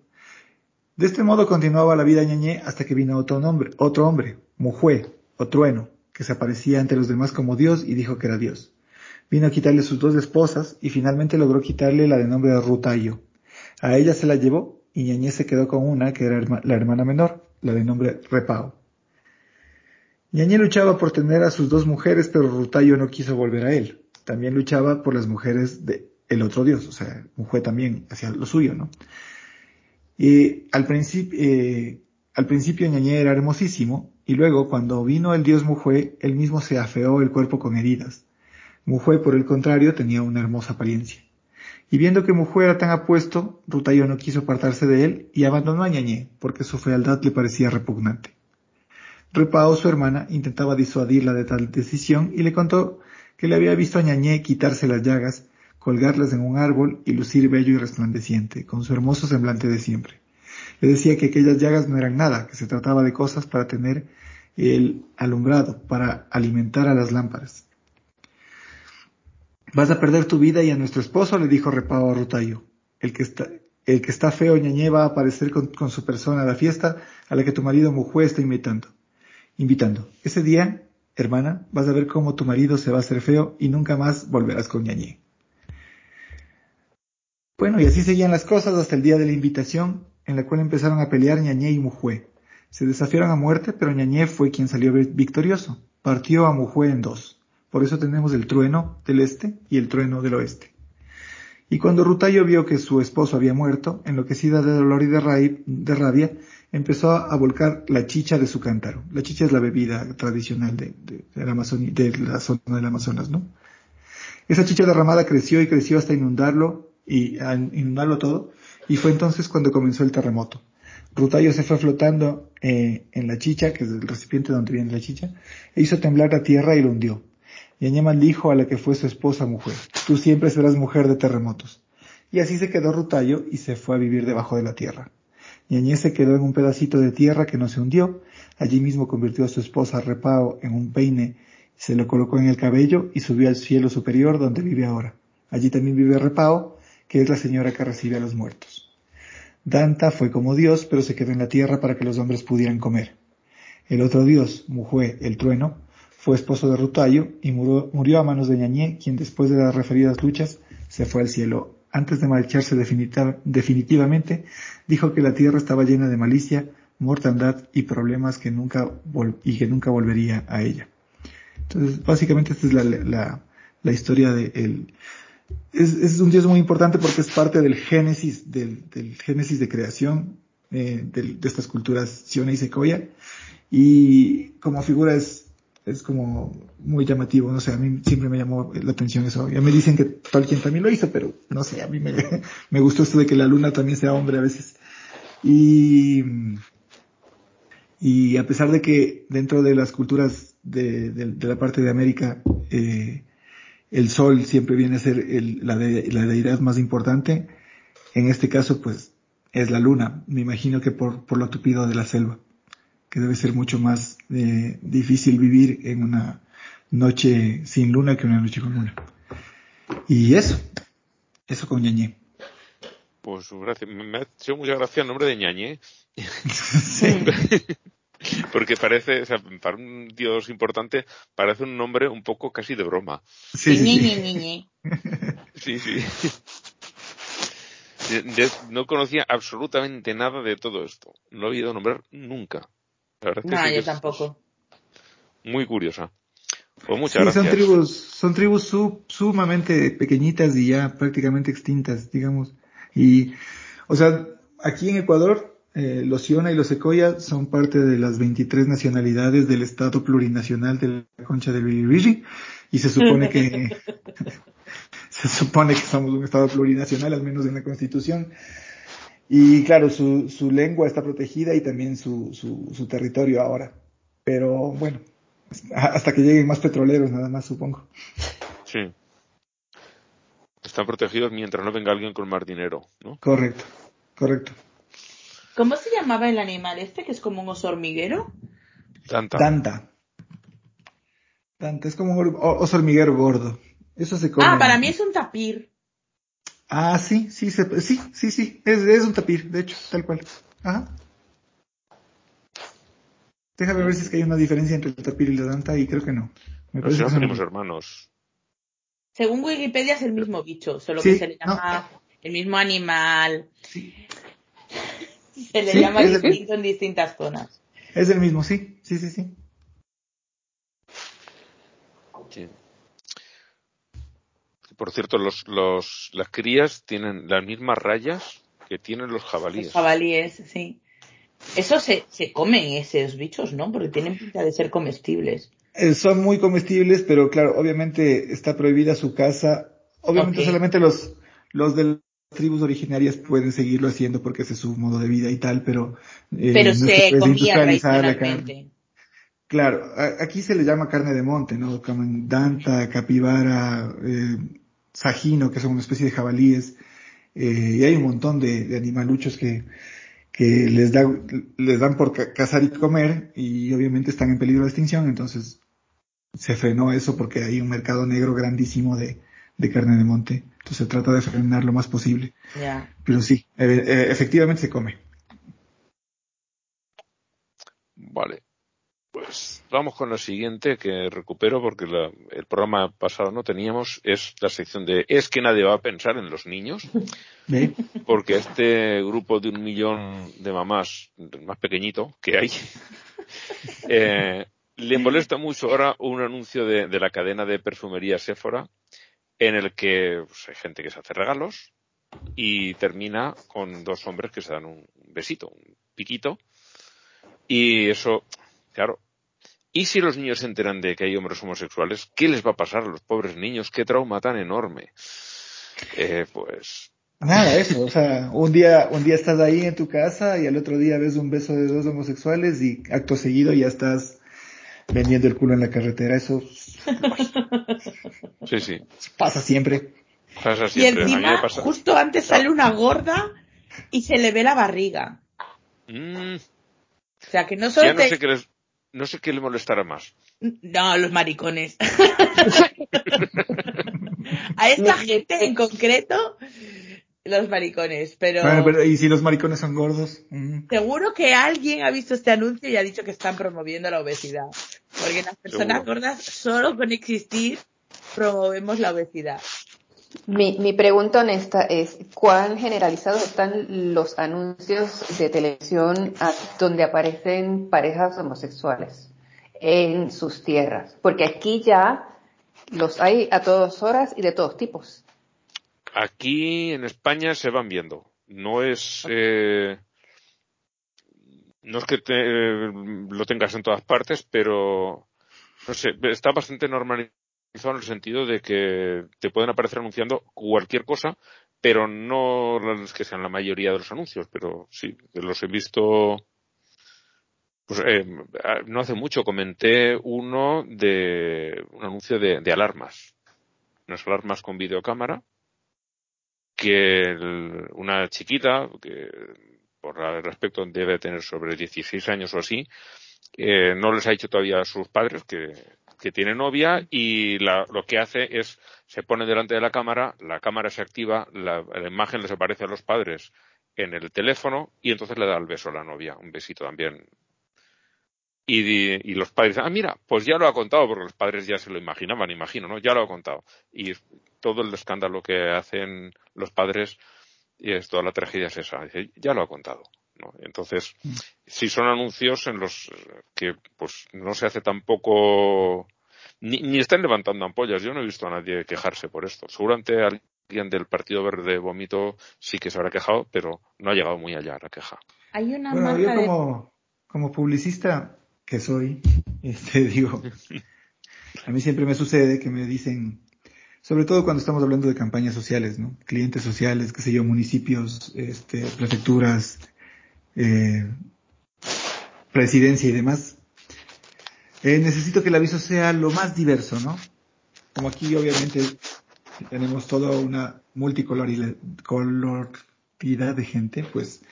De este modo continuaba la vida Ñeñé hasta que vino otro hombre, otro hombre, Mujue, o Trueno, que se aparecía ante los demás como Dios y dijo que era Dios. Vino a quitarle sus dos esposas y finalmente logró quitarle la de nombre de Rutayo. A ella se la llevó y Ñañé se quedó con una que era la hermana menor, la de nombre Repao. Ñañé luchaba por tener a sus dos mujeres, pero Rutayo no quiso volver a él. También luchaba por las mujeres de el otro dios, o sea, Mujue también hacía lo suyo, ¿no? Y al principio, eh, al principio Ñañé era hermosísimo, y luego, cuando vino el dios Mujue, él mismo se afeó el cuerpo con heridas. Mujue, por el contrario, tenía una hermosa apariencia. Y viendo que Mujue era tan apuesto, Rutayo no quiso apartarse de él y abandonó a Ñañé, porque su fealdad le parecía repugnante. Repao, su hermana, intentaba disuadirla de tal decisión y le contó que le había visto a Ñañé quitarse las llagas, colgarlas en un árbol y lucir bello y resplandeciente, con su hermoso semblante de siempre. Le decía que aquellas llagas no eran nada, que se trataba de cosas para tener el alumbrado, para alimentar a las lámparas. Vas a perder tu vida y a nuestro esposo, le dijo Repao a Rutayo. El que está, el que está feo ñañé va a aparecer con, su persona a la fiesta a la que tu marido Mujue está invitando. Invitando. Ese día, hermana, vas a ver cómo tu marido se va a hacer feo y nunca más volverás con ñañé. Bueno, y así seguían las cosas hasta el día de la invitación, en la cual empezaron a pelear ñañé y Mujue. Se desafiaron a muerte, pero ñañé fue quien salió victorioso. Partió a Mujue en dos. Por eso tenemos el trueno del este y el trueno del oeste. Y cuando Rutayo vio que su esposo había muerto, enloquecida de dolor y de, rabia, empezó a volcar la chicha de su cántaro. La chicha es la bebida tradicional de, la, de la zona del Amazonas, ¿no? Esa chicha derramada creció y creció hasta inundarlo y inundarlo todo, y fue entonces cuando comenzó el terremoto. Rutayo se fue flotando eh, en la chicha, que es el recipiente donde viene la chicha, e hizo temblar la tierra y lo hundió. Yañé dijo a la que fue su esposa mujer, tú siempre serás mujer de terremotos. Y así se quedó Rutayo y se fue a vivir debajo de la tierra. Ñañé se quedó en un pedacito de tierra que no se hundió, allí mismo convirtió a su esposa Repao en un peine, se lo colocó en el cabello y subió al cielo superior donde vive ahora. Allí también vive Repao, que es la señora que recibe a los muertos. Danta fue como Dios, pero se quedó en la tierra para que los hombres pudieran comer. El otro Dios, Mujue, el trueno, fue esposo de Rutayo y murió, a manos de Ñañé, quien después de las referidas luchas se fue al cielo. Antes de marcharse definitivamente, dijo que la tierra estaba llena de malicia, mortandad y problemas que nunca y que nunca volvería a ella. Entonces, básicamente esta es la, historia de él. Es, un dios muy importante porque es parte del génesis, del, génesis de creación eh, de, estas culturas Siona y Secoya. Y como figura es como muy llamativo, no sé, a mí siempre me llamó la atención eso. Ya me dicen que Tolkien también lo hizo, pero no sé, a mí me, me gustó esto de que la luna también sea hombre a veces. Y, y a pesar de que dentro de las culturas de, de, la parte de América, eh, el sol siempre viene a ser el, la, la deidad más importante, en este caso pues es la luna, me imagino que por, por lo tupido de la selva que debe ser mucho más eh, difícil vivir en una noche sin luna que una noche con luna. Y eso, eso con ñañé. Pues gracias, me ha hecho mucha gracia el nombre de ñañé. sí. Porque parece, o sea, para un dios importante, parece un nombre un poco casi de broma. Sí, sí, sí. sí, no conocía absolutamente nada de todo esto. No lo he oído nombrar nunca. La verdad es que No, sí que yo es tampoco. Muy curiosa. Pues Sí, muchas gracias. son tribus, son tribus su- sumamente pequeñitas y ya prácticamente extintas, digamos. Y, o sea, aquí en Ecuador, eh, los Siona y los Secoya son parte de las 23 nacionalidades del Estado plurinacional de la Concha del Biribiri y se supone que, se supone que somos un Estado plurinacional, al menos en la Constitución. Y claro, su, su lengua está protegida y también su, su, su territorio ahora. Pero bueno, hasta que lleguen más petroleros, nada más, supongo. Sí. Están protegidos mientras no venga alguien con más dinero, ¿no? Correcto, correcto. ¿Cómo se llamaba el animal este, que es como un oso hormiguero? Tanta. Tanta. Tanta, es como un oso hormiguero gordo. Eso se come. Ah, para mí es un tapir. Ah, sí, sí, se- sí, sí, sí, es, es un tapir, de hecho, tal cual. Ajá. Déjame ver si es que hay una diferencia entre el tapir y la danta y creo que no. Me parece si que no son- tenemos hermanos. Según Wikipedia es el mismo bicho, solo Sí, que se le no. llama el mismo animal. Se le Sí, llama el- distinto en distintas zonas. Es el mismo, sí, sí, sí, sí. Sí. Por cierto, los, los, las crías tienen las mismas rayas que tienen los jabalíes. Los jabalíes, sí. Eso se, se comen esos bichos, ¿no? Porque tienen pinta de ser comestibles. Eh, son muy comestibles, pero claro, obviamente está prohibida su caza. Obviamente solamente los, los de las tribus originarias pueden seguirlo haciendo porque ese es su modo de vida y tal, pero... eh, Pero no se puede comía industrializar la carne. tradicionalmente. Claro, a- aquí se le llama carne de monte, ¿no? Comen danta, capibara, eh, sajino, que son una especie de jabalíes, eh, y hay un montón de, de animaluchos que, que les, da, les dan por ca- cazar y comer, y obviamente están en peligro de extinción, entonces se frenó eso porque hay un mercado negro grandísimo de, de carne de monte, entonces se trata de frenar lo más posible, Ya. pero sí, eh, eh, efectivamente se come. Vale. Pues vamos con la siguiente que recupero porque la- el programa pasado no teníamos. Es la sección de Es que nadie va a pensar en los niños. ¿Ve? Porque este grupo de un millón de mamás, el más pequeñito que hay, eh, le molesta mucho ahora un anuncio de, de la cadena de perfumería Sephora en el que pues, hay gente que se hace regalos y termina con dos hombres que se dan un besito, un piquito. Y eso, claro. ¿Y si los niños se enteran de que hay hombres homosexuales? ¿Qué les va a pasar a los pobres niños? ¿Qué trauma tan enorme? Eh, pues Nada, eso, o sea, un día, un día estás ahí en tu casa y al otro día ves un beso de dos homosexuales y acto seguido ya estás vendiendo el culo en la carretera, eso sí, sí. pasa siempre. Pasa Y siempre. Me encima, pasa. justo antes sale una gorda y se le ve la barriga. Mm, O sea, que no solo ya no te- sé qué les, no sé qué le molestará más. No, los maricones. A esta gente en concreto, los maricones. Pero, Bueno, pero ¿y si los maricones son gordos? Mm. seguro que alguien ha visto este anuncio y ha dicho que están promoviendo la obesidad. Porque las personas Seguro. gordas, solo con existir, promovemos la obesidad. Mi, mi pregunta honesta es, ¿cuán generalizados están los anuncios de televisión donde aparecen parejas homosexuales en sus tierras? Porque aquí ya los hay a todas horas y de todos tipos. Aquí en España se van viendo. No es, eh, no es que te- eh, lo tengas en todas partes, pero no sé, está bastante normalizado en el sentido de que te pueden aparecer anunciando cualquier cosa, pero no las que sean la mayoría de los anuncios, pero sí, los he visto. Pues eh, no hace mucho comenté uno de un anuncio de, de alarmas, unas alarmas con videocámara que una chiquita que por el respecto debe tener sobre 16 años o así eh, no les ha dicho todavía a sus padres que, que tiene novia y la- lo que hace es se pone delante de la cámara, la cámara se activa, la, imagen les aparece a los padres en el teléfono y entonces le da el beso a la novia, un besito también. Y, los padres ah, mira, pues ya lo ha contado, porque los padres ya se lo imaginaban, imagino, ¿no? Ya lo ha contado. Y todo el escándalo que hacen los padres y es toda la tragedia es esa. Dice, ya lo ha contado. ¿No? Entonces, si son anuncios en los que pues no se hace tampoco ni, ni están levantando ampollas. Yo no he visto a nadie quejarse por esto. Seguramente alguien del Partido Verde Vómito sí que se habrá quejado, pero no ha llegado muy allá la queja. Hay una Bueno, yo marca de... como, como publicista que soy, este, digo, a mí siempre me sucede que me dicen, sobre todo cuando estamos hablando de campañas sociales, ¿no? Clientes sociales, qué sé yo, municipios, este, prefecturas, eh, presidencia y demás. Eh, necesito que el aviso sea lo más diverso, ¿no? Como aquí obviamente tenemos toda una multicoloridad de gente, pues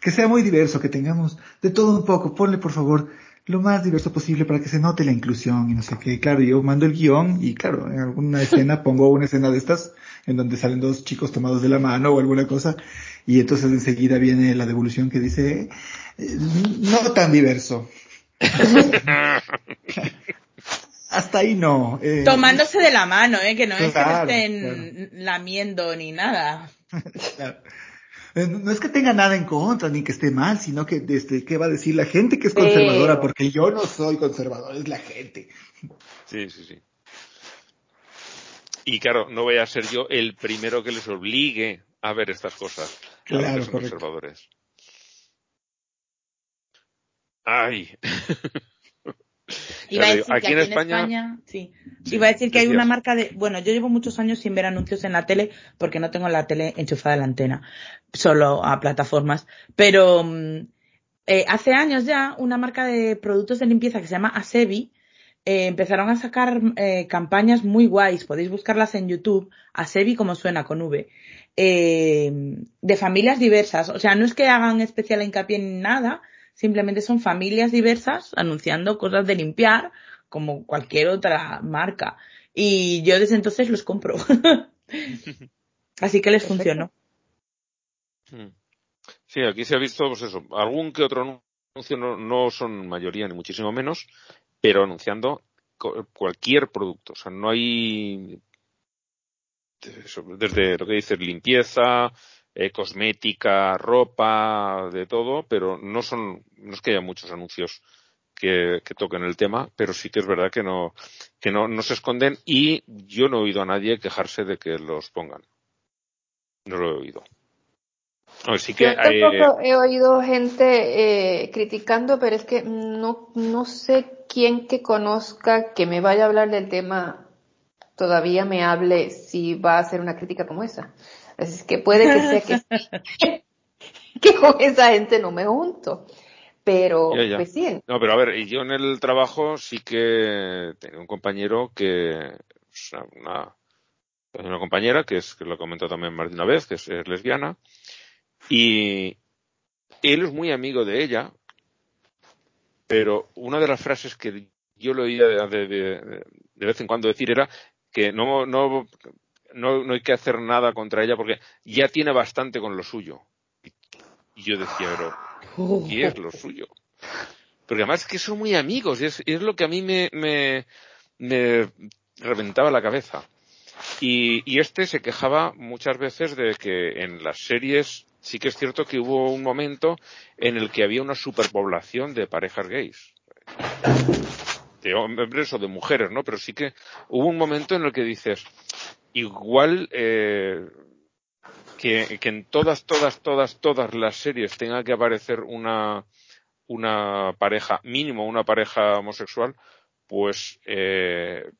que sea muy diverso, que tengamos de todo un poco. Ponle por favor lo más diverso posible para que se note la inclusión y no sé qué. Claro, yo mando el guion y claro, en alguna escena pongo una escena de estas en donde salen dos chicos tomados de la mano o alguna cosa y entonces enseguida viene la devolución que dice eh, no tan diverso. Hasta ahí no. eh, Tomándose de la mano, ¿eh? Que no es que estén lamiendo ni nada. Claro. Eh, No no es que tenga nada en contra ni que esté mal, sino que desde qué va a decir la gente que es conservadora, porque yo no soy conservador, es la gente. Sí, sí, sí. Y claro, no voy a ser yo el primero que les obligue a ver estas cosas. Claro, que son correcto. conservadores. Ay. Iba a decir aquí que en aquí España, en España, sí. Sí, Iba a decir que hay una marca de, bueno, yo llevo muchos años sin ver anuncios en la tele porque no tengo la tele enchufada a la antena, solo a plataformas. Pero mm, eh, hace años ya una marca de productos de limpieza que se llama Asebi eh, empezaron a sacar eh, campañas muy guays. Podéis buscarlas en YouTube. Asebi como suena con V. eh, de familias diversas. O sea, no es que hagan especial hincapié en nada, simplemente son familias diversas anunciando cosas de limpiar como cualquier otra marca. Y yo desde entonces los compro. Así que les funcionó. Mm. Sí, aquí se ha visto, pues eso, algún que otro anuncio, no, no son mayoría ni muchísimo menos, pero anunciando cualquier producto. O sea, no hay, desde lo que dices, limpieza, eh, cosmética, ropa, de todo, pero no son, no es que haya muchos anuncios que, que toquen el tema, pero sí que es verdad que no, que no, no se esconden y yo no he oído a nadie quejarse de que los pongan. No lo he oído. No, sí que, Yo eh, tampoco he oído gente eh, criticando, pero es que no, no sé quién que conozca que me vaya a hablar del tema todavía me hable si va a hacer una crítica como esa. Así es que puede que sea que sí, que con esa gente no me junto. Pero, Ya, ya. pues sí, No, pero a ver, y yo en el trabajo sí que tengo un compañero que, una, una compañera que es, que lo comentó también más de una vez, que es, es lesbiana, y él es muy amigo de ella, pero una de las frases que yo le oía de, de, de- de vez en cuando decir era que no, no, no, no hay que hacer nada contra ella porque ya tiene bastante con lo suyo. Y, yo decía, pero, ¿qué es lo suyo? Porque además es que son muy amigos y es, es lo que a mí me, me, me reventaba la cabeza. Y, y este se quejaba muchas veces de que en las series sí que es cierto que hubo un momento en el que había una superpoblación de parejas gays. De hombres o de mujeres, ¿no? Pero sí que hubo un momento en el que dices, igual eh, que, que en todas, todas, todas, todas las series tenga que aparecer una, una pareja, mínimo una pareja homosexual, pues eh,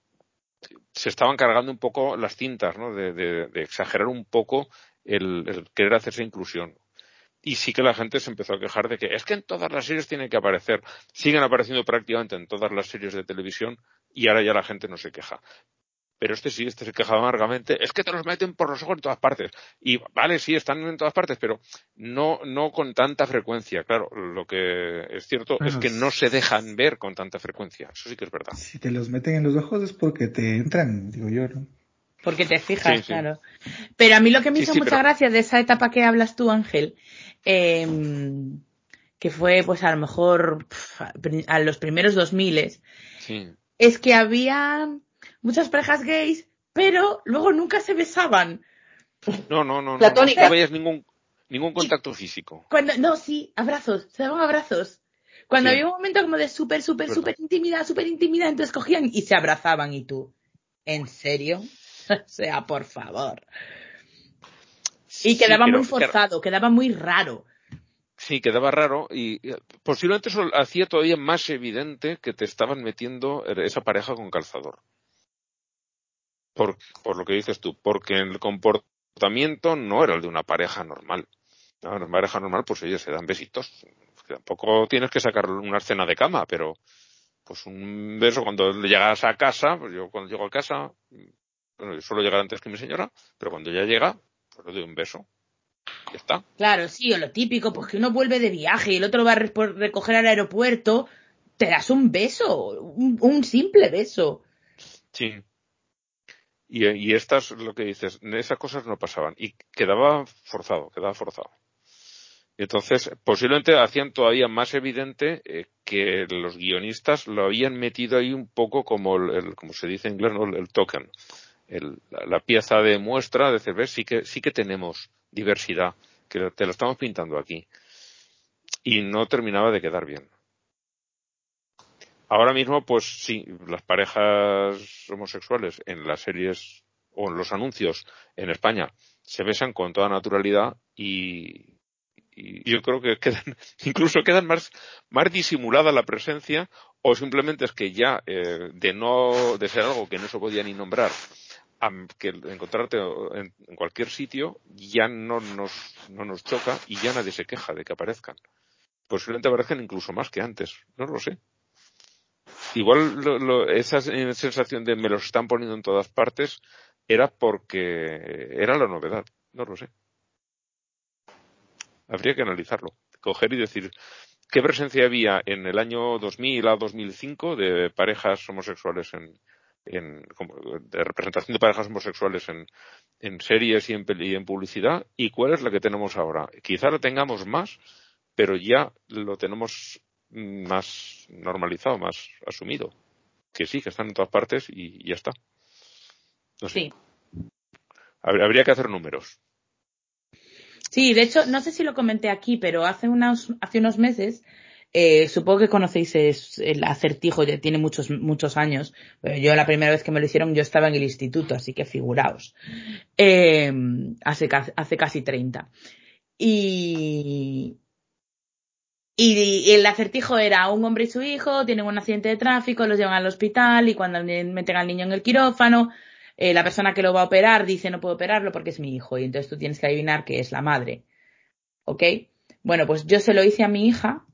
se estaban cargando un poco las cintas, ¿no? De, de- de exagerar un poco el, el querer hacer esa inclusión. Y sí que la gente se empezó a quejar de que es que en todas las series tiene que aparecer. Siguen apareciendo prácticamente en todas las series de televisión y ahora ya la gente no se queja. Pero este sí, este se quejaba amargamente. Es que te los meten por los ojos en todas partes. Y vale, sí, están en todas partes, pero no, no con tanta frecuencia. Claro, lo que es cierto es que no se dejan ver con tanta frecuencia. Eso sí que es verdad. Si te los meten en los ojos es porque te entran, digo yo, ¿no? Porque te fijas, Sí, sí. claro. Pero a mí lo que me hizo mucha pero- gracia de esa etapa que hablas tú, Ángel, em, que fue pues a lo mejor a los primeros 2000 Sí. es que había muchas parejas gays, pero luego nunca se besaban. No, no, no, no. Platónica. No, veías ningún, Ningún contacto físico. Cuando, no, sí, abrazos, se daban abrazos. Cuando Sí. había un momento como de súper, súper, súper intimidad, súper intimidad, entonces cogían y se abrazaban y tú. ¿En serio? o sea, por favor. Y Sí, quedaba pero- muy forzado, quedaba muy raro. Sí, quedaba raro y y posiblemente eso hacía todavía más evidente que te estaban metiendo esa pareja con calzador. Por, por lo que dices tú, porque el comportamiento no era el de una pareja normal. No, una pareja normal, pues ellos se dan besitos. Tampoco tienes que sacar una escena de cama, pero pues un beso cuando llegas a casa, pues yo cuando llego a casa, bueno, yo suelo llegar antes que mi señora, pero cuando ya llega, pues le doy un beso. Ya está. Claro, sí, o lo típico, pues que uno vuelve de viaje y el otro va a recoger al aeropuerto, te das un beso, un, un simple beso. Sí. Y, y estas, lo que dices, esas cosas no pasaban. Y quedaba forzado, quedaba forzado. Y entonces, posiblemente hacían todavía más evidente eh, que los guionistas lo habían metido ahí un poco como, el, el- como se dice en inglés, ¿no? el token. El- la, la pieza de muestra, de ves, sí que, sí que tenemos diversidad, que te lo estamos pintando aquí. Y no terminaba de quedar bien. Ahora mismo, pues sí, las parejas homosexuales en las series o en los anuncios en España se besan con toda naturalidad y, y yo creo que quedan, incluso quedan más, más disimulada la presencia o simplemente es que ya eh, de no, de ser algo que no se podía ni nombrar, que encontrarte en, cualquier sitio ya no nos, no nos choca y ya nadie se queja de que aparezcan. Posiblemente aparezcan incluso más que antes, no lo sé. Igual lo- lo- esa sensación de me los están poniendo en todas partes era porque era la novedad, no lo sé. Habría que analizarlo, coger y decir qué presencia había en el año 2000 a 2005 de parejas homosexuales en, en como- de representación de parejas homosexuales en, en series y en, y en publicidad y cuál es la que tenemos ahora. Quizá la tengamos más, pero ya lo tenemos más normalizado, más asumido. Que sí, que están en todas partes y, y ya está. No sé. Sí. Hab- Habría que hacer números. Sí, de hecho, no sé si lo comenté aquí, pero hace unos, hace unos meses, eh, supongo que conocéis el acertijo, ya tiene muchos, muchos años. Yo la primera vez que me lo hicieron, yo estaba en el instituto, así que figuraos. Eh, hace casi 30. Y, y el acertijo era un hombre y su hijo tienen un accidente de tráfico, los llevan al hospital y cuando meten al niño en el quirófano, eh, la persona que lo va a operar dice no puedo operarlo porque es mi hijo y entonces tú tienes que adivinar que es la madre. ¿Ok? Bueno, pues yo se lo hice a mi hija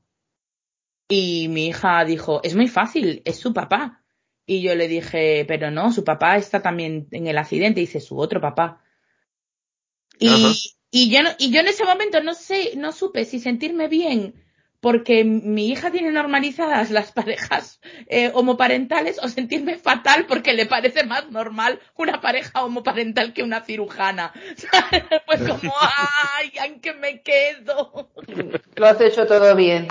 y mi hija dijo, es muy fácil, es su papá. Y yo le dije, pero no, su papá está también en el accidente, dice su otro papá. Y, Ajá. y yo no, y yo en ese momento no sé, no supe si sentirme bien porque mi hija tiene normalizadas las parejas eh, homoparentales o sentirme fatal porque le parece más normal una pareja homoparental que una cirujana. Pues como, ay, ¿en qué me quedo? Lo has hecho todo bien.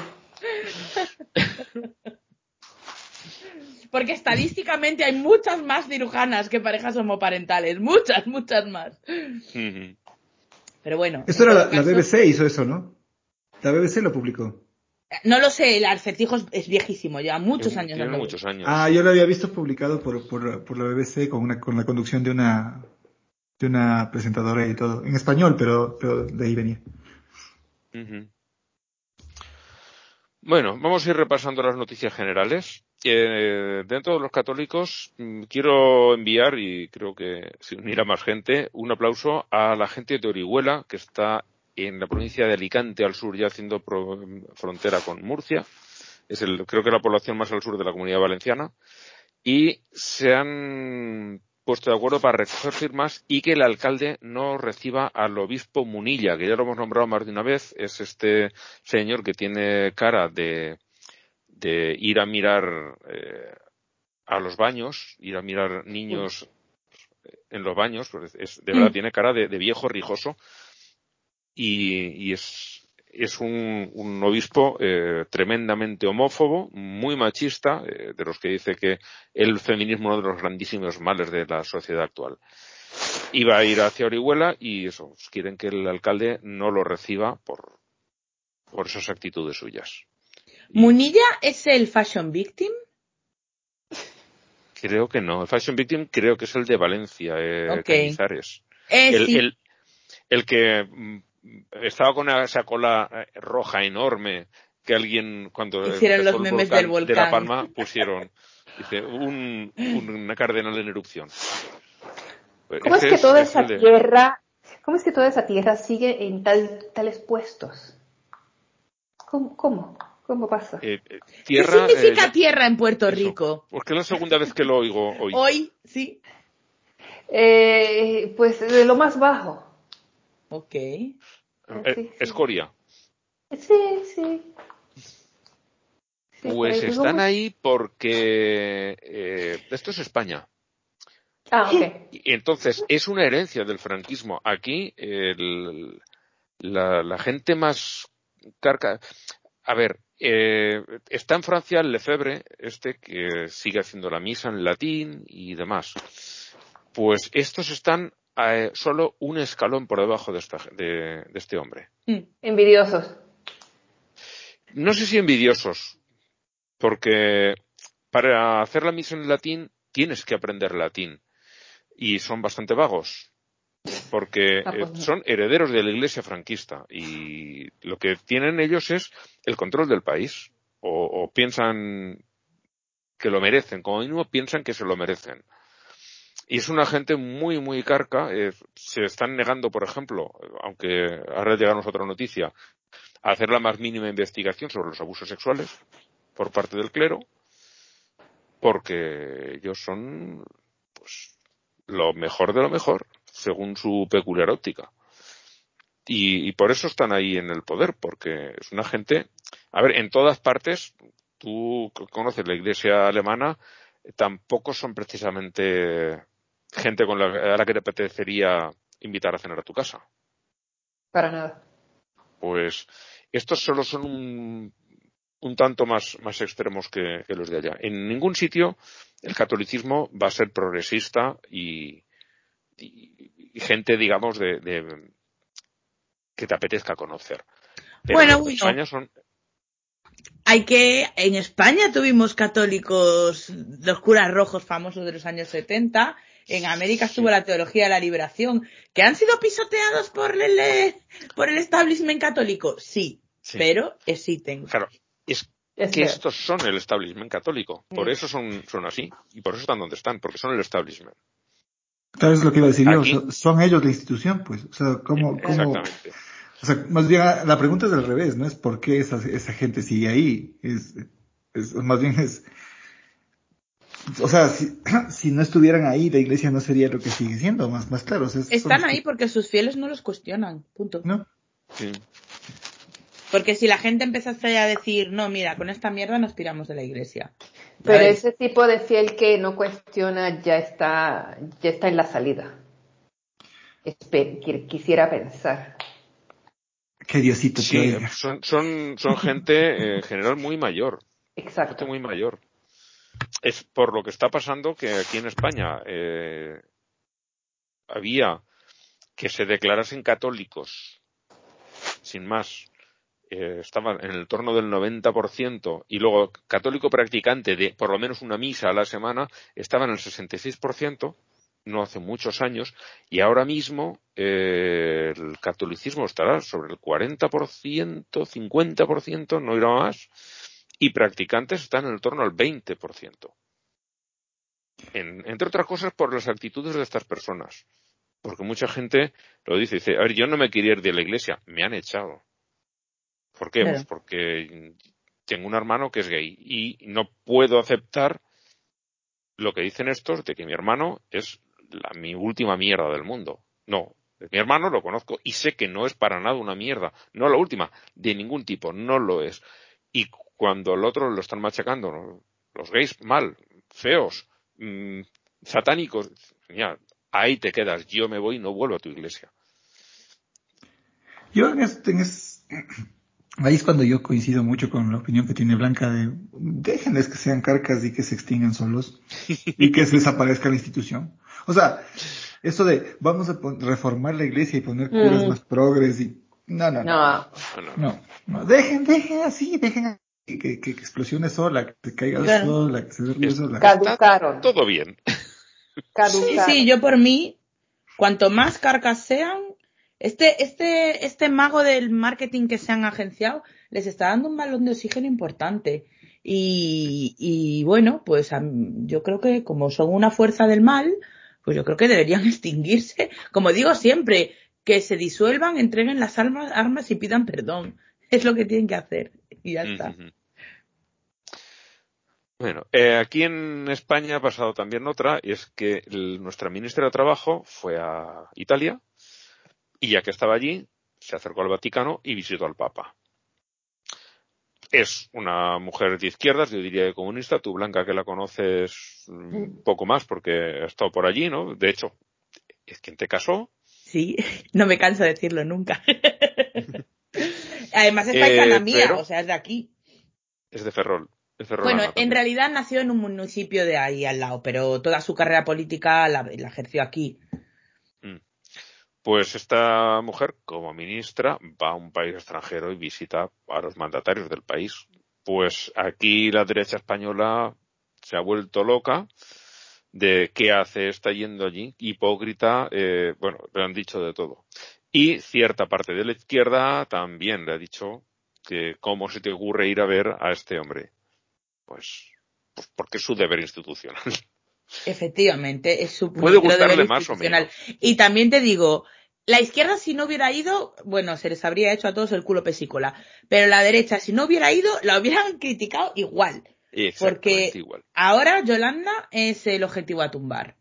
Porque estadísticamente hay muchas más cirujanas que parejas homoparentales, muchas, muchas más. Pero bueno. Esto era la, todo la caso- BBC hizo eso, ¿no? La BBC lo publicó. No lo sé, el acertijo es, es viejísimo, lleva muchos años dando muchos años. Ah, yo lo había visto publicado por, por, por la BBC con, una, con la conducción de una, de una presentadora y todo. En español, pero, pero de ahí venía. Bueno, vamos a ir repasando las noticias generales. Eh, dentro de los católicos, mm, quiero enviar, y creo que se unirá más gente, un aplauso a la gente de Orihuela, que está en la provincia de Alicante, al sur, ya haciendo pro- frontera con Murcia. Es el, creo que la población más al sur de la comunidad valenciana. Y se han puesto de acuerdo para recoger firmas y que el alcalde no reciba al obispo Munilla, que ya lo hemos nombrado más de una vez. Es este señor que tiene cara de, de ir a mirar eh, a los baños, ir a mirar niños en los baños, pues es, de verdad Mm. tiene cara de, de viejo rijoso y, y es, es un, un obispo eh, tremendamente homófobo, muy machista, eh, de los que dice que el feminismo es uno de los grandísimos males de la sociedad actual. iba a ir hacia Orihuela y eso, pues, quieren que el alcalde no lo reciba por, por esas actitudes suyas. ¿Munilla es el fashion victim? Creo que no. El fashion victim creo que es el de Valencia, eh, Ok. Cañizares. Eh, el, sí. el, el que mm, estaba con esa cola eh, roja enorme que alguien cuando Hicieron los memes volcán del volcán. de La Palma pusieron dice un, un- una cardenal en erupción. ¿Cómo es que toda es esa de- tierra, cómo es que toda esa tierra sigue en tal, tales puestos? ¿Cómo? ¿Cómo, ¿Cómo pasa? eh, eh, ¿Qué tierra, significa eh, tierra en Puerto eso. Rico? Porque es la segunda vez que lo oigo hoy. Hoy, sí. Eh, pues de lo más bajo. Ok. Eh, sí, sí. Escoria. Sí, sí. Sí, Pues están ahí porque eh, esto es España. Ah, ok. Y entonces, es una herencia del franquismo. Aquí, el- la, la gente más carca. A ver, eh, está en Francia el Lefebvre, este que sigue haciendo la misa en latín y demás. Pues estos están eh, solo un escalón por debajo de, esta, de, de este hombre. Mm. Envidiosos. No sé si envidiosos, porque para hacer la misa en latín tienes que aprender latín y son bastante vagos porque Ah, pues eh, son herederos de la iglesia franquista y lo que tienen ellos es el control del país o, o piensan que lo merecen, como mínimo piensan que se lo merecen. Y es una gente muy, muy carca. eh, se están negando, por ejemplo, aunque ahora llegamos a otra noticia, a hacer la más mínima investigación sobre los abusos sexuales por parte del clero, porque ellos son, pues, lo mejor de lo mejor, según su peculiar óptica. Y, y por eso están ahí en el poder, porque es una gente, a ver, en todas partes, tú conoces la iglesia alemana, tampoco son precisamente gente con la, a la que te apetecería invitar a cenar a tu casa. Para nada. Pues estos solo son un, un tanto más, más extremos que, que los de allá. En ningún sitio el catolicismo va a ser progresista y, y- y gente, digamos, de, de- que te apetezca conocer. Pero Bueno, bueno. España son Hay que, en España tuvimos católicos, los curas rojos famosos de los años 70. En América estuvo la teología de la liberación, que han sido pisoteados por el, eh, por el establishment católico. Sí, Sí. pero existen. Claro, es Es que estos son el establishment católico. Por Mm. eso son, son así. Y por eso están donde están, porque son el establishment. Claro, es lo que iba a decir yo. Aquí- Son ellos la institución, pues. O sea, ¿cómo, cómo, Exactamente. o sea, más bien la pregunta es al revés, no es por qué esa, esa gente sigue ahí. Es, es, más bien es, o sea, si, si no estuvieran ahí, la iglesia no sería lo que sigue siendo, más, más claro. o sea, es- Están ahí porque sus fieles no los cuestionan. Punto. ¿No? Sí. Porque si la gente empezase a decir, no, mira, con esta mierda nos piramos de la iglesia. Pero ese tipo de fiel que no cuestiona ya está, ya está en la salida. Espe- qui- quisiera pensar. Que Diosito Sí, son, son, son gente eh, en general muy mayor. gente Exacto. muy mayor. Es por lo que está pasando que aquí en España eh, había que se declarasen católicos, sin más, eh, estaban en el torno del 90% y luego católico practicante de por lo menos una misa a la semana estaba en el 66%, no hace muchos años, y ahora mismo eh, el catolicismo estará sobre el 40%, 50%, no irá más, y practicantes están en torno al 20%. En- entre otras cosas por las actitudes de estas personas. Porque mucha gente lo dice, dice, a ver, yo no me quería ir de la iglesia, me han echado. ¿Por qué? Claro. Pues porque tengo un hermano que es gay y no puedo aceptar lo que dicen estos de que mi hermano es la, mi última mierda del mundo. No, mi hermano lo conozco y sé que no es para nada una mierda. No la última, de ningún tipo, no lo es. Y cuando el otro lo están machacando, ¿no? los gays mal, feos, mm, satánicos, ya, ahí te quedas, yo me voy y no vuelvo a tu iglesia. Yo en es, en es- ahí es cuando yo coincido mucho con la opinión que tiene Blanca de déjenles que sean carcas y que se extingan solos y que se desaparezca la institución. O sea, Eso de vamos a pon- reformar la iglesia y poner curas Mm. más progres y no, no, no, No, Bueno, no, no. dejen, dejen así, dejen que, que, que explosione sola, que se caiga Claro. sola, que se sola. caducaron. todo bien. Sí, Caducaron. sí, yo por mí, cuanto más carcas sean, este, este, este mago del marketing que se han agenciado les está dando un balón de oxígeno importante. Y, y bueno, pues yo creo que como son una fuerza del mal, pues yo creo que deberían extinguirse. Como digo siempre, que se disuelvan, entreguen las armas, armas y pidan perdón. Es lo que tienen que hacer. Y ya está. Bueno, eh, aquí en España ha pasado también otra, y es que el- nuestra ministra de Trabajo fue a Italia y ya que estaba allí, se acercó al Vaticano y visitó al Papa. Es una mujer de izquierdas, yo diría que comunista. Tú, Blanca, que la conoces un poco más porque ha estado por allí, ¿no? De hecho, es quien te casó. Sí, no me canso de decirlo nunca. Además es Eh, paisana mía, pero- o sea, es de aquí. Es de Ferrol. Es Bueno, en realidad nació en un municipio de ahí al lado, pero toda su carrera política la, la ejerció aquí. Pues esta mujer, como ministra, va a un país extranjero y visita a los mandatarios del país. Pues aquí la derecha española se ha vuelto loca de qué hace, está yendo allí, hipócrita, eh, bueno, le han dicho de todo. Y cierta parte de la izquierda también le ha dicho que cómo se te ocurre ir a ver a este hombre. Pues, pues porque es su deber institucional. Efectivamente, es su Puede gustarle deber más o menos. Y también te digo, la izquierda si no hubiera ido, bueno, se les habría hecho a todos el culo pesícola. Pero la derecha si no hubiera ido, la hubieran criticado igual. Porque igual. ahora Yolanda es el objetivo a tumbar.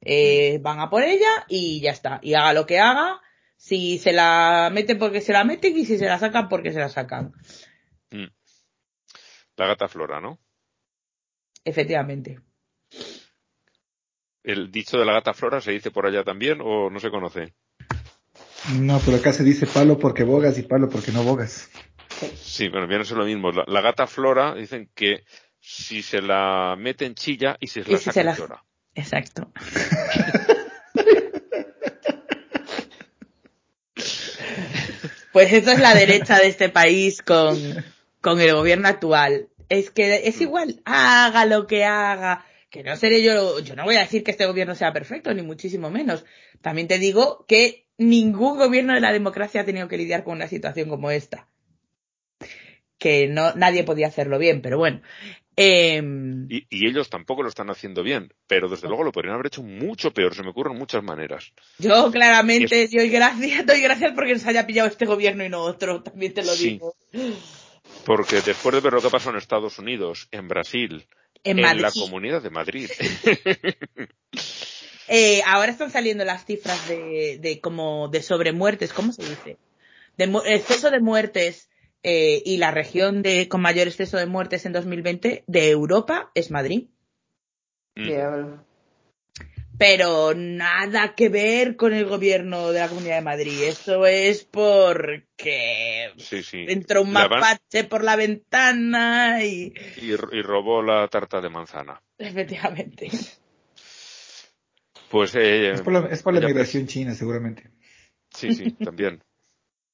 Eh, van a por ella y ya está. Y haga lo que haga, si se la meten porque se la meten y si se la sacan porque se la sacan. Mm. La gata Flora, ¿no? Efectivamente. ¿El dicho de la gata Flora se dice por allá también o no se conoce? No, pero acá se dice palo porque bogas y palo porque no bogas. Sí, bueno, viene a ser lo mismo. La, la gata Flora dicen que si se la meten chilla y si se Y la si sacan se la- llora. Exacto. Pues eso es la derecha de este país con, con el gobierno actual. Es que es igual, haga lo que haga. Que no seré yo, yo no voy a decir que este gobierno sea perfecto, ni muchísimo menos. También te digo que ningún gobierno de la democracia ha tenido que lidiar con una situación como esta. Que no, nadie podía hacerlo bien, pero bueno. Em, Y, y ellos tampoco lo están haciendo bien, pero desde luego lo podrían haber hecho mucho peor. Se me ocurren muchas maneras. Yo claramente doy gracias, doy gracias porque nos haya pillado este gobierno y no otro, también te lo Sí. digo. Porque después de ver lo que pasó en Estados Unidos, en Brasil, En en, la Comunidad de Madrid, Eh, ahora están saliendo las cifras de, de como de sobremuertes, ¿cómo se dice? De exceso de muertes eh, y la región de con mayor exceso de muertes en 2020 de Europa es Madrid. Mm. Diablo. Pero nada que ver con el gobierno de la Comunidad de Madrid. Eso es porque sí, sí. entró un mapache por la ventana y y, y robó la tarta de manzana. efectivamente. Pues eh, Es por la, es por la migración china, seguramente. Sí, sí, también.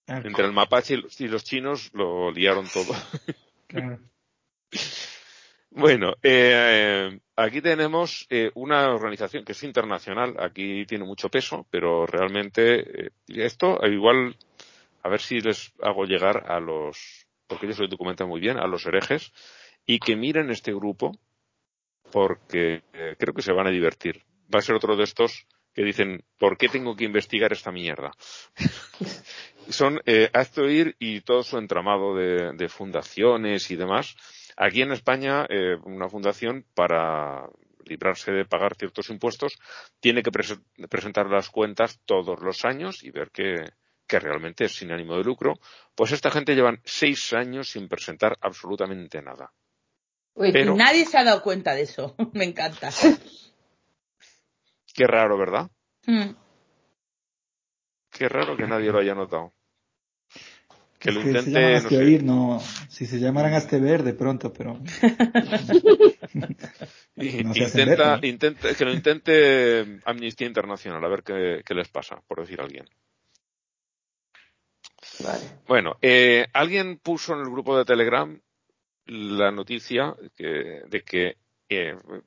Ah, Entre el mapache y los, y los chinos lo liaron todo. claro. Bueno, eh, aquí tenemos eh, una organización que es internacional, aquí tiene mucho peso, pero realmente eh, esto eh, igual, a ver si les hago llegar a los, porque ellos lo documentan muy bien, a los herejes, y que miren este grupo, porque eh, creo que se van a divertir. Va a ser otro de estos que dicen, ¿por qué tengo que investigar esta mierda? Son eh, Aztoir y todo su entramado de, de fundaciones y demás. Aquí en España, eh, una fundación para librarse de pagar ciertos impuestos tiene que prese- presentar las cuentas todos los años y ver que, que realmente es sin ánimo de lucro. Pues esta gente llevan seis años sin presentar absolutamente nada. Uy, Pero- Y nadie se ha dado cuenta de eso. Me encanta. Qué raro, ¿verdad? Mm. Qué raro que nadie lo haya notado. que lo Es que se intente, llaman no hazte sé. oír, no. Si se llamaran hazte ver, de pronto, pero. No intenta, ver, ¿no? intenta- que lo intente Amnistía Internacional, a ver qué, qué les pasa, por decir alguien. Vale. Bueno, eh, alguien puso en el grupo de Telegram la noticia que- de que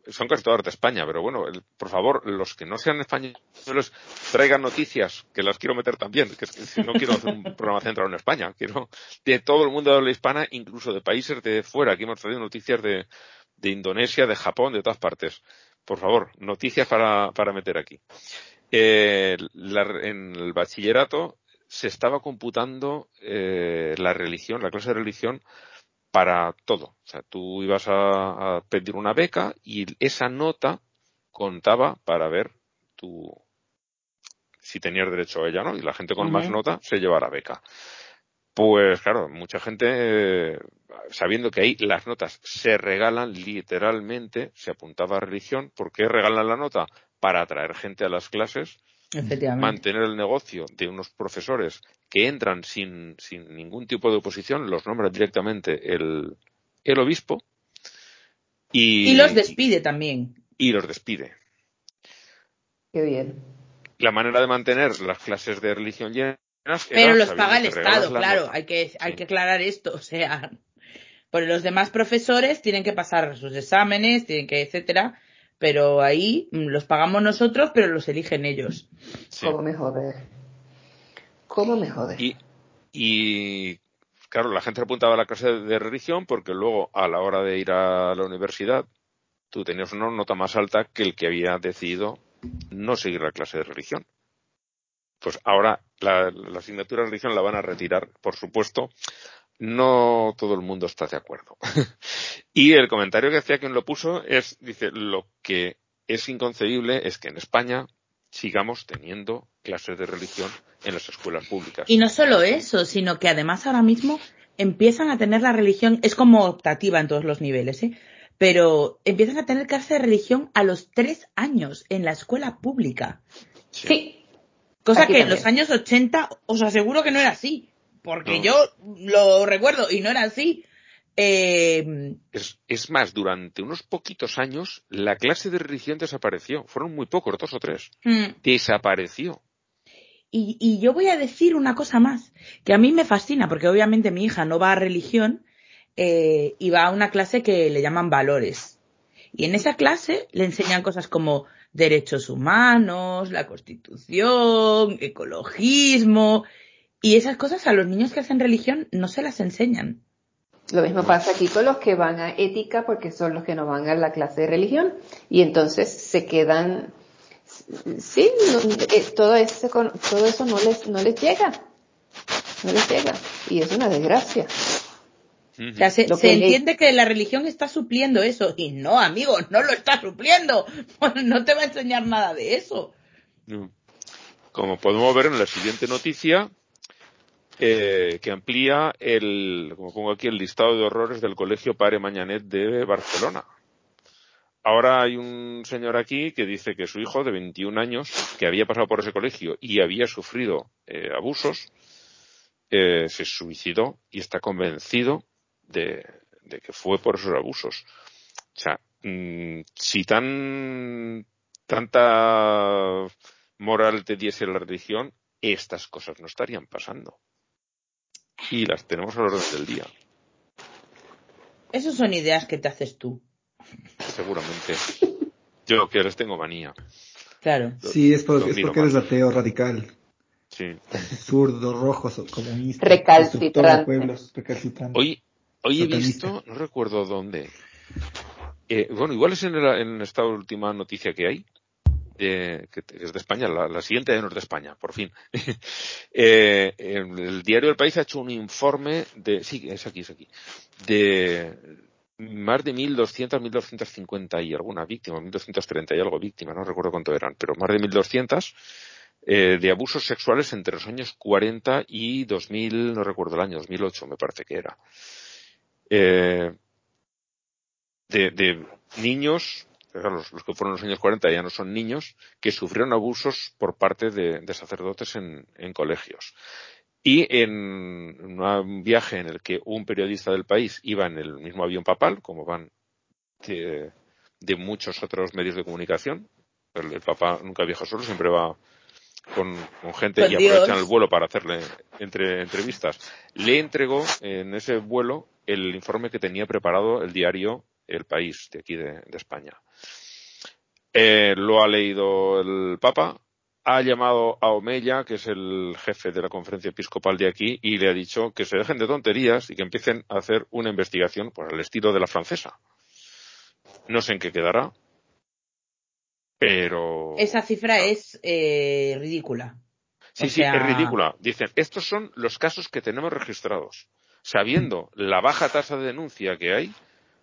son casi todas de España, pero bueno, el- por favor, los que no sean españoles traigan noticias, que las quiero meter también, que, no quiero hacer un programa centrado en España, quiero de todo el mundo de habla hispana, incluso de países de fuera. Aquí hemos traído noticias de, de Indonesia, de Japón, de todas partes. Por favor, noticias para, para meter aquí. Eh, la- en el bachillerato se estaba computando eh, la religión, la clase de religión, para todo. O sea, tú ibas a, a pedir una beca y esa nota contaba para ver tu, si tenías derecho a ella no. Y la gente con más nota se lleva la beca. Pues claro, mucha gente, eh, sabiendo que ahí las notas se regalan literalmente, se apuntaba a religión. ¿Por qué regalan la nota? Para atraer gente a las clases. Mantener el negocio de unos profesores que entran sin, sin ningún tipo de oposición, los nombra directamente el, el obispo y, Y los despide también. y los despide. Qué bien. La manera de mantener las clases de religión llenas Pero los paga el Estado, la claro. Hay que, hay Sí. que aclarar esto. O sea, por los demás profesores tienen que pasar sus exámenes, tienen que, etcétera. Pero ahí mm, los pagamos nosotros, pero los eligen ellos. Sí. ¿Cómo me jode? ¿Cómo me jode? Y, y claro, la gente se apuntaba a la clase de religión porque luego a la hora de ir a la universidad tú tenías una nota más alta que el que había decidido no seguir la clase de religión. Pues ahora la, la asignatura de religión la van a retirar, por supuesto. No todo el mundo está de acuerdo. y el comentario que hacía quien lo puso es, dice, lo que es inconcebible es que en España sigamos teniendo clases de religión en las escuelas públicas. Y no solo eso, sino que además ahora mismo empiezan a tener la religión, es como optativa en todos los niveles, ¿eh? pero empiezan a tener clase de religión a los tres años en la escuela pública. Sí. Cosa Aquí que en los años 80 os aseguro que no era así, porque No. yo lo recuerdo y no era así. Eh, Es, es más, durante unos poquitos años la clase de religión desapareció. Fueron muy pocos, dos o tres. mm, Desapareció. Y, y yo voy a decir una cosa más, que a mí me fascina, porque obviamente mi hija no va a religión eh, y va a una clase que le llaman valores. Y en esa clase le enseñan cosas como derechos humanos, la constitución, ecologismo, y esas cosas a los niños que hacen religión no se las enseñan. Lo mismo pasa aquí con los que van a ética porque son los que no van a la clase de religión y entonces se quedan, sí, no, eh, todo, ese, con- todo eso no les, no les llega, no les llega y es una desgracia. Ujú. O sea, se, entiende que la religión está supliendo eso. Y no, amigo, no lo está supliendo. No te va a enseñar nada de eso. No. Como podemos ver en la siguiente noticia, eh, que amplía el, como pongo aquí, el listado de horrores del Colegio Pare Mañanet de Barcelona. Ahora hay un señor aquí que dice que su hijo de 21 años, que había pasado por ese colegio y había sufrido eh, abusos, eh, se suicidó y está convencido de, que fue por esos abusos. O sea, mm, si tan tanta moral te diese la religión, estas cosas no estarían pasando. Y las tenemos a la orden del día, Esas son ideas que te haces tú. seguramente. Yo que les tengo manía. Claro. Sí, es, por- Lo es porque eres ateo radical. Sí. Zurdo, rojo, comunista. Recalcitrante. destructor de pueblos, recalcitrante. Hoy, hoy he visto, no recuerdo dónde. Eh, bueno, igual es en, la- en esta última noticia que hay, de- que es de España, la, la siguiente de España, por fin. Eh, el diario El País ha hecho un informe de, sí, es aquí, es aquí, de más de 1.200, 1.250 y alguna víctima, 1.230 y algo víctimas, no recuerdo cuánto eran, pero más de 1.200 eh, de abusos sexuales entre los años 40 y 2000, no recuerdo el año, 2008 me parece que era. Eh, de, de niños, claro, los, los que fueron los años 40 ya no son niños, que sufrieron abusos por parte de, de sacerdotes en, en colegios. Y en un viaje en el que un periodista del país iba en el mismo avión papal, como van de, de muchos otros medios de comunicación, el, el Papa nunca viaja solo, siempre va con, con gente Con y aprovechan Dios. el vuelo para hacerle entre, entrevistas. Le entregó en ese vuelo el informe que tenía preparado el diario El País, de aquí de, de España. Eh, lo ha leído el Papa, ha llamado a Omeya, que es el jefe de la conferencia episcopal de aquí, y le ha dicho que se dejen de tonterías y que empiecen a hacer una investigación por el estilo de la francesa. No sé en qué quedará, pero... Esa cifra es eh, ridícula. Sí, O sí, sea- es ridícula. Dicen, estos son los casos que tenemos registrados. Sabiendo la baja tasa de denuncia que hay,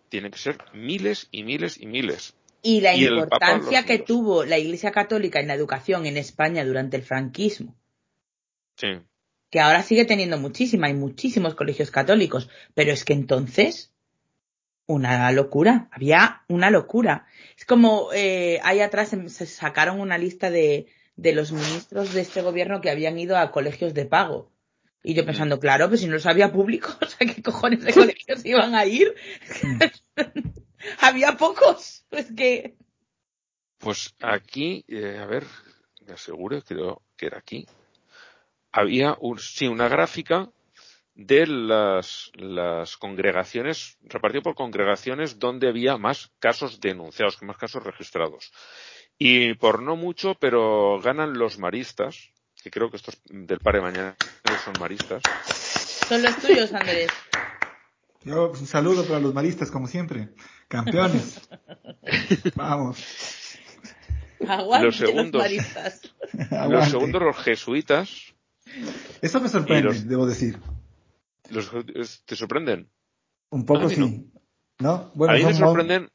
tienen que ser miles y miles y miles. Y la Y importancia que tuvo la Iglesia Católica en la educación en España durante el franquismo, Sí. que ahora sigue teniendo muchísima, hay muchísimos colegios católicos, pero es que entonces, una locura, había una locura. Es como eh, ahí atrás em- se sacaron una lista de, de los ministros de este gobierno que habían ido a colegios de pago. Y yo pensando, claro, pues si no los había públicos, ¿a qué cojones de colegios iban a ir? había pocos. Es que Pues aquí, eh, a ver, me aseguro, creo que era aquí. Había un, sí, una gráfica de las, las congregaciones, repartido por congregaciones donde había más casos denunciados, más casos registrados. Y por no mucho, pero ganan los maristas, que creo que estos del par de mañana son maristas. son los tuyos, Andrés. Yo, un saludo para los maristas, como siempre. Campeones. Vamos. Aguante Los segundos. maristas. Los segundos, los jesuitas, Eso me sorprende, los- debo decir. los, ¿te sorprenden? Un poco sí. ¿No? Bueno, a mí me sorprenden,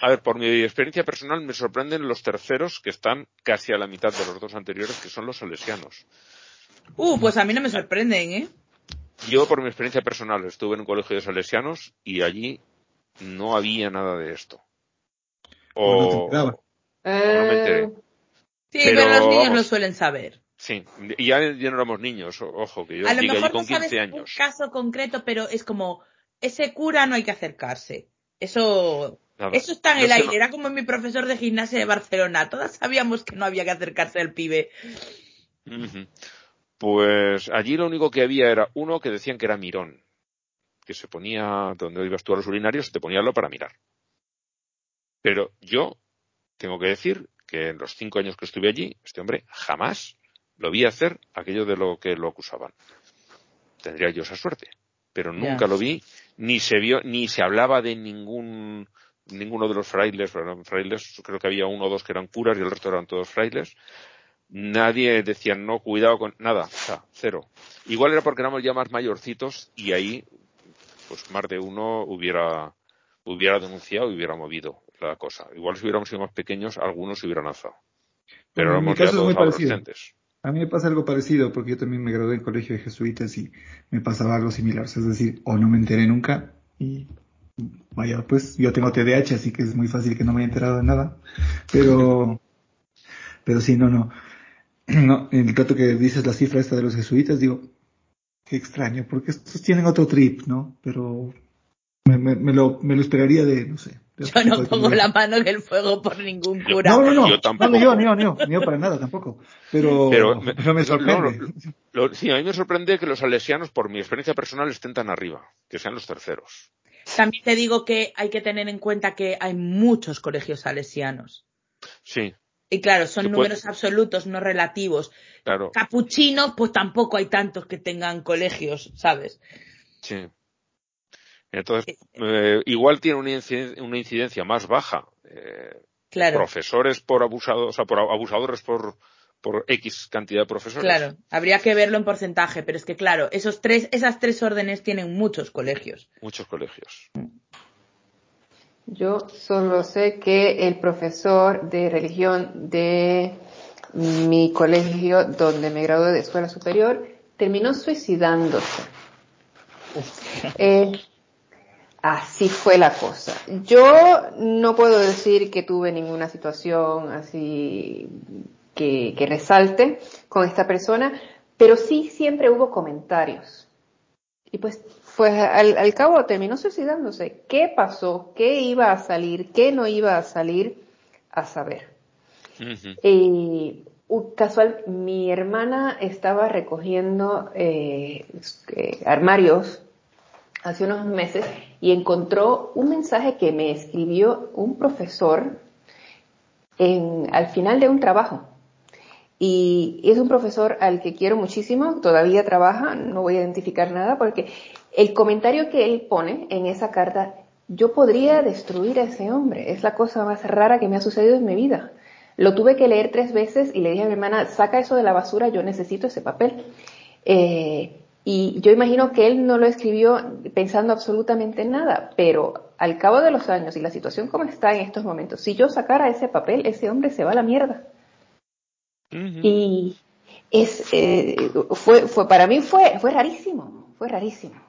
a ver, por mi experiencia personal, me sorprenden los terceros que están casi a la mitad de los dos anteriores, que son los salesianos. Uh, pues a mí no me sorprenden, ¿eh? Yo, por mi experiencia personal, estuve en un colegio de salesianos y allí no había nada de esto. O no enteré. Sí, Pero, pero, los niños vamos. lo suelen saber. Sí, y ya, ya no éramos niños, ojo, que yo a lo allí con no sabes 15 un años. caso concreto, pero es como, ese cura no hay que acercarse. Eso, Nada. eso está en Yo el aire. no- Era como mi profesor de gimnasia de Barcelona. Todas sabíamos que no había que acercarse al pibe. Pues allí lo único que había era uno que decían que era mirón, que se ponía, donde ibas tú a los urinarios, te ponía algo para mirar. Pero yo tengo que decir que en los cinco años que estuve allí, este hombre jamás lo vi hacer aquello de lo que lo acusaban. Tendría yo esa suerte, pero nunca lo vi, ni se vio, ni se hablaba de ningún ninguno de los frailes, eran frailes, creo que había uno o dos que eran curas y el resto eran todos frailes, nadie decía no, cuidado con nada, o sea, cero. Igual era porque éramos ya más mayorcitos y ahí, pues más de uno hubiera, hubiera denunciado y hubiera movido la cosa. Igual si hubiéramos sido más pequeños, algunos se hubieran alzado. Pero Bueno, éramos ya todos adolescentes. A mí me pasa algo parecido porque yo también me gradué en colegio de jesuitas y me pasaba algo similar. Es decir, o no me enteré nunca y vaya, pues yo tengo TDAH, así que es muy fácil que no me haya enterado de nada. Pero, pero sí, no, no. No, en el rato que dices la cifra esta de los jesuitas, digo, qué extraño, porque estos tienen otro trip, ¿no? Pero me, me, me lo, me lo esperaría de, no sé. de Yo no pongo la mano en el fuego por ningún cura. No, no, no. Yo tampoco. No, yo, yo, yo, yo para nada tampoco. Pero, Pero pero me- me, sorprende. no, Lo- sí, a mí me sorprende que los salesianos, por mi experiencia personal, estén tan arriba, que sean los terceros. También te digo que hay que tener en cuenta que hay muchos colegios salesianos. Sí, Y claro, son números absolutos, no relativos. claro, Capuchinos, pues tampoco hay tantos que tengan colegios, ¿sabes? sí. Entonces, eh, igual tiene una incidencia más baja. eh, Claro, profesores por abusados, o sea, por abusadores por, por X cantidad de profesores. claro. Habría que verlo en porcentaje, pero es que claro, esos tres, esas tres órdenes tienen muchos colegios. Muchos colegios. Yo solo sé que el profesor de religión de mi colegio donde me gradué de escuela superior terminó suicidándose. Eh, así fue la cosa. Yo no puedo decir que tuve ninguna situación así que, que resalte con esta persona, pero sí siempre hubo comentarios. Y pues, pues al, al cabo terminó suicidándose. ¿Qué pasó? ¿Qué iba a salir? ¿Qué no iba a salir? A saber. Y casual, mi hermana estaba recogiendo eh, eh, armarios hace unos meses y encontró un mensaje que me escribió un profesor en, al final de un trabajo. Y es un profesor al que quiero muchísimo, todavía trabaja, no voy a identificar nada porque el comentario que él pone en esa carta, yo podría destruir a ese hombre, es la cosa más rara que me ha sucedido en mi vida. Lo tuve que leer tres veces y le dije a mi hermana, saca eso de la basura, yo necesito ese papel. Eh, y yo imagino que él no lo escribió pensando absolutamente nada, pero al cabo de los años y la situación como está en estos momentos, si yo sacara ese papel, ese hombre se va a la mierda. Y es, eh, fue, fue, para mí fue, fue rarísimo, fue rarísimo.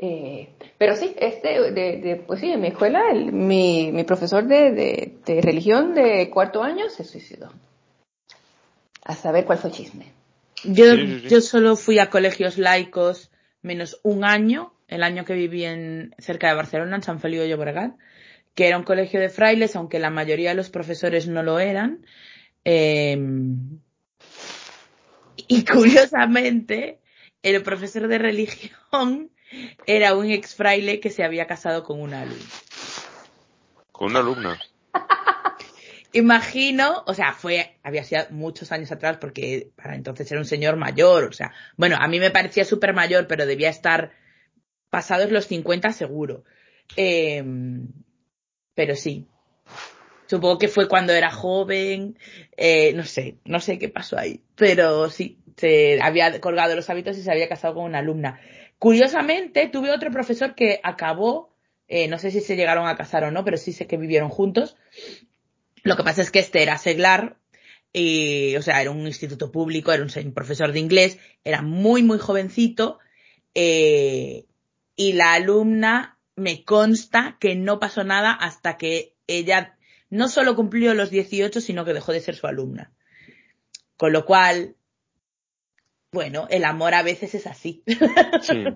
Eh, pero sí, este, de, de, pues sí, en mi escuela, el, mi, mi profesor de, de, de, religión de cuarto año se suicidó. A saber cuál fue el chisme. Yo, yo solo fui a colegios laicos menos un año, el año que viví en, cerca de Barcelona, en San Feliu de Llobregat, que era un colegio de frailes, aunque la mayoría de los profesores no lo eran. Eh, y curiosamente, el profesor de religión era un ex fraile que se había casado con una alumna. ¿Con una alumna? Imagino, o sea, fue, había sido muchos años atrás porque para entonces era un señor mayor, o sea, bueno, a mí me parecía súper mayor, pero debía estar pasados los 50 seguro. Eh, pero sí. Supongo que fue cuando era joven, eh, no sé, no sé qué pasó ahí, pero sí, se había colgado los hábitos y se había casado con una alumna. Curiosamente, tuve otro profesor que acabó, eh, no sé si se llegaron a casar o no, pero sí sé que vivieron juntos. Lo que pasa es que este era seglar, y, o sea, era un instituto público, era un profesor de inglés, era muy, muy jovencito, eh, y la alumna me consta que no pasó nada hasta que ella no solo cumplió los 18, sino que dejó de ser su alumna. Con lo cual, bueno, el amor a veces es así. Sí.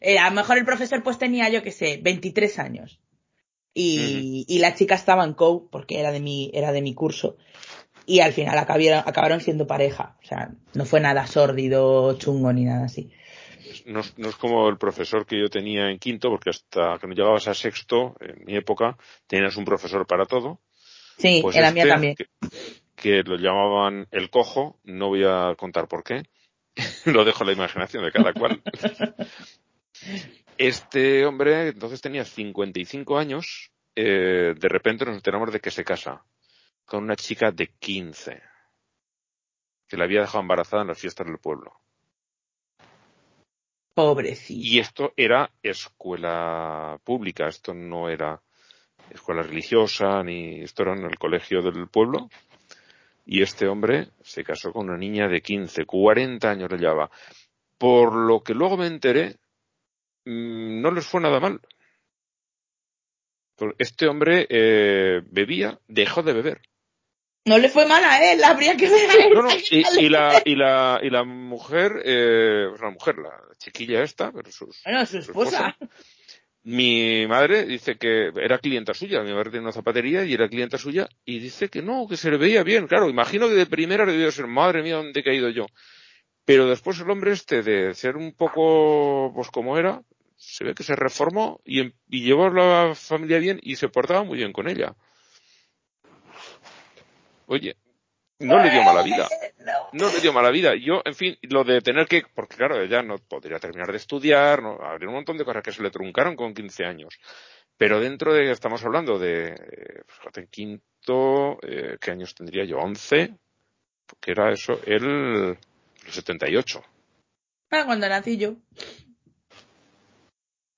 Eh, a lo mejor el profesor pues tenía, yo qué sé, 23 años. Y, y, la chica estaba en co porque era de mi, era de mi curso. Y al final acabaron, acabaron siendo pareja. O sea, no fue nada sórdido, chungo ni nada así. No, no, es como el profesor que yo tenía en quinto, porque hasta que no llegabas a sexto, en mi época, tenías un profesor para todo. Sí, pues era este, mía también. Que, que lo llamaban el cojo, no voy a contar por qué, lo dejo a la imaginación de cada cual. Este hombre entonces tenía 55 años, eh, de repente nos enteramos de que se casa con una chica de 15, que la había dejado embarazada en las fiestas del pueblo. Y esto era escuela pública, esto no era escuela religiosa, ni esto era en el colegio del pueblo. Y este hombre se casó con una niña de 15, 40 años le llevaba. Por lo que luego me enteré, mmm, no les fue nada mal. Este hombre eh, bebía, dejó de beber. No le fue mal a él, habría que ver. No, no, y, y, la, y, la, y la mujer, eh, la mujer, la chiquilla esta, pero sus, bueno, su esposa. Su esposa mi madre dice que era clienta suya, mi madre tiene una zapatería y era clienta suya y dice que no, que se le veía bien. Claro, imagino que de primera debió ser, madre mía, ¿dónde he caído yo? Pero después el hombre este de ser un poco, pues como era, se ve que se reformó y, y llevó a la familia bien y se portaba muy bien con ella. Oye, no le dio mala vida. No le dio mala vida. Yo, en fin, lo de tener que, porque claro, ella no podría terminar de estudiar, no, habría un montón de cosas que se le truncaron con 15 años. Pero dentro de, estamos hablando de, fíjate, en quinto, eh, ¿qué años tendría yo? 11, porque era eso, el, el 78. Ah, cuando nací yo.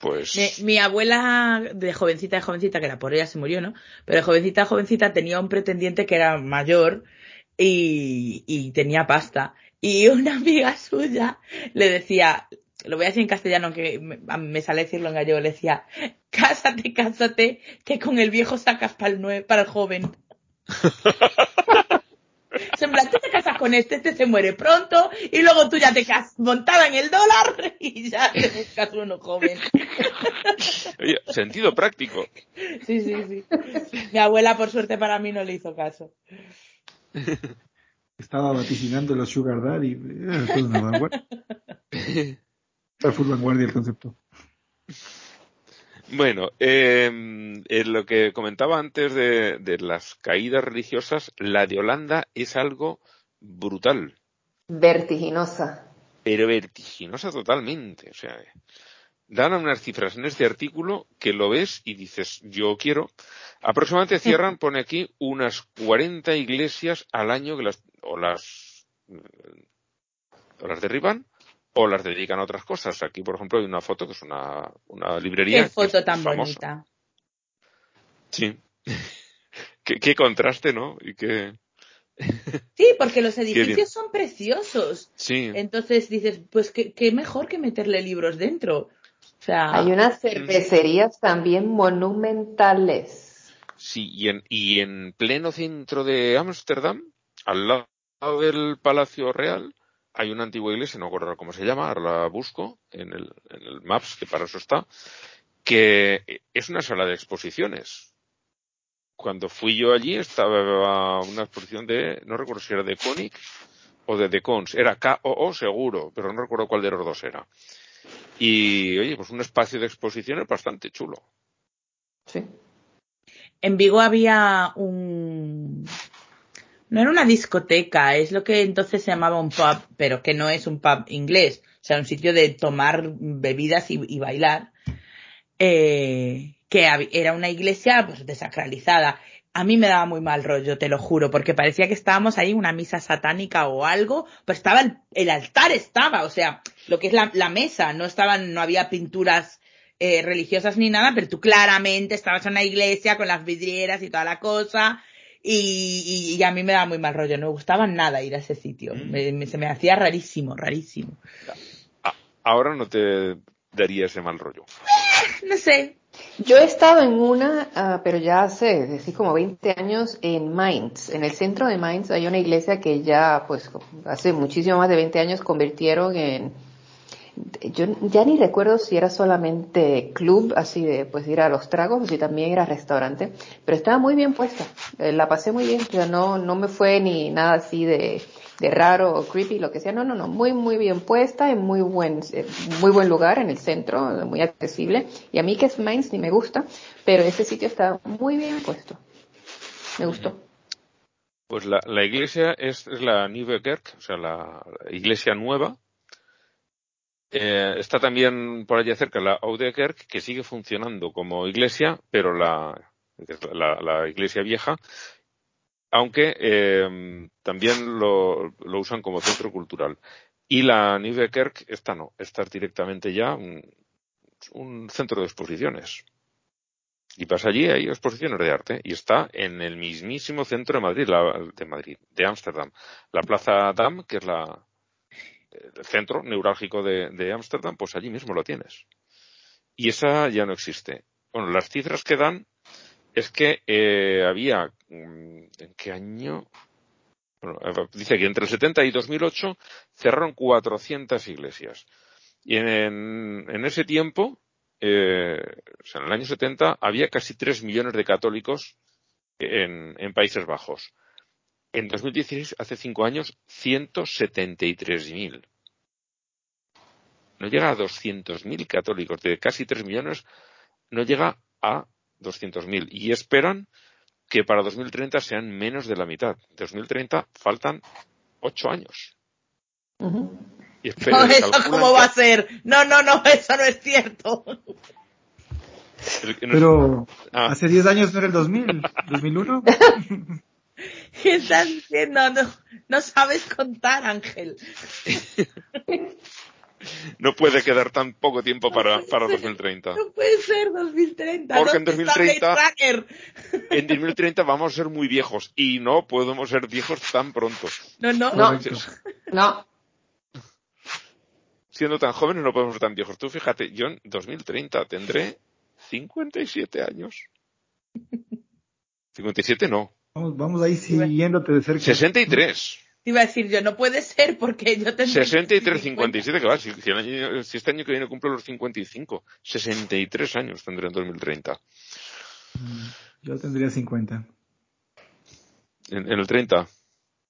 Pues. Mi, mi, abuela, de jovencita, de jovencita, que era por ella se murió, ¿no? Pero de jovencita, de jovencita tenía un pretendiente que era mayor, y, y tenía pasta. Y una amiga suya le decía, lo voy a decir en castellano, que me, sale decirlo en gallego, le decía, cásate, cásate, que con el viejo sacas para el, para el joven. en plan, tú te casas con este, este se muere pronto, y luego tú ya te quedas montada en el dólar y ya te buscas uno joven. Oye, sentido práctico. Sí, sí, sí. Mi abuela, por suerte para mí, no le hizo caso. Estaba vaticinando los Sugar Daddy. Era toda una vanguardia. Está full vanguardia el concepto. Bueno, eh, en lo que comentaba antes de, de las caídas religiosas, la de Holanda es algo brutal, Vertiginosa. pero vertiginosa totalmente. O sea, dan unas cifras en este artículo que lo ves y dices, yo quiero. Aproximadamente cierran, pone aquí, unas 40 iglesias al año que las, o las, o las derriban o las dedican a otras cosas. Aquí, por ejemplo, hay una foto que es una, una librería. Qué que foto es tan famosa. bonita. Sí. qué, qué contraste, ¿no? Y qué, Sí, porque los edificios son preciosos. sí. Entonces dices, pues qué, qué mejor que meterle libros dentro. O sea, Hay unas cervecerías también monumentales. Sí, y en, y en pleno centro de Ámsterdam, al lado del Palacio Real, hay una antigua iglesia, no recuerdo cómo se llama, ahora la busco en el, en el Maps, que para eso está, que es una sala de exposiciones. Cuando fui yo allí estaba una exposición de, no recuerdo si era de Koenig o de The Cons, era K-O-O seguro, pero no recuerdo cuál de los dos era. Y oye, pues un espacio de exposiciones bastante chulo. Sí. en Vigo había un... No era una discoteca, es lo que entonces se llamaba un pub, pero que no es un pub inglés. O sea, un sitio de tomar bebidas y, bailar. Eh, que era una iglesia pues desacralizada. A mí me daba muy mal rollo, te lo juro, porque parecía que estábamos ahí en una misa satánica o algo, pero estaba el, altar estaba, o sea, lo que es la, la mesa, no estaban, no había pinturas eh, religiosas ni nada, pero tú claramente estabas en una iglesia con las vidrieras y toda la cosa, y, y- y a mí me daba muy mal rollo, no me gustaba nada ir a ese sitio, Mm. me- me- se me hacía rarísimo, rarísimo. A- ahora no te daría ese mal rollo. No sé, Yo he estado en una, ah, pero ya hace, decir como 20 años, en Mainz. En el centro de Mainz hay una iglesia que ya, pues, hace muchísimo más de 20 años convirtieron en, yo ya ni recuerdo si era solamente club, así de, pues, ir a los tragos, o si también era restaurante, pero estaba muy bien puesta. Eh, la pasé muy bien, o no, no me fue ni nada así de, de raro o creepy, lo que sea. No, no, no, muy, muy bien puesta, en muy buen, eh, muy buen lugar en el centro, muy accesible. Y a mí que es Mainz ni me gusta, pero ese sitio está muy bien puesto. Me gustó. Pues la, la iglesia es, es la Nieuwe Kerk, o sea, la iglesia nueva. Eh, está también por allí cerca la Oude Kerk, que sigue funcionando como iglesia, pero la, la, la iglesia vieja, aunque eh, también lo, usan como centro cultural. Y la Nieuwe Kerk, esta no, esta es directamente ya un, centro de exposiciones. Y vas allí, hay exposiciones de arte, y está en el mismísimo centro de Madrid, la- de Madrid, de Ámsterdam. La Plaza Dam, que es la, el centro neurálgico de Ámsterdam, pues allí mismo lo tienes. Y esa ya no existe. Bueno, las cifras que dan es que eh, había, mm, ¿en qué año? Bueno, eh, dice que entre el 70 y 2008 cerraron 400 iglesias. Y en, en ese tiempo, eh, o sea, en el año 70, había casi 3 millones de católicos en, en Países Bajos. En 2016, hace 5 años, 173.000. No llega a 200.000 católicos. De casi 3 millones, no llega a 200.000. Y esperan que para 2030 sean menos de la mitad. 2030 faltan 8 años. Y no, eso cómo que- va a ser, no, no, no, eso no es cierto. Pero Ah. hace 10 años no era el 2000, 2001. ¿Qué estás diciendo? No, no sabes contar, Ángel. no puede quedar tan poco tiempo para, para 2030. No puede ser 2030. Porque en ¿Dónde está 2030 Blade Tracker? En 2030 vamos a ser muy viejos y no podemos ser viejos tan pronto. No, no. No. No, Siendo tan jóvenes no podemos ser tan viejos. Tú fíjate, yo en 2030 tendré 57 años. 57 no, Vamos, vamos ahí siguiéndote de cerca. 63. Te iba a decir yo, no puede ser porque yo tengo... 63, 57, que va, si, si el año- si este año que viene cumplo los 55, 63 años tendré en 2030. Yo tendría 50. En, en el 30.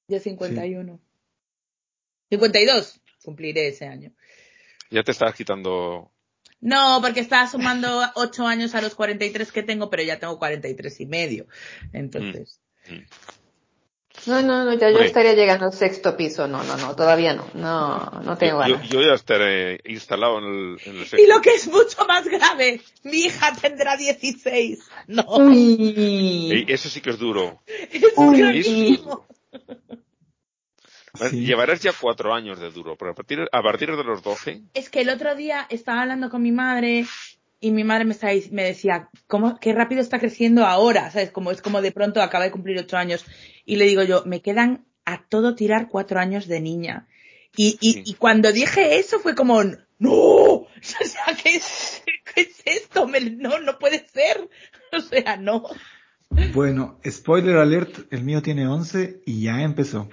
Yo 51. 52 cumpliré ese año. Ya te estás quitando. No, porque estaba sumando 8 años a los 43 que tengo, pero ya tengo 43 y medio. Entonces, No, no, no, ya yo estaría llegando al sexto piso. No, no, no, todavía no. No, no tengo Yo, yo, ganas. yo ya estaré instalado en el, en el y lo que es mucho más grave, mi hija tendrá 16. No, Y Uy. eso sí que es duro. es. Sí. Llevarás ya cuatro años de duro, pero a partir, a partir de los 12, Es que el otro día estaba hablando con mi madre y mi madre me, estaba me decía, ¿cómo, qué rápido está creciendo ahora? ¿Sabes? Como es como de pronto acaba de cumplir ocho años. Y le digo yo, me quedan a todo tirar cuatro años de niña. Y, y, Sí. y cuando dije eso fue como, ¡no! O sea, ¿qué es, qué es esto? Me- no, no puede ser. O sea, no. Bueno, spoiler alert, el mío tiene 11 y ya empezó.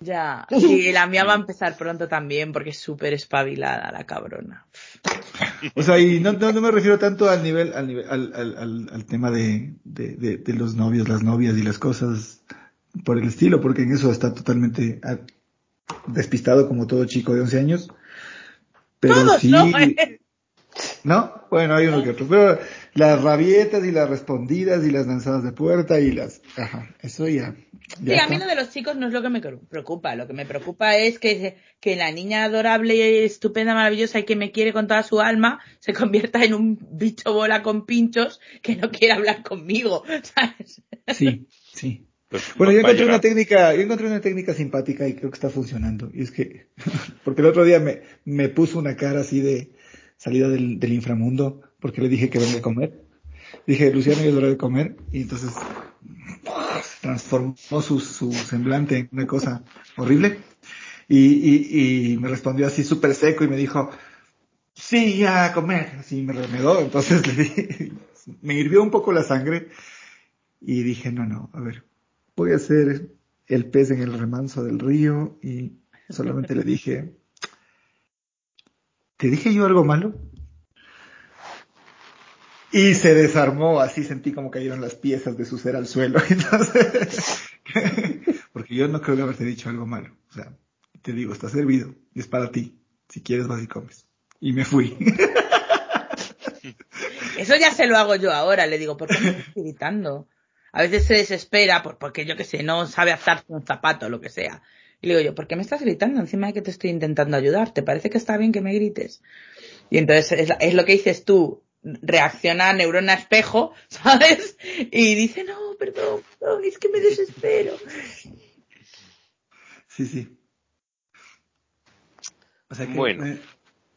Ya. Y la mía va a empezar pronto también porque es súper espabilada la cabrona. O sea, y no, no, no me refiero tanto al nivel, al nivel, al, al, al, al tema de, de, de, de los novios, las novias y las cosas por el estilo, porque en eso está totalmente ah, despistado como todo chico de 11 años. Pero Todos, sí, ¿no? ¿eh? ¿no? Bueno, hay uno que otro. Pero las rabietas y las respondidas y las lanzadas de puerta y las, ajá, eso ya. ya Sí, a mí lo de los chicos no es lo que me preocupa. Lo que me preocupa es que, que la niña adorable, estupenda, maravillosa y que me quiere con toda su alma se convierta en un bicho bola con pinchos que no quiere hablar conmigo. ¿sabes? Sí, sí. pues Bueno, yo encontré una técnica, yo encontré una técnica simpática y creo que está funcionando. Y es que, porque el otro día me, me puso una cara así de salida del, del inframundo, porque le dije que venga a comer. Dije, Luciano, ya es hora de comer. Y entonces, se transformó su, su semblante en una cosa horrible. Y, y, y me respondió así súper seco y me dijo, sí, ya a comer. Así me remedó. Entonces le dije, me hirvió un poco la sangre. Y dije, no, no, a ver, voy a ser el pez en el remanso del río y solamente le dije, ¿te dije yo algo malo? Y se desarmó, así sentí como cayeron las piezas de su ser al suelo. Entonces, porque yo no creo que haberte dicho algo malo. O sea, te digo, está servido es para ti. Si quieres vas y comes. Y me fui. Eso ya se lo hago yo ahora. Le digo, ¿por qué me estás gritando? A veces se desespera por, porque yo qué sé, no sabe atarse un zapato o lo que sea. Y le digo yo, ¿por qué me estás gritando encima de que te estoy intentando ayudar? ¿Te parece que está bien que me grites? Y entonces es, es lo que dices tú, reacciona a neurona espejo, ¿sabes? Y dice, no, perdón, perdón, es que me desespero. Sí, sí. O sea que Bueno. eh,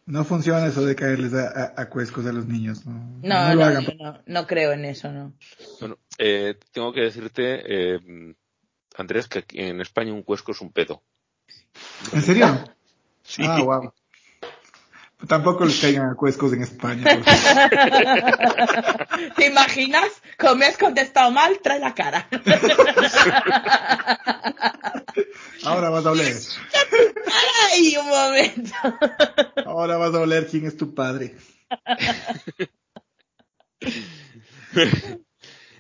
no funciona eso de caerles a, a, a cuescos a los niños. No, No, no lo no, hagan. no, no creo en eso, no. Bueno, eh, tengo que decirte, eh, Andrés, que aquí en España un cuesco es un pedo. ¿En serio? Sí. Ah, wow. Tampoco les caigan a cuescos en España. ¿Te imaginas? Como me has contestado mal, trae la cara. Ahora vas a oler. ¡Ay, un momento! Ahora vas a oler quién es tu padre.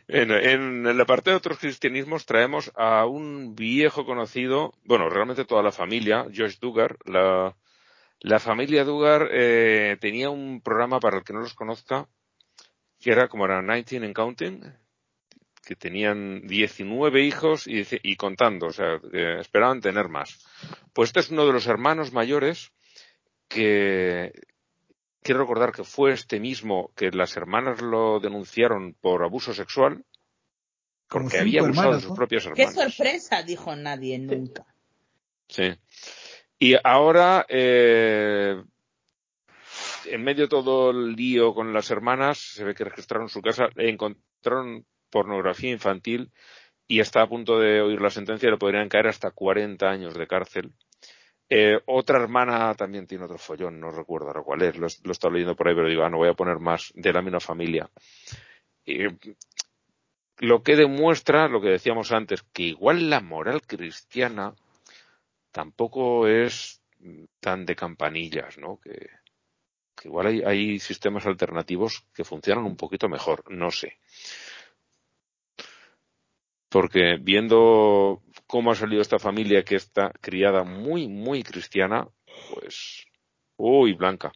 En, en la parte de otros cristianismos traemos a un viejo conocido, bueno, realmente toda la familia, Josh Duggar. La, la familia Duggar eh, tenía un programa, para el que no los conozca, que era como era 19 and Counting, que tenían 19 hijos y, contando, o sea, esperaban tener más. Pues este es uno de los hermanos mayores que quiero recordar que fue este mismo que las hermanas lo denunciaron por abuso sexual porque había abusado hermanos, de sus ¿no? propios ¡Qué hermanos. sorpresa! Dijo nadie nunca. Sí. Y ahora, eh, en medio de todo el lío con las hermanas, se ve que registraron su casa, encontraron pornografía infantil y está a punto de oír la sentencia, le podrían caer hasta 40 años de cárcel. Eh, otra hermana también tiene otro follón, no recuerdo ahora cuál es, lo, lo he estado leyendo por ahí, pero digo, ah, no voy a poner más de la misma familia. Lo que demuestra, lo que decíamos antes, que igual la moral cristiana tampoco es tan de campanillas, ¿no? Que, que igual hay, hay sistemas alternativos que funcionan un poquito mejor, no sé. Porque viendo cómo ha salido esta familia que está criada muy, muy cristiana, pues, uy, Blanca.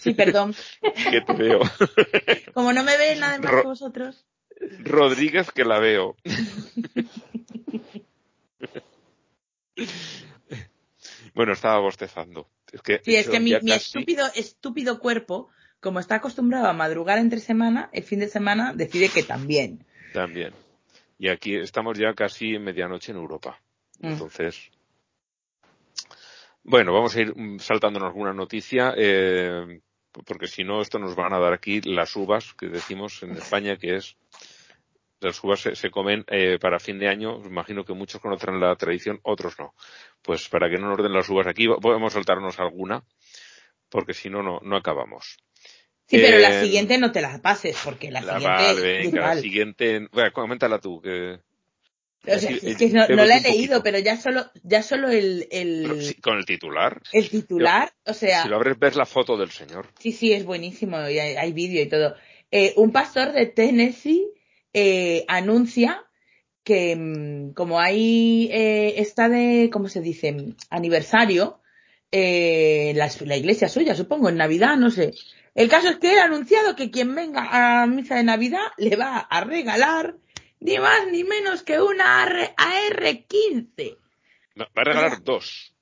Sí, perdón. que te veo. Como no me ven nada más Ro- que vosotros. Rodríguez que la veo. bueno, estaba bostezando. Es que, Sí, es que mi, mi casi- estúpido, estúpido cuerpo, como está acostumbrado a madrugar entre semana, el fin de semana decide que también. También. Y aquí estamos ya casi medianoche en Europa. Mm. Entonces, bueno, vamos a ir saltándonos alguna noticia, eh, porque si no, esto nos van a dar aquí las uvas que decimos en España, que es las uvas se, se comen eh, para fin de año. Imagino que muchos conocerán la tradición, otros no. Pues para que no nos den las uvas aquí, podemos saltarnos alguna, porque si no, no, no acabamos. Sí, pero la Eh, siguiente no te la pases, porque la, La, siguiente vale, venga, la siguiente. Bueno, coméntala tú, que. O sea, es que no, no la he leído, poquito. pero ya solo, ya solo el, el, Sí, con el titular. el titular, o sea, Si lo abres, ves la foto del señor. sí, sí, es buenísimo, y hay, hay vídeo y todo. Eh, un pastor de Tennessee eh, anuncia que mm, como hay eh, está de, ¿cómo se dice? Aniversario, eh, la, la iglesia suya, supongo, en Navidad, no sé. El caso es que él ha anunciado que quien venga a misa de Navidad le va a regalar ni más ni menos que una AR, AR-15. No, va a regalar O sea- dos.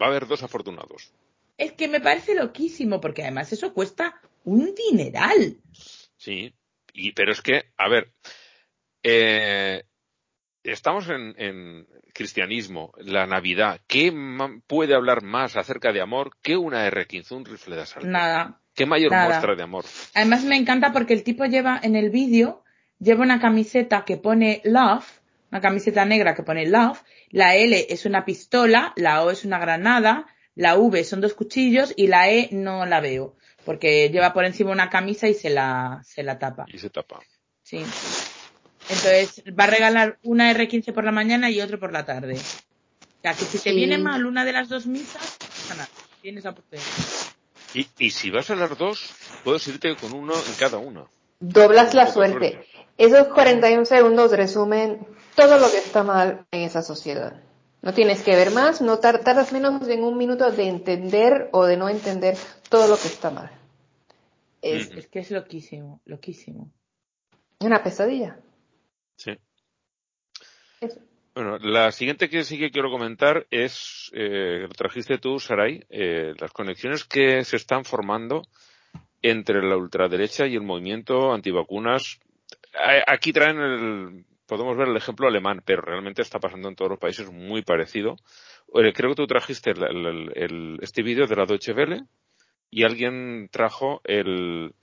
Va a haber dos afortunados. Es que me parece loquísimo, porque además eso cuesta un dineral. Sí. Y, pero es que, a ver, eh, estamos en, en cristianismo, la Navidad. ¿Qué puede hablar más acerca de amor que una R15, un rifle de asalto? Nada. ¿Qué mayor nada. muestra de amor? Además me encanta porque el tipo lleva en el vídeo, lleva una camiseta que pone love, una camiseta negra que pone love, la L es una pistola, la O es una granada, la V son dos cuchillos y la E no la veo, porque lleva por encima una camisa y se la, se la tapa. Y se tapa. Sí. Entonces va a regalar una R15 por la mañana y otro por la tarde. O sea que si te Sí. viene mal una de las dos misas, nada. Tienes la oportunidad. Y, y si vas a las dos, puedes irte con uno en cada una. Doblas la Poca suerte. Esos 41 segundos resumen todo lo que está mal en esa sociedad. No tienes que ver más, no tar- tardas menos de un minuto de entender o de no entender todo lo que está mal. Es que es loquísimo, loquísimo. una pesadilla. Sí. Eso. Bueno, la siguiente que sí que quiero comentar es, eh, lo trajiste tú, Saray, eh, las conexiones que se están formando entre la ultraderecha y el movimiento antivacunas. Aquí traen el, podemos ver el ejemplo alemán, pero realmente está pasando en todos los países muy parecido. Eh, Creo que tú trajiste el, este vídeo de la Deutsche Welle y alguien trajo el,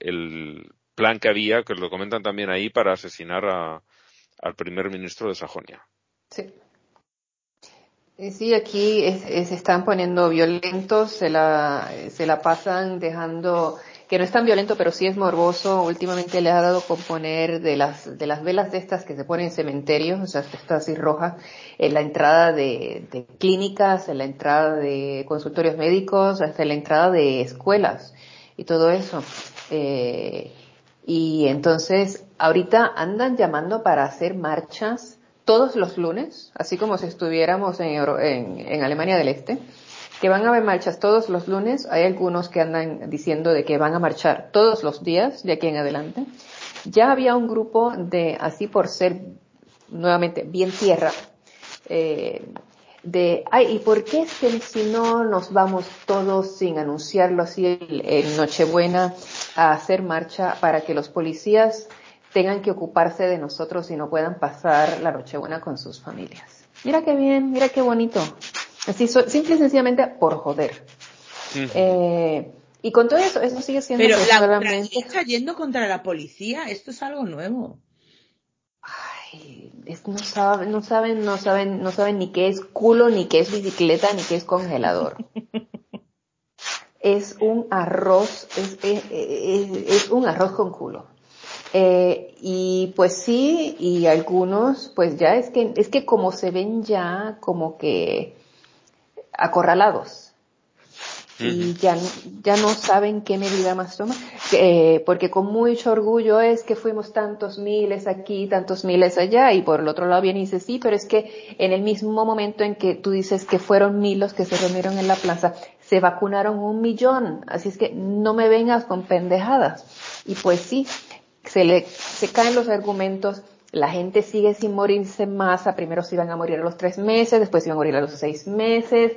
plan que había, que lo comentan también ahí, para asesinar a- al primer ministro de Sajonia. Sí. Y Sí, aquí se están poniendo violentos, se la pasan dejando, que no es tan violento, pero sí es morboso. Últimamente le ha dado con poner de las, de las velas de estas que se ponen en cementerios, o sea, estas así rojas, en la entrada de, de clínicas, en la entrada de consultorios médicos, hasta en la entrada de escuelas y todo eso. Eh, y entonces, ahorita andan llamando para hacer marchas todos los lunes, así como si estuviéramos en, en Alemania del Este, que van a haber marchas todos los lunes. Hay algunos que andan diciendo de que van a marchar todos los días de aquí en adelante. Ya había un grupo de, así por ser nuevamente bien tierra, eh, de, ay, ¿y por qué es que si no nos vamos todos sin anunciarlo así en Nochebuena a hacer marcha para que los policías tengan que ocuparse de nosotros y no puedan pasar la Nochebuena con sus familias? Mira qué bien, mira qué bonito. Así, so- simple y sencillamente por joder. Eh, y con todo eso, eso sigue siendo Pero la ultraderecha yendo contra la policía, esto es algo nuevo. Ay, es- no saben, no saben, no saben, no saben ni qué es culo, ni qué es bicicleta, ni qué es congelador. es un arroz, es, es- es- es un arroz con culo. Eh, y pues sí, y algunos, pues ya es que, es que como se ven ya como que acorralados. Y ya, ya no saben qué medida más tomar, eh, porque con mucho orgullo es que fuimos tantos miles aquí, tantos miles allá, y por el otro lado viene y dice, sí, pero es que en el mismo momento en que tú dices que fueron mil los que se reunieron en la plaza, se vacunaron un millón, así es que no me vengas con pendejadas. Y pues sí, se le, se caen los argumentos, la gente sigue sin morirse en masa, primero se iban a morir a los tres meses, después se iban a morir a los seis meses,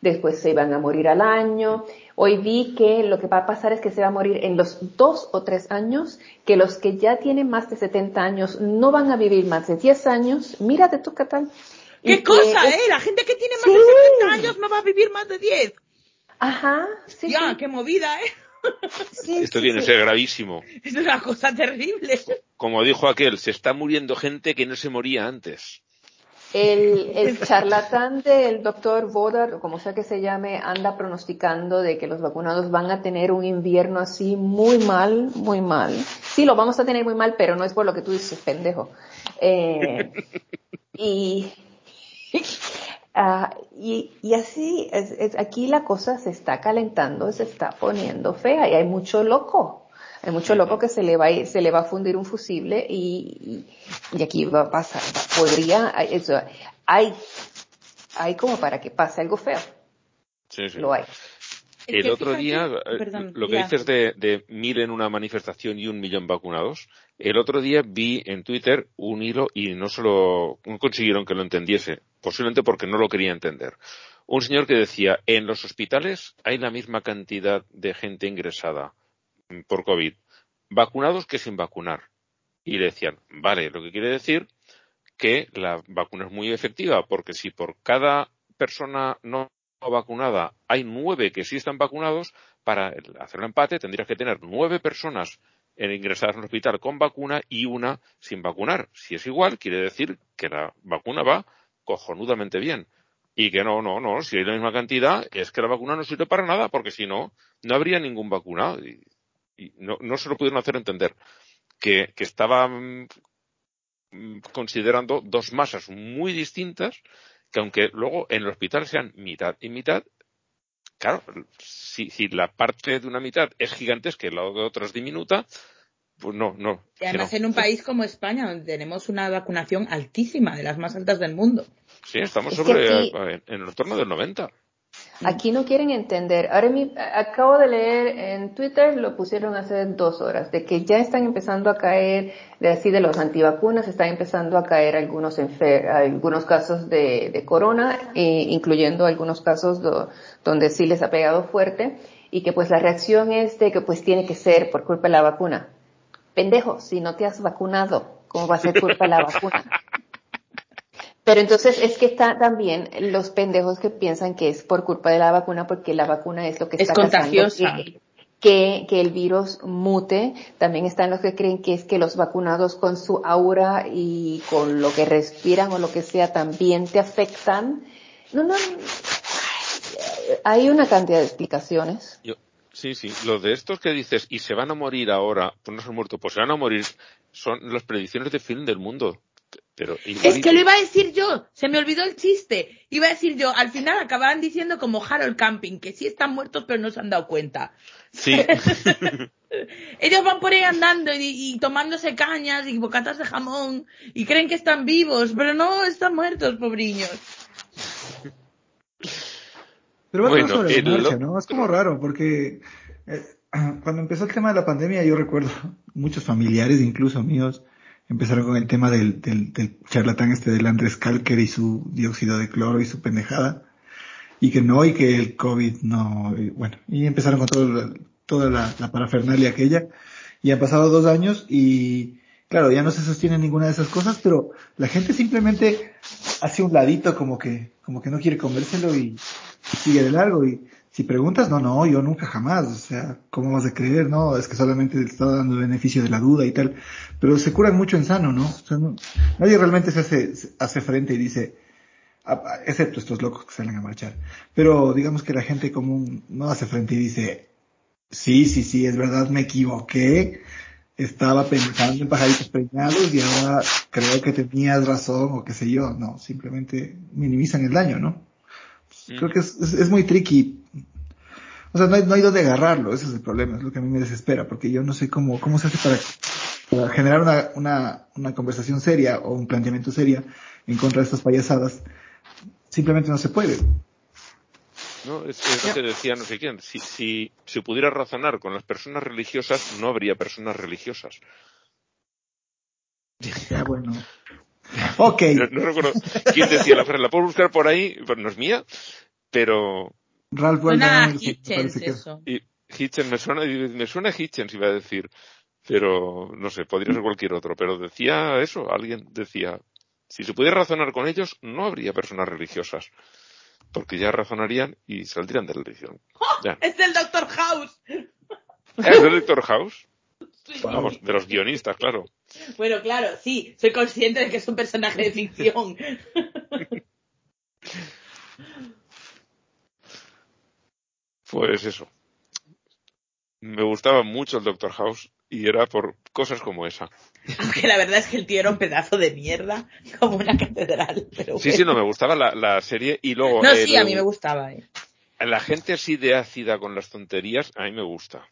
después se iban a morir al año. Hoy vi que lo que va a pasar es que se va a morir en los dos o tres años, que los que ya tienen más de 70 años no van a vivir más de 10 años. Mírate tú, Catán. ¿Qué cosa, eh? La gente que tiene más de 70 años no va a vivir más de 10. Ajá, sí. Ya, qué movida, ¿eh? Sí, Esto tiene que ser gravísimo. Es una cosa terrible. Como dijo aquel, se está muriendo gente que no se moría antes. El, el charlatán del doctor Bodar, o como sea que se llame, anda pronosticando de que los vacunados van a tener un invierno así muy mal, muy mal. Sí, lo vamos a tener muy mal, pero no es por lo que tú dices, pendejo. Eh, y, uh, y, y, así, es, es, aquí la cosa se está calentando, se está poniendo fea y hay mucho loco. Hay mucho loco que se le va a, se le va a fundir un fusible y, y, aquí va a pasar, podría, eso, hay, hay como para que pase algo feo. Sí, sí. Lo hay. El otro día, eh, Perdón, lo que ya. dices de, de mil en una manifestación y un millón vacunados, el otro día vi en Twitter un hilo y no solo no consiguieron que lo entendiese, posiblemente porque no lo quería entender. Un señor que decía, en los hospitales hay la misma cantidad de gente ingresada por COVID, vacunados que sin vacunar. Y le decían, vale, lo que quiere decir que la vacuna es muy efectiva, porque si por cada persona no vacunada hay nueve que sí están vacunados, para hacer un empate tendrías que tener nueve personas ingresadas en el hospital con vacuna y una sin vacunar. Si es igual, quiere decir que la vacuna va cojonudamente bien. Y que no, no, no, si hay la misma cantidad, es que la vacuna no sirve para nada, porque si no, no habría ningún vacunado. Y no, no se lo pudieron hacer entender, que, que estaban considerando dos masas muy distintas, que aunque luego en el hospital sean mitad y mitad, claro, si, si la parte de una mitad es gigantesca y la otra es diminuta, pues no, no. Y además no. en un país como España, donde tenemos una vacunación altísima, de las más altas del mundo. Sí, estamos sobre, aquí... en el torno del 90. Aquí no quieren entender. Ahora mi, acabo de leer en Twitter, lo pusieron hace dos horas, de que ya están empezando a caer, de así de los antivacunas, están empezando a caer algunos algunos casos de, de corona, eh, incluyendo algunos casos do, donde sí les ha pegado fuerte, y que pues la reacción es de que pues tiene que ser por culpa de la vacuna. Pendejo, si no te has vacunado, ¿cómo va a ser culpa de la vacuna? Pero entonces es que está también los pendejos que piensan que es por culpa de la vacuna porque la vacuna es lo que está es contagiosa. Que, que, que, el virus mute. También están los que creen que es que los vacunados con su aura y con lo que respiran o lo que sea también te afectan. No, no. Hay una cantidad de explicaciones. Yo, sí, sí. Lo de estos que dices y se van a morir ahora, pues no se han muerto, pues se van a morir, son las predicciones de fin del mundo. Pero es que lo iba a decir yo, se me olvidó el chiste. Iba a decir yo, al final acababan diciendo como Harold Camping, que sí están muertos pero no se han dado cuenta. Sí. Ellos van por ahí andando y, y, tomándose cañas y bocatas de jamón y creen que están vivos, pero no, están muertos, pobriños. Pero va bueno, sobre el... marcha, ¿no? Es como raro, porque eh, cuando empezó el tema de la pandemia yo recuerdo muchos familiares, incluso míos, empezaron con el tema del, del, del charlatán este del Andrés Kalker y su dióxido de cloro y su pendejada. Y que no, y que el COVID no, y bueno, y empezaron con todo, toda la, la parafernalia aquella. Y han pasado dos años y, claro, ya no se sostiene ninguna de esas cosas, pero la gente simplemente hace un ladito como que, como que no quiere comérselo y sigue de largo. Y, si preguntas, no, no, yo nunca jamás, o sea, ¿cómo vas a creer? No, es que solamente te está dando beneficio de la duda y tal, pero se curan mucho en sano, ¿no? O sea, no nadie realmente se hace, se hace frente y dice, excepto estos locos que salen a marchar, pero digamos que la gente común no hace frente y dice, sí, sí, sí, es verdad, me equivoqué, estaba pensando en pajaritos preñados y ahora creo que tenías razón o qué sé yo, no, simplemente minimizan el daño, ¿no? Creo que es, es, es muy tricky. O sea, no hay, no hay dónde agarrarlo, ese es el problema, es lo que a mí me desespera, porque yo no sé cómo, cómo se hace para, para generar una, una, una conversación seria o un planteamiento seria en contra de estas payasadas. Simplemente no se puede. No, es, es lo que decía no sé quién. Si, si se pudiera razonar con las personas religiosas, no habría personas religiosas. Ya, bueno. Ok. No, no recuerdo quién decía la frase. La puedo buscar por ahí, pero no es mía, pero Ralph Waldo Hitchens eso. y Hitchens me suena, me suena Hitchens iba a decir, pero no sé, podría ser cualquier otro, pero decía eso, alguien decía, si se pudiera razonar con ellos, no habría personas religiosas, porque ya razonarían y saldrían de la religión. Ya. Es el Doctor House. ¿Es de Doctor House? Sí. Vamos, de los guionistas, claro. Bueno, claro, sí, soy consciente de que es un personaje de ficción. Pues eso. Me gustaba mucho el Doctor House y era por cosas como esa. Aunque la verdad es que el tío era un pedazo de mierda, como una catedral. Pero Sí, sí, no, me gustaba la, la serie y luego... No, el- sí, a mí me gustaba. eh. La gente así de ácida con las tonterías, a mí me gusta.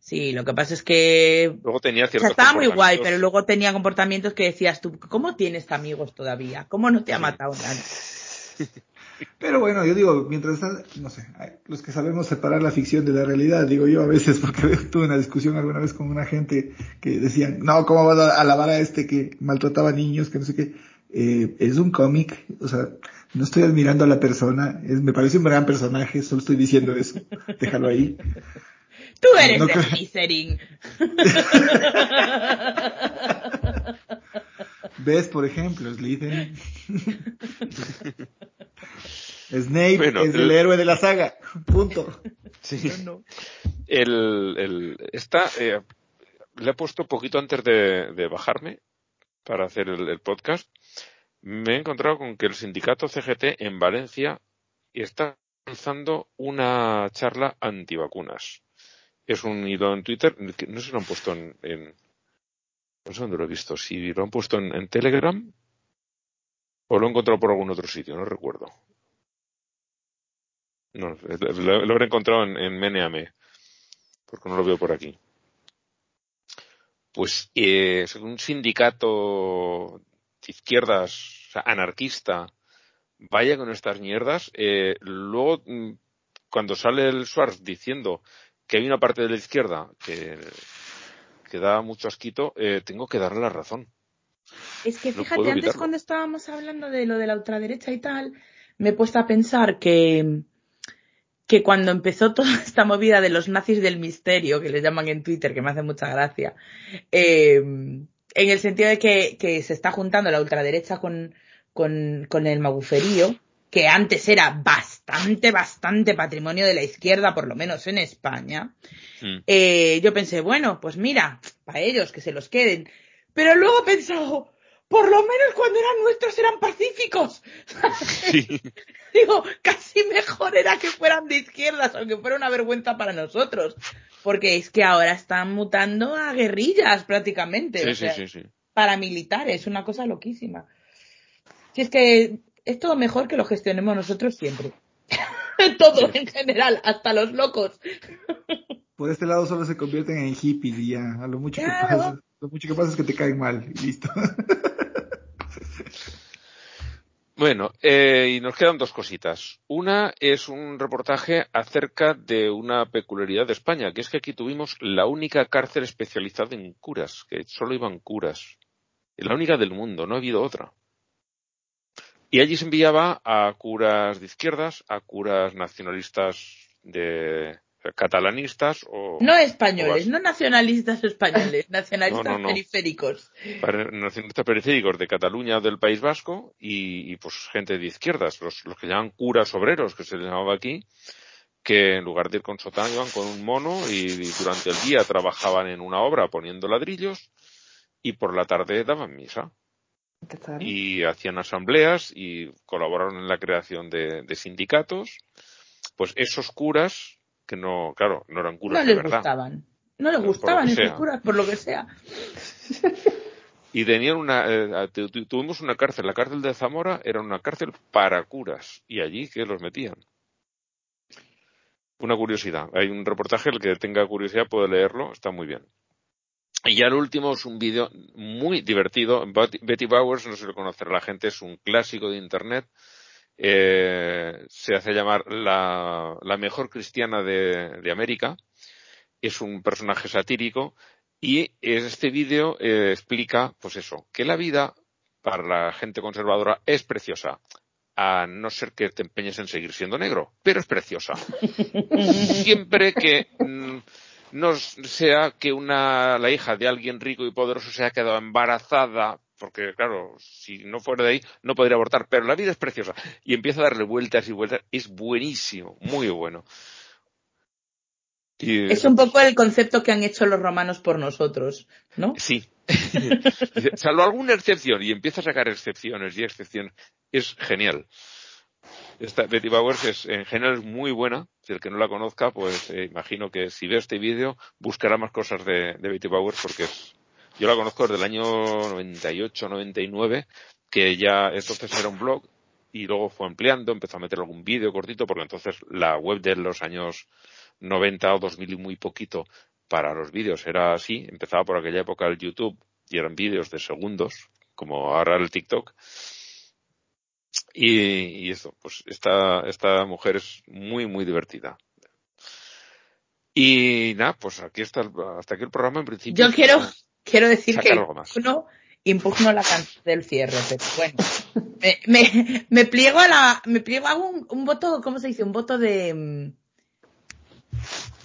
Sí, lo que pasa es que Luego tenía o sea, estaba muy guay, pero luego tenía comportamientos que decías tú, ¿cómo tienes amigos todavía? ¿Cómo no te ha matado nadie? Pero bueno, yo digo, mientras no sé, los que sabemos separar la ficción de la realidad, digo yo a veces, porque tuve una discusión alguna vez con una gente que decían, no, ¿cómo vas a alabar a este que maltrataba niños, que no sé qué? Eh, es un cómic, o sea, no estoy admirando a la persona, es, me parece un gran personaje, solo estoy diciendo eso, déjalo ahí. Tú eres No creo- Slytherin. ¿Ves, por ejemplo, Slytherin? Snape Bueno, es el el- héroe de la saga, punto. El, el, esta, eh, le he puesto poquito antes de, de bajarme para hacer el, el podcast. Me he encontrado con que el sindicato CGT en Valencia está lanzando una charla antivacunas. Es un hilo en Twitter, no sé si lo han puesto en, en- sé dónde lo he visto, si lo han puesto en, Telegram o lo he encontrado por algún otro sitio, no recuerdo. No, lo, lo habré encontrado en, en Meneame, porque no lo veo por aquí. Pues eh, un sindicato de izquierdas, o sea, anarquista, vaya con estas mierdas. Eh, luego, mm, cuando sale el Schwarz diciendo que hay una parte de la izquierda que, que da mucho asquito, eh, tengo que darle la razón. Es que fíjate, antes cuando estábamos hablando de lo de la ultraderecha y tal, me he puesto a pensar que, que cuando empezó toda esta movida de los nazis del misterio, que les llaman en Twitter, que me hace mucha gracia, eh, en el sentido de que, que se está juntando la ultraderecha con, con, con el maguferío, que antes era bastante, bastante patrimonio de la izquierda, por lo menos en España, Mm. eh, yo pensé, bueno, pues mira, para ellos que se los queden. Pero luego he pensado, por lo menos cuando eran nuestros eran pacíficos. Sí. Digo, casi mejor era que fueran de izquierdas, aunque fuera una vergüenza para nosotros. Porque es que ahora están mutando a guerrillas prácticamente. Sí, o sí, sí. paramilitares, una cosa loquísima. Si es que es todo mejor que lo gestionemos nosotros siempre. todo en general, hasta los locos. Por este lado solo se convierten en hippies y ya, a lo mucho que pasa, lo mucho que pasa es que te caen mal y listo. Bueno, eh, y nos quedan dos cositas. Una es un reportaje acerca de una peculiaridad de España, que es que aquí tuvimos la única cárcel especializada en curas, que solo iban curas. La única del mundo, no ha habido otra. Y allí se enviaba a curas de izquierdas, a curas nacionalistas de sea, catalanistas o No españoles, o no nacionalistas españoles, nacionalistas No, no, no. periféricos. para- nacionalistas periféricos de Cataluña del País Vasco y, y, pues gente de izquierdas, los, los que llaman curas obreros, que se les llamaba aquí, que en lugar de ir con sotán iban con un mono y, y durante el día trabajaban en una obra poniendo ladrillos y por la tarde daban misa Y hacían asambleas y colaboraron en la creación de, de sindicatos. Pues esos curas, que no, claro, no eran curas No de les verdad. gustaban. No les gustaban esos curas, por lo que sea. Y tenían una, eh, tu- tu- tuvimos una cárcel, la cárcel de Zamora era una cárcel para curas, y allí que los metían. Una curiosidad. Hay un reportaje, el que tenga curiosidad puede leerlo, está muy bien. Y ya el último es un vídeo muy divertido. Betty Bowers, no sé si lo conocerá la gente, es un clásico de internet. Eh, se hace llamar la, la mejor cristiana de, de América. Es un personaje satírico y este vídeo eh, explica, pues eso, que la vida para la gente conservadora es preciosa, a no ser que te empeñes en seguir siendo negro, pero es preciosa. Siempre que mm, no sea que una, la hija de alguien rico y poderoso se ha quedado embarazada, porque claro, si no fuera de ahí no podría abortar, pero la vida es preciosa. Y empieza a darle vueltas y vueltas, es buenísimo, muy bueno. Y- Es un poco el concepto que han hecho los romanos por nosotros, ¿no? Sí. Salvo alguna excepción, y empieza a sacar excepciones y excepciones. Es genial. Esta Betty Bowers es, en general es muy buena. Si el que no la conozca, pues eh, imagino que si ve este vídeo buscará más cosas de, Betty Bowers porque es, yo la conozco desde el año 98, 99, que ya entonces era un blog y luego fue ampliando, empezó a meter algún vídeo cortito porque entonces la web de los años 90 o 2000 y muy poquito para los vídeos era así, empezaba por aquella época el YouTube y eran vídeos de segundos, como ahora el TikTok. Y, y eso, pues esta, esta mujer es muy, muy divertida. Y nada, pues aquí está, el- hasta aquí el programa en principio. Yo quiero, quiero decir que más. impugno, impugno la canción del cierre, pero bueno. Me, me, me pliego a la, me pliego a un, un voto, ¿cómo se dice? Un voto de, mm,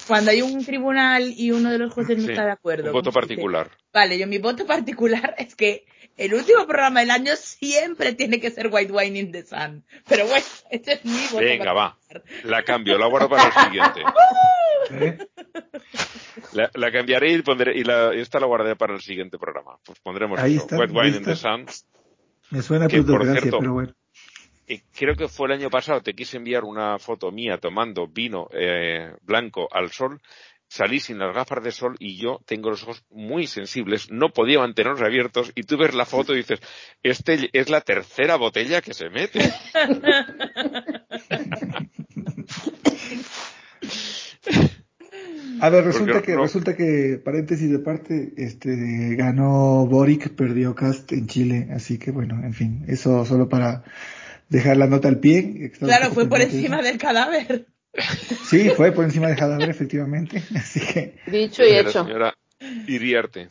cuando hay un tribunal y uno de los jueces no Sí, está de acuerdo. un voto particular. Vale, yo mi voto particular es que el último programa del año siempre tiene que ser White Wine in the Sun. Pero bueno, este es mi voto Venga, va. La cambio, la guardo para el siguiente. ¿Eh? La, la cambiaré y pondré, y la, esta la guardaré para el siguiente programa. Pues pondremos Ahí eso, está, Wet Wine ahí in the. Sun. Me suena Que, por cierto, pero bueno. Y creo que fue el año pasado, te quise enviar una foto mía tomando vino eh, blanco al sol, salí sin las gafas de sol y yo tengo los ojos muy sensibles, no podía mantenerlos abiertos y tú ves la foto y dices, este es la tercera botella que se mete. A ver, resulta Porque que, no- resulta que, paréntesis de parte, este, ganó Boric, perdió Cast en Chile, así que bueno, en fin, eso solo para dejar la nota al pie. Claro, fue por encima del cadáver. Sí, fue por encima de Jadaver, efectivamente, así que, Dicho y De la hecho. señora Iriarte.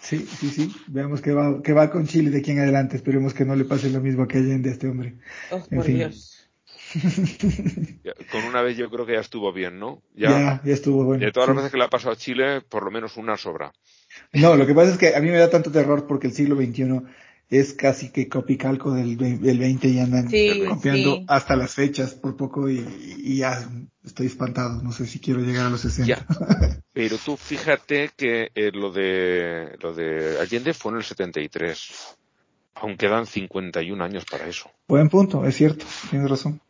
sí, sí, sí, veamos que va, que va con Chile de aquí en adelante, esperemos que no le pase lo mismo que Allende a este hombre. Oh, En por fin. Dios. Ya, Con una vez yo creo que ya estuvo bien, ¿no? Ya, Ya, ya estuvo bueno. de todas las sí. veces que le ha pasado a Chile, por lo menos una sobra. No, lo que pasa es que a mí me da tanto terror porque el siglo XXI es casi que copicalco del, del 20 y andan Sí, copiando sí. hasta las fechas por poco y, y ya estoy espantado. No sé si quiero llegar a los 60. Ya. Pero tú fíjate que eh, lo de lo de Allende fue en el 73. Aún quedan 51 años para eso. Buen punto, es cierto, tienes razón.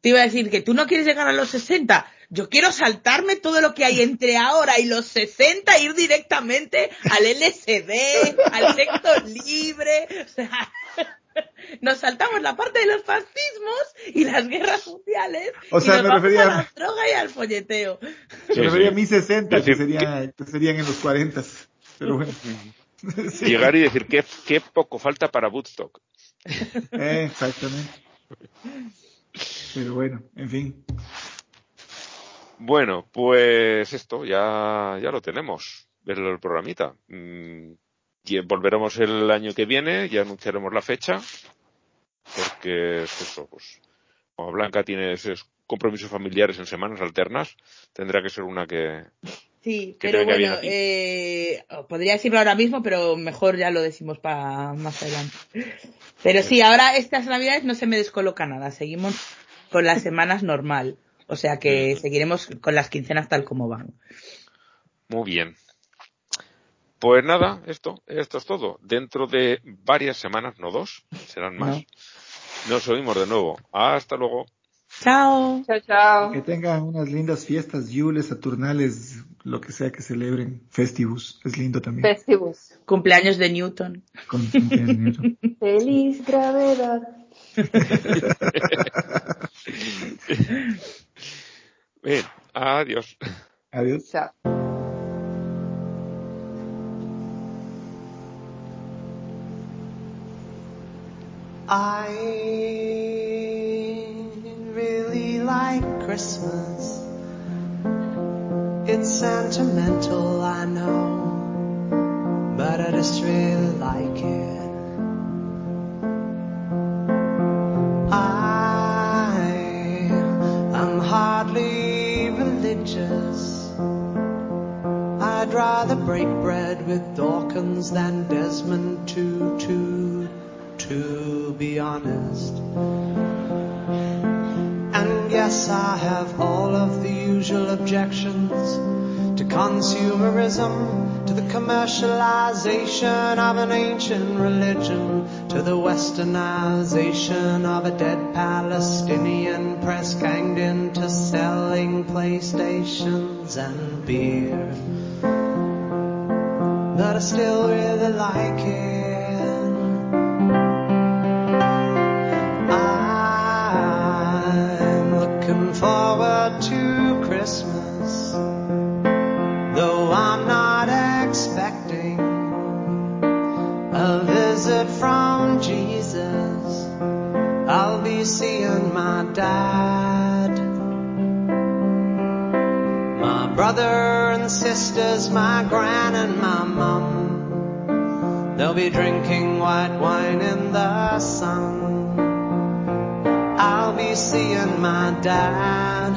Te iba a decir que tú no quieres llegar a los 60. Yo quiero saltarme todo lo que hay entre ahora y los 60, ir directamente al LSD, al sexo libre. O sea, nos saltamos la parte de los fascismos y las guerras sociales. O sea, y nos me vamos refería- a la droga y al folleteo. Me refería a mis 60, Es que, sería, que serían en los 40. Pero bueno. Sí. Llegar y decir qué, qué poco falta para Woodstock. Eh, exactamente. Pero bueno, en fin. Bueno, pues esto ya, ya lo tenemos. El, el programita. Mm, y volveremos el año que viene, ya anunciaremos la fecha. Porque es eso, pues, como Blanca tiene esos compromisos familiares en semanas alternas, tendrá que ser una que, Sí, Que pero bueno, eh, podría decirlo ahora mismo, pero mejor ya lo decimos para más adelante. Pero sí, ahora estas navidades no se me descoloca nada, seguimos con las semanas normal. O sea que seguiremos con las quincenas tal como van. Muy bien. Pues nada, esto, esto es todo. Dentro de varias semanas, no dos, serán más. Nos oímos de nuevo. Hasta luego. Chao. Chao, chao. Que tengan unas lindas fiestas, yules, saturnales, lo que sea que celebren. Festivus, es lindo también. Festivus. Cumpleaños de Newton. Con cumpleaños de Newton. Feliz gravedad. Bien, adiós. Adiós. Chao. I really like Christmas. It's sentimental, I know, but I just really like it. Than Desmond Tutu, to be honest. And yes, I have all of the usual objections to consumerism, to the commercialization of an ancient religion, to the westernization of a dead Palestinian press ganged into selling PlayStations and beer. But I still really like it. Dad,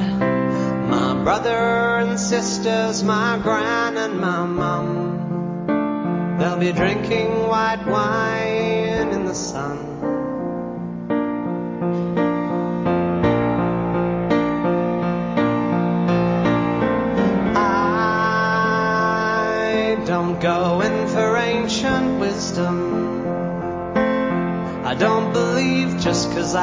my brother and sisters, my gran and my mum. They'll be drinking white wine in the sun. I don't go in for ancient wisdom. I don't believe just 'cause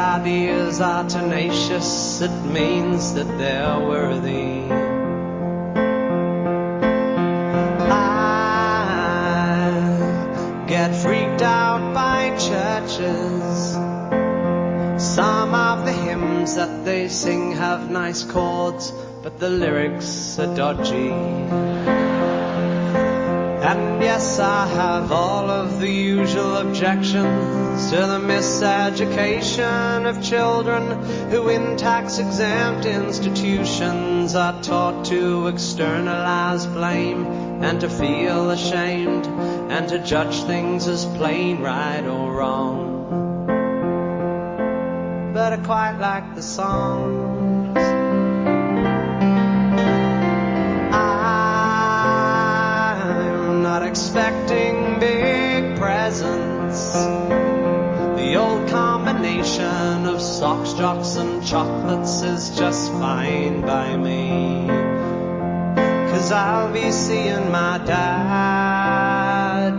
are tenacious, it means that they're worthy. I get freaked out by churches. Some of the hymns that they sing have nice chords, but the lyrics are dodgy. Yes, I have all of the usual objections to the miseducation of children who in tax exempt institutions are taught to externalize blame and to feel ashamed and to judge things as plain right or wrong. But I quite like the songs. Chocolates is just fine by me. Cause I'll be seeing my dad,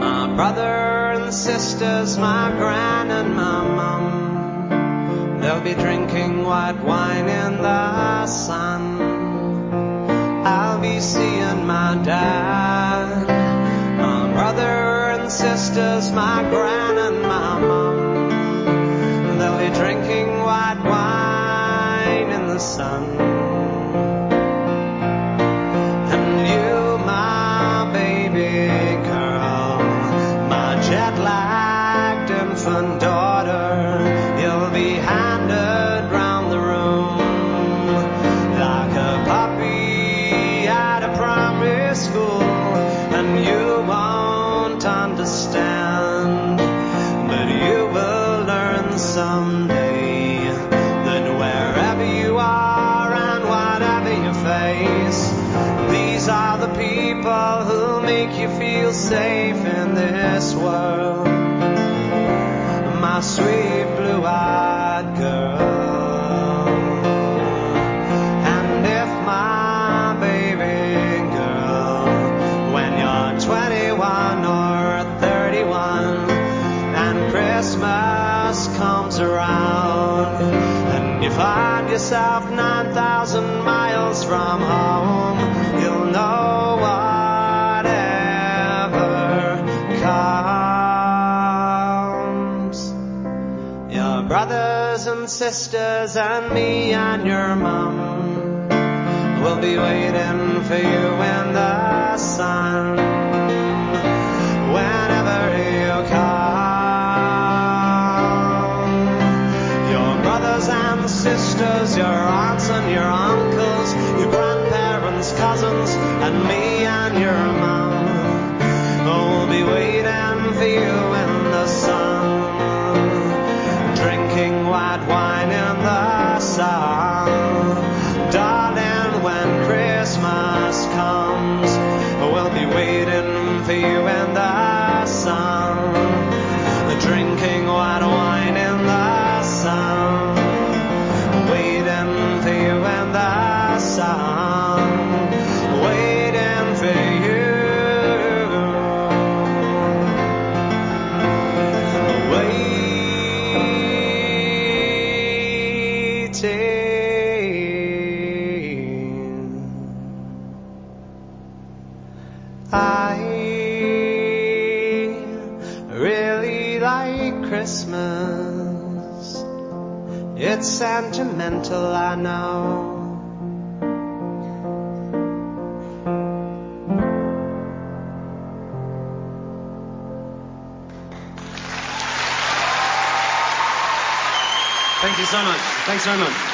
my brother and sisters, my gran and my mum. They'll be drinking white wine sisters and me and your mum. will be waiting for you Thanks very much.